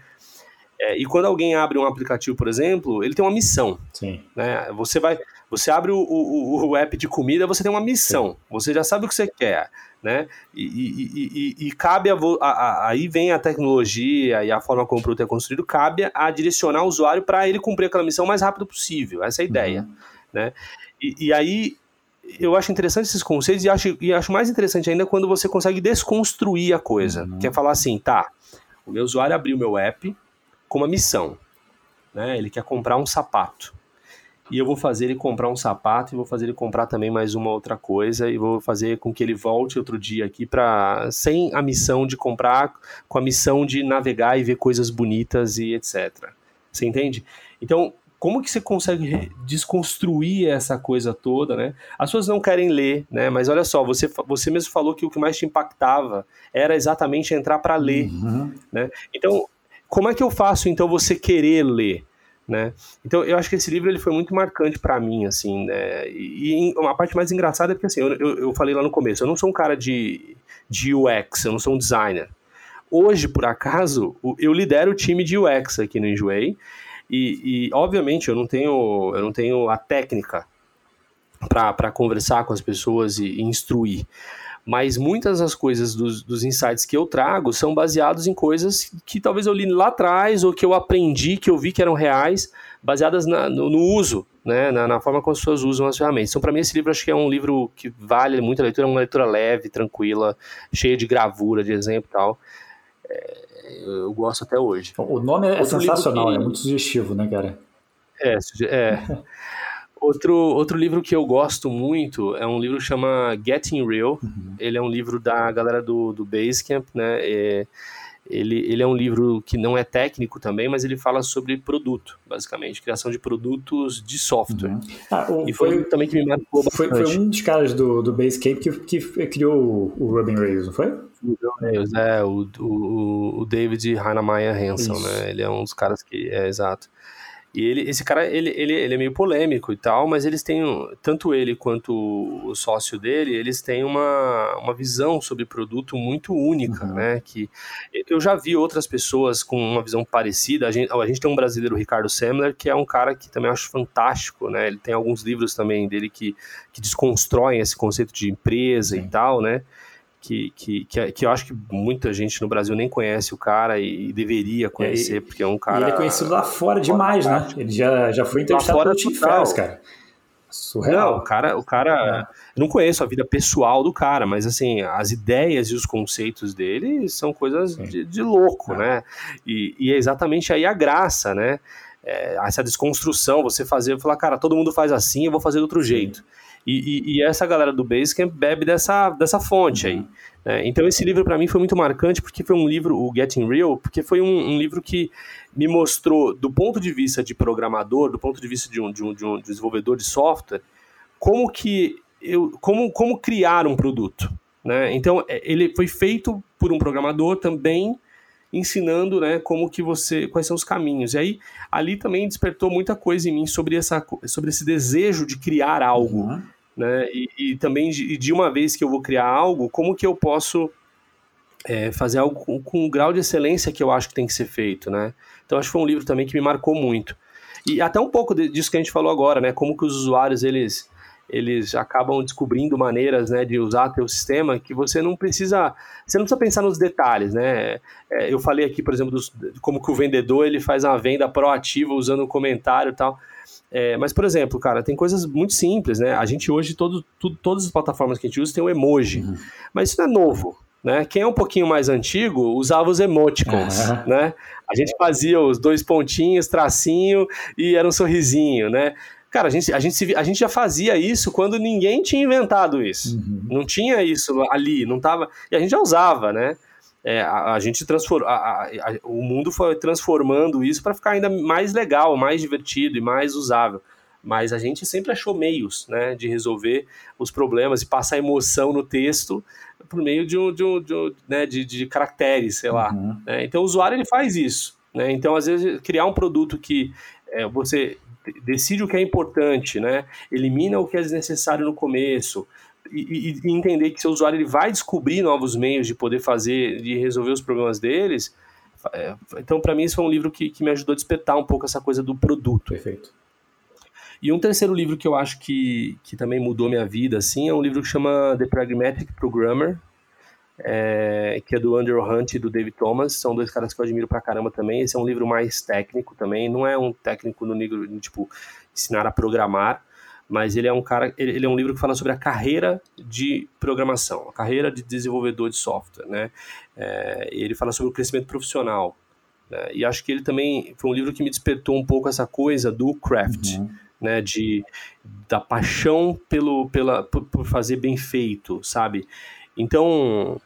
É, e quando alguém abre um aplicativo, por exemplo, ele tem uma missão. Sim. Né? Você vai, você abre o, o, o app de comida, você tem uma missão. Sim. Você já sabe o que você quer né? E, e, e, e cabe a, a, aí vem a tecnologia e a forma como o produto é construído, cabe a direcionar o usuário para ele cumprir aquela missão o mais rápido possível. Essa é a ideia, uhum. né? E, aí eu acho interessante esses conceitos e acho, e acho mais interessante ainda quando você consegue desconstruir a coisa. Uhum. Que é falar assim, tá, o meu usuário abriu meu app com uma missão. Né? Ele quer comprar um sapato e eu vou fazer ele comprar um sapato e vou fazer ele comprar também mais uma outra coisa e vou fazer com que ele volte outro dia aqui para sem a missão de comprar, com a missão de navegar e ver coisas bonitas e etc. Você entende? Então, como que você consegue desconstruir essa coisa toda, né? As pessoas não querem ler, né? Mas olha só, você, você mesmo falou que o que mais te impactava era exatamente entrar para ler, uhum. né? Então, como é que eu faço então você querer ler? né? Então eu acho que esse livro ele foi muito marcante para mim, assim, né? E, uma parte mais engraçada é porque assim, eu, eu, eu, falei lá no começo, eu não sou um cara de, de UX, eu não sou um designer. Hoje, por acaso, eu lidero o time de UX aqui no Enjoei e, e obviamente eu não tenho eu não tenho a técnica para conversar com as pessoas e, e instruir mas muitas das coisas dos, dos, insights que eu trago são baseados em coisas que talvez eu li lá atrás ou que eu aprendi, que eu vi que eram reais, baseadas na, no, no, uso, né, na, na, forma como as pessoas usam as ferramentas. Então, para mim, esse livro acho que é um livro que vale muita leitura, é uma leitura leve, tranquila, cheia de gravura, de exemplo e tal. É, eu gosto até hoje. O nome é Outro sensacional, que... é muito sugestivo, né, cara? É, é. Outro, outro livro que eu gosto muito é um livro que chama Getting Real. Uhum. Ele é um livro da galera do, do Basecamp, né? É, ele, ele é um livro que não é técnico também, mas ele fala sobre produto, basicamente, criação de produtos de software. Uhum. Ah, o, e foi, foi também que me marcou bastante. Foi, foi um dos caras do, do Basecamp que, que criou o, o Ruben Rails, não foi? O Rails, é, o, o, o David Heinemeier Hansen, né? Ele é um dos caras que, é exato. E ele, esse cara, ele, ele, ele é meio polêmico e tal, mas eles têm, tanto ele quanto o sócio dele, eles têm uma, uma visão sobre produto muito única, uhum. né? Que eu já vi outras pessoas com uma visão parecida. A gente, a gente tem um brasileiro, Ricardo Semler, que é um cara que também acho fantástico, né? Ele tem alguns livros também dele que, que desconstroem esse conceito de empresa Sim. e tal, né? Que, que, que, que, eu acho que muita gente no Brasil nem conhece o cara e, deveria conhecer, é, porque é um cara. ele é conhecido lá fora demais, né? Ele já, já foi entrevistado pelo Tim Ferriss, cara. Surreal. Não, o cara, o cara. É. Eu não conheço a vida pessoal do cara, mas assim, as ideias e os conceitos dele são coisas de, de, louco, é. né? E, e, é exatamente aí a graça, né? É, essa desconstrução, você fazer, falar, cara, todo mundo faz assim, eu vou fazer de outro jeito. E, e, e, essa galera do Basecamp bebe dessa, dessa fonte aí. Né? Então esse livro para mim foi muito marcante porque foi um livro, o Getting Real, porque foi um, um, livro que me mostrou, do ponto de vista de programador, do ponto de vista de um, de um, de um desenvolvedor de software, como que eu, como, como criar um produto. Né? Então é, ele foi feito por um programador também ensinando, né, como que você, quais são os caminhos. E aí ali também despertou muita coisa em mim sobre essa, sobre esse desejo de criar algo. Uhum né? E, e também de, de, uma vez que eu vou criar algo, como que eu posso é, fazer algo com, com o grau de excelência que eu acho que tem que ser feito, né? Então acho que foi um livro também que me marcou muito. E até um pouco disso que a gente falou agora, né? Como que os usuários eles eles acabam descobrindo maneiras né, de usar teu sistema que você não precisa você não precisa pensar nos detalhes né é, eu falei aqui por exemplo dos, como que o vendedor ele faz uma venda proativa usando o comentário e tal é, mas, por exemplo, cara, tem coisas muito simples, né? A gente hoje, todo, tudo, todas as plataformas que a gente usa tem o emoji. Uhum. Mas isso não é novo. Né? Quem é um pouquinho mais antigo usava os emoticons, uhum. né? A gente fazia os dois pontinhos, tracinho e era um sorrisinho, né? Cara, a gente, a gente, a gente já fazia isso quando ninguém tinha inventado isso. Uhum. Não tinha isso ali, não tava. E a gente já usava, né? é, a, a, gente a, o mundo foi transformando isso para ficar ainda mais legal, mais divertido e mais usável. Mas a gente sempre achou meios né, de resolver os problemas e passar emoção no texto por meio de, um, de, um, de, um, né, de, de caracteres, sei lá. Uhum. Né? Então o usuário ele faz isso. Né? Então, às vezes, criar um produto que é, você decide o que é importante, né? elimina o que é desnecessário no começo, e, e, entender que seu usuário ele vai descobrir novos meios de poder fazer, de resolver os problemas deles. É, então, para mim, esse foi um livro que, que me ajudou a despertar um pouco essa coisa do produto. Perfeito. E um terceiro livro que eu acho que, que também mudou minha vida, assim, é um livro que chama The Pragmatic Programmer, é, que é do Andrew Hunt e do David Thomas, são dois caras que eu admiro pra caramba também. Esse é um livro mais técnico também, não é um técnico no nível, tipo, ensinar a programar, mas ele é um cara, ele, é um livro que fala sobre a carreira de programação, a carreira de desenvolvedor de software, né? É, ele fala sobre o crescimento profissional, né? e acho que ele também foi um livro que me despertou um pouco essa coisa do craft, uhum. né? De da paixão pelo, pela, por, por fazer bem feito, sabe? Então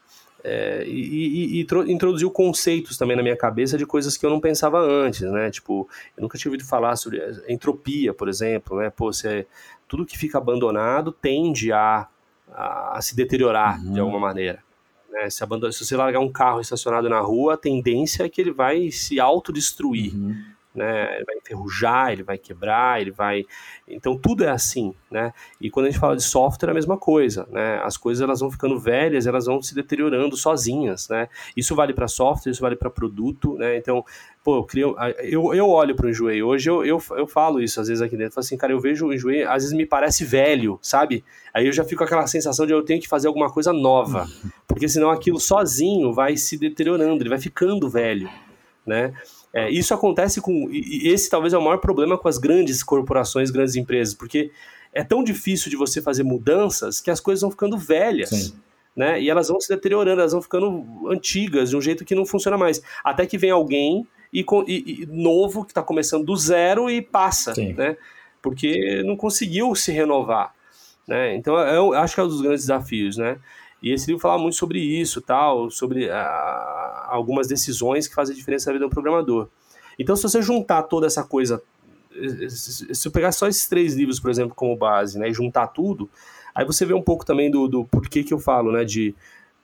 é, e, e, e, introduziu conceitos também na minha cabeça de coisas que eu não pensava antes, né? Tipo, eu nunca tinha ouvido falar sobre entropia, por exemplo, né? Pô, você, tudo que fica abandonado tende a, a, a se deteriorar uhum. de alguma maneira. Né? Se, abandona, se você largar um carro estacionado na rua, a tendência é que ele vai se autodestruir. Uhum né? Ele vai enferrujar, ele vai quebrar, ele vai. Então tudo é assim, né? E quando a gente fala de software é a mesma coisa, né? As coisas elas vão ficando velhas, elas vão se deteriorando sozinhas, né? Isso vale para software, isso vale para produto, né? Então, pô, eu, crio, eu, eu olho para o Enjoei hoje, eu, eu, eu falo isso às vezes aqui dentro, eu falo assim, cara, eu vejo o Enjoei, às vezes me parece velho, sabe? Aí eu já fico com aquela sensação de eu tenho que fazer alguma coisa nova, porque senão aquilo sozinho vai se deteriorando, ele vai ficando velho, né? É, isso acontece com. E esse talvez é o maior problema com as grandes corporações, grandes empresas, porque é tão difícil de você fazer mudanças que as coisas vão ficando velhas. Sim. Né? E elas vão se deteriorando, elas vão ficando antigas, de um jeito que não funciona mais. Até que vem alguém e, e, e novo, que está começando do zero e passa, Sim. né? Porque não conseguiu se renovar. Né? Então, eu acho que é um dos grandes desafios, né? E esse livro fala muito sobre isso, tal, sobre ah, algumas decisões que fazem diferença na vida do programador. Então, se você juntar toda essa coisa, se eu pegar só esses três livros, por exemplo, como base, né, e juntar tudo, aí você vê um pouco também do, do porquê que eu falo, né, de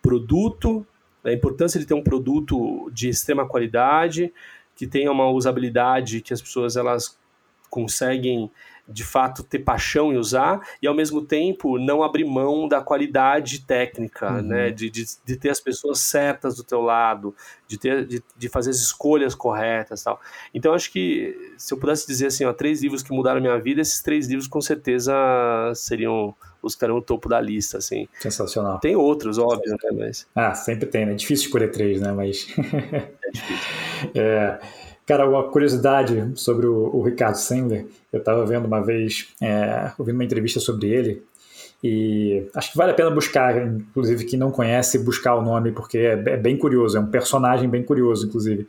produto, a importância de ter um produto de extrema qualidade, que tenha uma usabilidade que as pessoas elas conseguem de fato ter paixão em usar e ao mesmo tempo não abrir mão da qualidade técnica, uhum. né? De, de, de, ter as pessoas certas do teu lado, de, ter, de, de fazer as escolhas corretas tal. Então acho que se eu pudesse dizer assim, ó, três livros que mudaram minha vida, esses três livros com certeza seriam os que no topo da lista, assim. Sensacional. Tem outros, óbvio, né? Mas... Ah, sempre tem, né? Difícil escolher três, né? Mas... é difícil. é... Cara, uma curiosidade sobre o, o Ricardo Sandler, eu estava vendo uma vez, é, ouvindo uma entrevista sobre ele, e acho que vale a pena buscar, inclusive quem não conhece, buscar o nome, porque é, é bem curioso, é um personagem bem curioso, inclusive.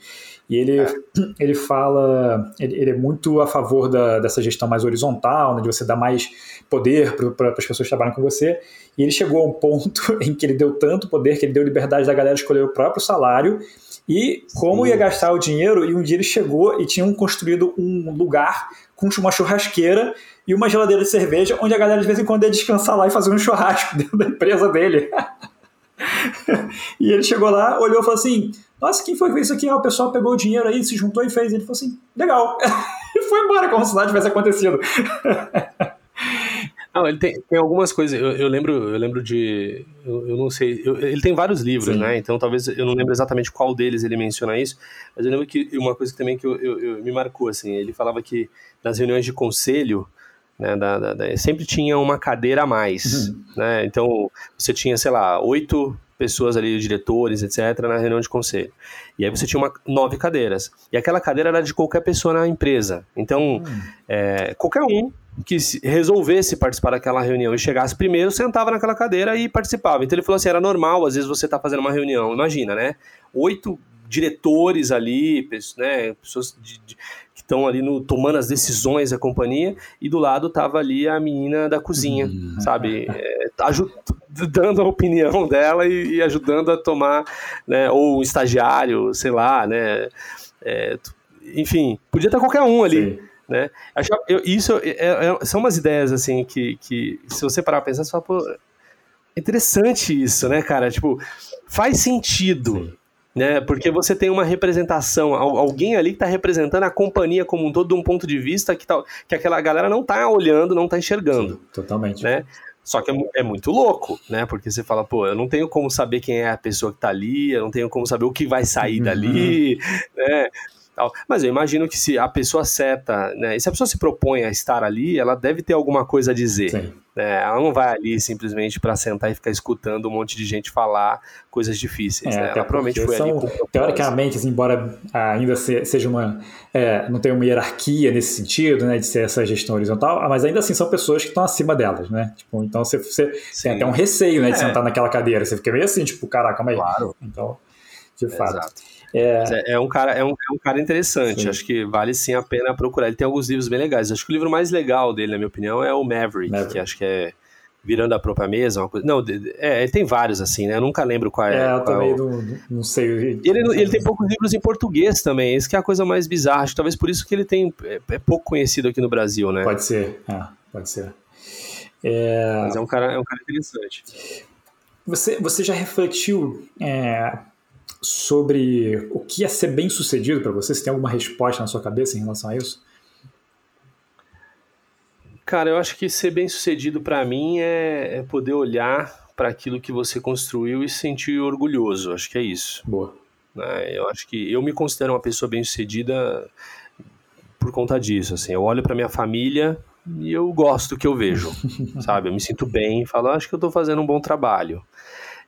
E ele, é. ele fala, ele, ele, é muito a favor da, dessa gestão mais horizontal, né, de você dar mais poder para as pessoas que trabalham com você. E ele chegou a um ponto em que ele deu tanto poder que ele deu liberdade da galera escolher o próprio salário e como Sim. ia gastar o dinheiro, e um dia ele chegou e tinham construído um lugar com uma churrasqueira e uma geladeira de cerveja, onde a galera de vez em quando ia descansar lá e fazer um churrasco dentro da empresa dele. e ele chegou lá, olhou e falou assim: Nossa, quem foi que fez isso aqui? Ah, o pessoal pegou o dinheiro aí, se juntou e fez. Ele falou assim: Legal. e foi embora, como se nada tivesse acontecido. Não, ele tem, tem algumas coisas. Eu, eu, lembro, eu lembro de. Eu, eu não sei. Eu, ele tem vários livros, Sim. né? Então talvez eu não lembro exatamente qual deles ele menciona isso. Mas eu lembro que uma coisa também que eu, me marcou, assim, ele falava que nas reuniões de conselho. Né, da, da, da, sempre tinha uma cadeira a mais, uhum. né? Então você tinha, sei lá, oito pessoas ali, diretores, etc., na reunião de conselho. E aí você tinha uma, nove cadeiras. E aquela cadeira era de qualquer pessoa na empresa. Então, uhum. é, qualquer um que resolvesse participar daquela reunião e chegasse primeiro, sentava naquela cadeira e participava. Então ele falou assim: era normal, às vezes você está fazendo uma reunião, imagina, né? Oito diretores ali, né, pessoas de, de, que estão ali no, tomando as decisões da companhia, e do lado estava ali a menina da cozinha, uhum. sabe? É, dando a opinião dela e, e, ajudando a tomar, né, ou um estagiário, sei lá, né? É, enfim, podia estar qualquer um ali. Sim. Né? Eu, isso é, é, são umas ideias assim que, que se você parar pra pensar, você fala, pô, é interessante isso, né, cara? Tipo, faz sentido. Sim. Né, porque você tem uma representação, alguém ali que está representando a companhia como um todo, de um ponto de vista que, tá, que aquela galera não está olhando, não está enxergando. Sim, totalmente. Né? Só que é, é, muito louco, né? Porque você fala, pô, eu não tenho como saber quem é a pessoa que está ali, eu não tenho como saber o que vai sair uhum. dali, né? Tal. Mas eu imagino que se a pessoa certa, né, e se a pessoa se propõe a estar ali, ela deve ter alguma coisa a dizer. Sim. Né? Ela não vai ali simplesmente para sentar e ficar escutando um monte de gente falar coisas difíceis. É, né? Ela provavelmente foi são, ali. Teoricamente, assim, embora ainda seja uma. É, não tenha uma hierarquia nesse sentido, né, de ser essa gestão horizontal, mas ainda assim são pessoas que estão acima delas, né? Tipo, então você, você tem até um receio né, de é. sentar naquela cadeira. Você fica meio assim, tipo, caraca, aí. Claro. Então, de fato. Exato. É... é, é um cara, é um, é um cara interessante. Sim. Acho que vale sim a pena procurar. Ele tem alguns livros bem legais. Acho que o livro mais legal dele, na minha opinião, é o Maverick, Maverick. que acho que é virando a própria mesa, uma coisa. Não, é, ele tem vários assim, né? Eu nunca lembro qual é. É, eu também é o... não, não sei. Ele, ele tem poucos livros em português também. Isso que é a coisa mais bizarra. Acho, talvez por isso que ele tem é, é pouco conhecido aqui no Brasil, né? Pode ser, é, pode ser. É... Mas é um cara, é um cara interessante. Você, você já refletiu é, sobre o que é ser bem sucedido para você? Você tem alguma resposta na sua cabeça em relação a isso? Cara, eu acho que ser bem sucedido para mim é, é, poder olhar para aquilo que você construiu e se sentir orgulhoso. Acho que é isso. Boa. Né? Eu acho que eu me considero uma pessoa bem sucedida por conta disso. Assim, eu olho para minha família e eu gosto do que eu vejo, sabe? Eu me sinto bem, falo, ah, acho que eu estou fazendo um bom trabalho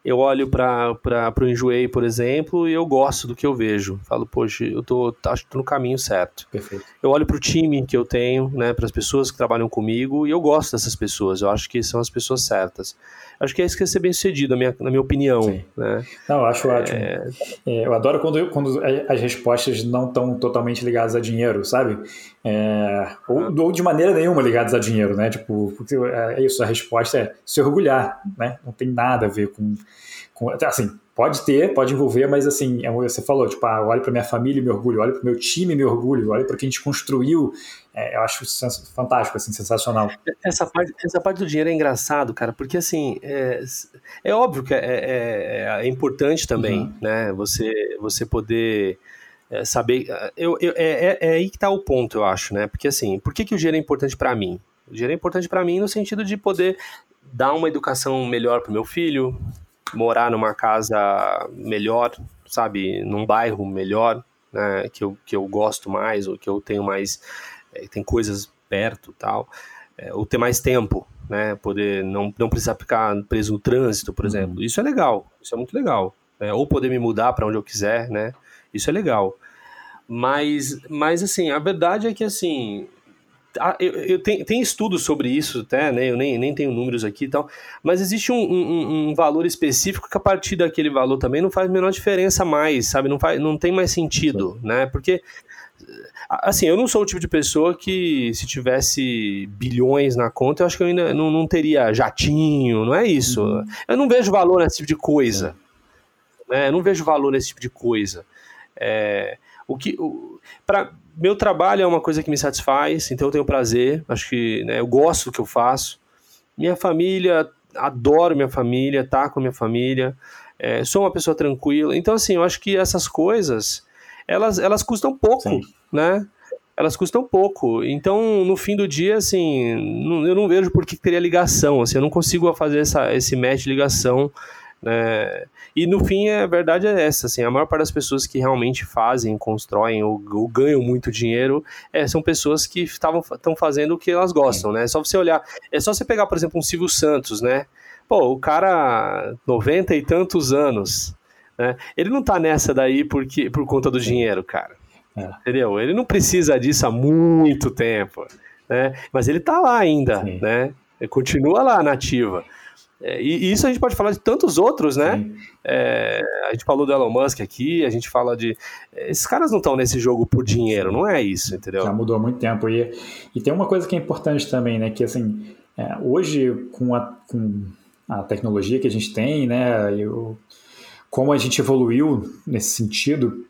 eu olho para o Enjoei, por exemplo, e eu gosto do que eu vejo. Falo, poxa, eu tô, acho que tô no caminho certo. Perfeito. Eu olho para o time que eu tenho, né, para as pessoas que trabalham comigo, e eu gosto dessas pessoas. Eu acho que são as pessoas certas. Acho que é isso que é ser bem sucedido, na minha, na minha opinião. Sim. Né? Não, eu acho é... ótimo. É, eu adoro quando, quando as respostas não estão totalmente ligadas a dinheiro, sabe? É, ou, ah. ou, de maneira nenhuma ligadas a dinheiro, né? Tipo, porque é, é isso, a resposta é se orgulhar, né? Não tem nada a ver com, com assim, Pode ter, pode envolver, mas assim, é você falou, tipo, ah, olho para minha família e me orgulho, olho para meu time e me orgulho, olho para que a gente construiu. É, eu acho fantástico, assim, sensacional. Essa parte, essa parte do dinheiro é engraçado, cara, porque assim, é, é óbvio que é, é, é, é importante também, uhum. né? Você, você poder é, saber. Eu, eu, é, aí que está o ponto, eu acho, né? Porque assim, por que, que o dinheiro é importante para mim? O dinheiro é importante para mim no sentido de poder dar uma educação melhor para meu filho, morar numa casa melhor, sabe, num bairro melhor, né, que eu, que eu gosto mais, ou que eu tenho mais, é, tem coisas perto tal, é, ou ter mais tempo, né, poder não, não precisar ficar preso no trânsito, por uhum. exemplo. Isso é legal, isso é muito legal. Né, ou poder me mudar para onde eu quiser, né, isso é legal. Mas, mas assim, a verdade é que assim, eu, eu tenho, tem estudos sobre isso até, né? Eu nem, nem tenho números aqui e tal, mas existe um, um, um, valor específico que a partir daquele valor também não faz a menor diferença mais, sabe? Não, faz, não tem mais sentido, né? Porque, assim, eu não sou o tipo de pessoa que se tivesse bilhões na conta, eu acho que eu ainda não, não teria jatinho, não é isso. Uhum. Eu não vejo valor nesse tipo de coisa, né? Eu não vejo valor nesse tipo de coisa. É, o que, o, pra, meu trabalho é uma coisa que me satisfaz, então eu tenho prazer, acho que né, eu gosto do que eu faço. Minha família, adoro minha família, tá com minha família, é, sou uma pessoa tranquila. Então, assim, eu acho que essas coisas, elas, elas custam pouco, Sim. Né? Elas custam pouco. Então, no fim do dia, assim, eu não vejo por que teria ligação. Assim, eu não consigo fazer essa, esse match de ligação né? E no fim, a verdade é essa, assim, a maior parte das pessoas que realmente fazem, constroem ou, ou ganham muito dinheiro é, são pessoas que estão fazendo o que elas gostam, né? É só você olhar, é só você pegar, por exemplo, um Silvio Santos, né? Pô, o cara, 90 e tantos anos, né? Ele não tá nessa daí porque, por conta do dinheiro, cara. É. Entendeu? Ele não precisa disso há muito tempo, né? Mas ele tá lá ainda, Sim. né? Ele continua lá nativa. É, e, isso a gente pode falar de tantos outros, né? É, a gente falou do Elon Musk aqui, a gente fala de. Esses caras não estão nesse jogo por dinheiro, não é isso, entendeu? Já mudou há muito tempo. E, e tem uma coisa que é importante também, né? Que assim, é, hoje, com a, com a tecnologia que a gente tem, né? E o, como a gente evoluiu nesse sentido,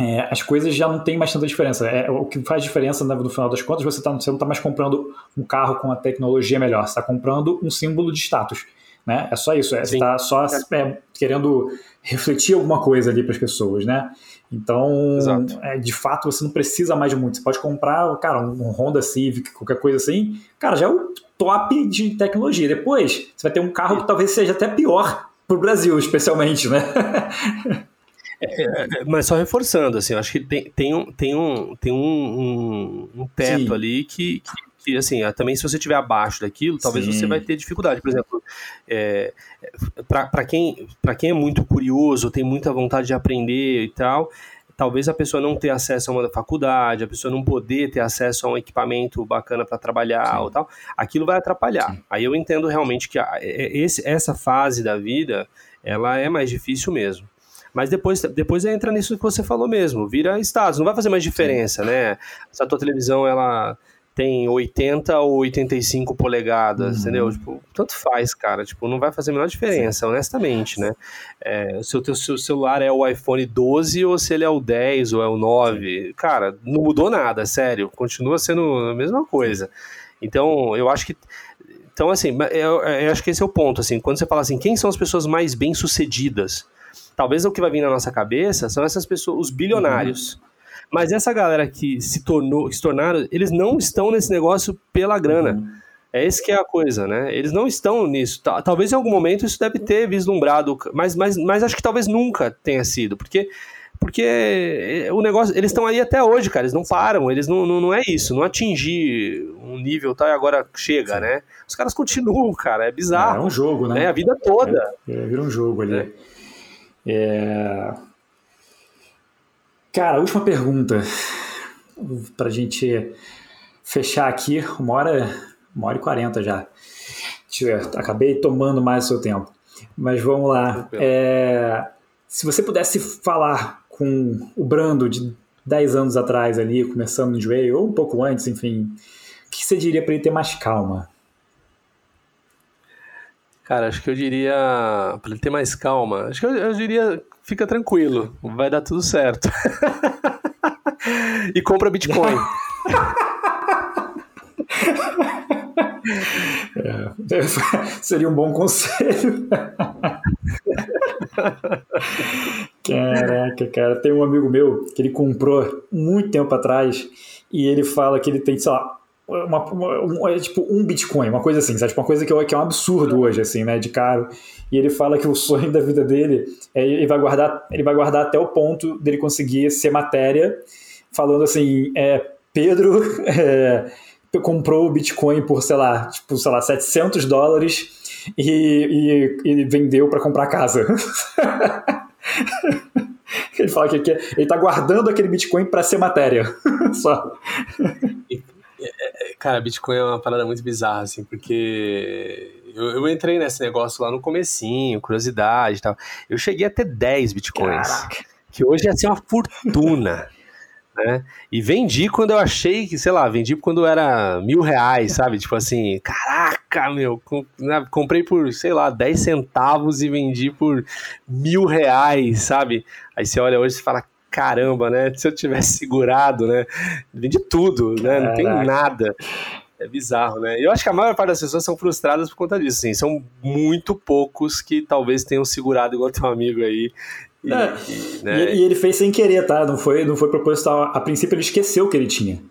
é, as coisas já não tem mais tanta diferença. É, o que faz diferença no final das contas, você, tá, você não está mais comprando um carro com a tecnologia melhor, você está comprando um símbolo de status. Né? É só isso, é, você está só é, querendo refletir alguma coisa ali para as pessoas, né? Então, é, de fato, você não precisa mais de muito. Você pode comprar, cara, um Honda Civic, qualquer coisa assim, cara, já é o top de tecnologia. Depois, você vai ter um carro que talvez seja até pior para o Brasil, especialmente, né? É, é, é, mas só reforçando, assim, eu acho que tem, tem, um, tem, um, tem um, um, teto Sim. ali que, que que assim, também se você estiver abaixo daquilo, talvez Sim. você vai ter dificuldade. Por exemplo, é, para quem, quem é muito curioso, tem muita vontade de aprender e tal, talvez a pessoa não ter acesso a uma faculdade, a pessoa não poder ter acesso a um equipamento bacana para trabalhar Sim. ou tal, aquilo vai atrapalhar. Sim. Aí eu entendo realmente que a, esse, essa fase da vida, ela é mais difícil mesmo. Mas depois, depois entra nisso que você falou mesmo, vira status, não vai fazer mais diferença, né? Se a tua televisão, ela tem 80 ou 85 polegadas, uhum. entendeu? Tipo, tanto faz, cara. Tipo, não vai fazer a menor diferença, Sim. honestamente, né? É, se o teu seu celular é o iPhone 12 ou se ele é o 10 ou é o 9, cara, não mudou nada, sério. Continua sendo a mesma coisa. Então, eu acho que então, assim, eu, eu, acho que esse é o ponto, assim, quando você fala assim, quem são as pessoas mais bem-sucedidas? Talvez o que vai vir na nossa cabeça são essas pessoas, os bilionários, uhum. Mas essa galera que se tornou, que se tornaram, eles não estão nesse negócio pela grana. Uhum. É esse que é a coisa, né? Eles não estão nisso. Talvez em algum momento isso deve ter vislumbrado, mas, mas, mas acho que talvez nunca tenha sido, porque porque é, o negócio, eles estão aí até hoje, cara, eles não param, eles não, não, não é isso, não atingir um nível tal e agora chega, Sim. né? Os caras continuam, cara, é bizarro. É, é um jogo, né? É a vida toda. É, é, vira um jogo ali. É. é... Cara, última pergunta para a gente fechar aqui, uma hora, uma hora e quarenta já. Acabei tomando mais o seu tempo. Mas vamos lá. É, se você pudesse falar com o Brando de 10 anos atrás ali, começando no joelho, ou um pouco antes, enfim, o que você diria para ele ter mais calma? Cara, acho que eu diria, para ele ter mais calma, acho que eu, eu diria fica tranquilo, vai dar tudo certo. e compra Bitcoin. É, seria um bom conselho. Caraca, cara, tem um amigo meu que ele comprou muito tempo atrás e ele fala que ele tem, sei lá, uma, uma, um, é tipo um Bitcoin, uma coisa assim, sabe? Tipo, uma coisa que, que é um absurdo hoje, assim, né? De caro. E ele fala que o sonho da vida dele é ele vai guardar, ele vai guardar até o ponto dele conseguir ser matéria, falando assim, é, Pedro é, comprou o Bitcoin por, sei lá, tipo, sei lá, 700 dólares e, e, e vendeu para comprar casa. ele fala que, que ele está guardando aquele Bitcoin para ser matéria. Só. Cara, Bitcoin é uma parada muito bizarra, assim, porque eu, eu, entrei nesse negócio lá no comecinho, curiosidade e tal. Eu cheguei a ter 10 Bitcoins. Caraca. Que hoje ia ser uma fortuna. né? E vendi quando eu achei que, sei lá, vendi quando era mil reais, sabe? Tipo assim, caraca, meu, né, comprei por, sei lá, 10 centavos e vendi por mil reais, sabe? Aí você olha hoje e fala, caramba, né? Se eu tivesse segurado, né? Vendi tudo, né? Não tem nada. É bizarro, né? Eu acho que a maior parte das pessoas são frustradas por conta disso, assim. São muito poucos que talvez tenham segurado igual teu amigo aí. E, é, e, né? e, ele fez sem querer, tá? Não foi, não foi proposital. A princípio ele esqueceu que ele tinha.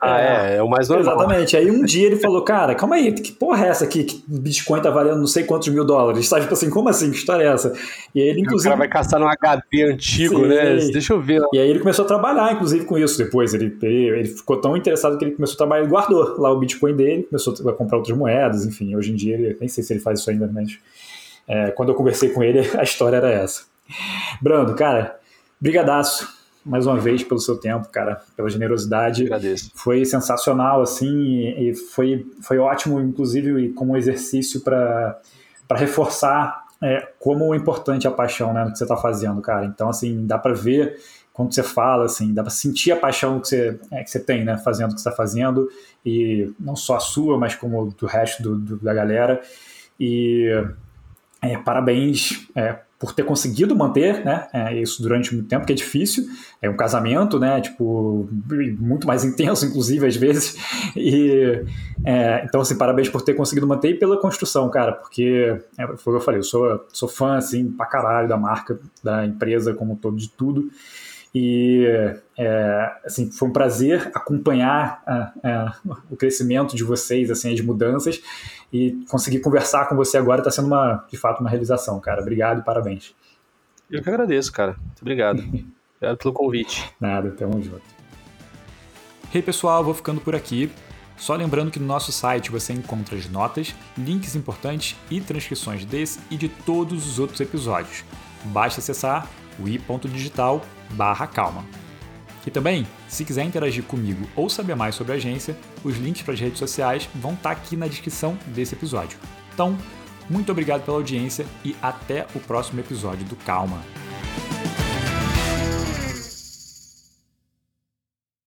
Ah, é, é, é o mais normal. Exatamente. Aí um dia ele falou, cara, calma aí, que porra é essa aqui? Que Bitcoin tá valendo não sei quantos mil dólares. Sabe, tipo assim, como assim? Que história é essa? E aí ele, inclusive. O cara vai caçar no HD antigo, Sim, né? Deixa eu ver. E aí ele começou a trabalhar, inclusive, com isso depois. Ele, ele, ficou tão interessado que ele começou a trabalhar, ele guardou lá o Bitcoin dele, começou a comprar outras moedas, enfim. Hoje em dia, ele, nem sei se ele faz isso ainda, mas é, quando eu conversei com ele, a história era essa. Brando, cara, brigadaço mais uma vez pelo seu tempo, cara, pela generosidade. Agradeço. Foi sensacional, assim, e foi, foi ótimo, inclusive, como exercício para reforçar é, como importante a paixão né, no que você está fazendo, cara. Então, assim, dá para ver quando você fala, assim, dá para sentir a paixão que você, é, que você tem, né, fazendo o que você está fazendo, e não só a sua, mas como do resto do, do da galera. E é, parabéns é, por ter conseguido manter né, é, isso durante muito tempo, que é difícil. É um casamento, né? Tipo, muito mais intenso, inclusive, às vezes. E, é, então, assim, parabéns por ter conseguido manter e pela construção, cara, porque é, foi o que eu falei, eu sou, sou fã, assim, pra caralho da marca, da empresa como um todo, de tudo. E é, assim, foi um prazer acompanhar a, a, o crescimento de vocês, assim, as mudanças e conseguir conversar com você agora está sendo uma, de fato, uma realização, cara. Obrigado e parabéns. Eu que agradeço, cara. Muito obrigado. obrigado pelo convite. Nada, tamo junto. Hey pessoal, vou ficando por aqui. Só lembrando que no nosso site você encontra as notas, links importantes e transcrições desse e de todos os outros episódios. Basta acessar o i.digital barra calma. E também, se quiser interagir comigo ou saber mais sobre a agência, os links para as redes sociais vão estar tá aqui na descrição desse episódio. Então, muito obrigado pela audiência e até o próximo episódio do Calma.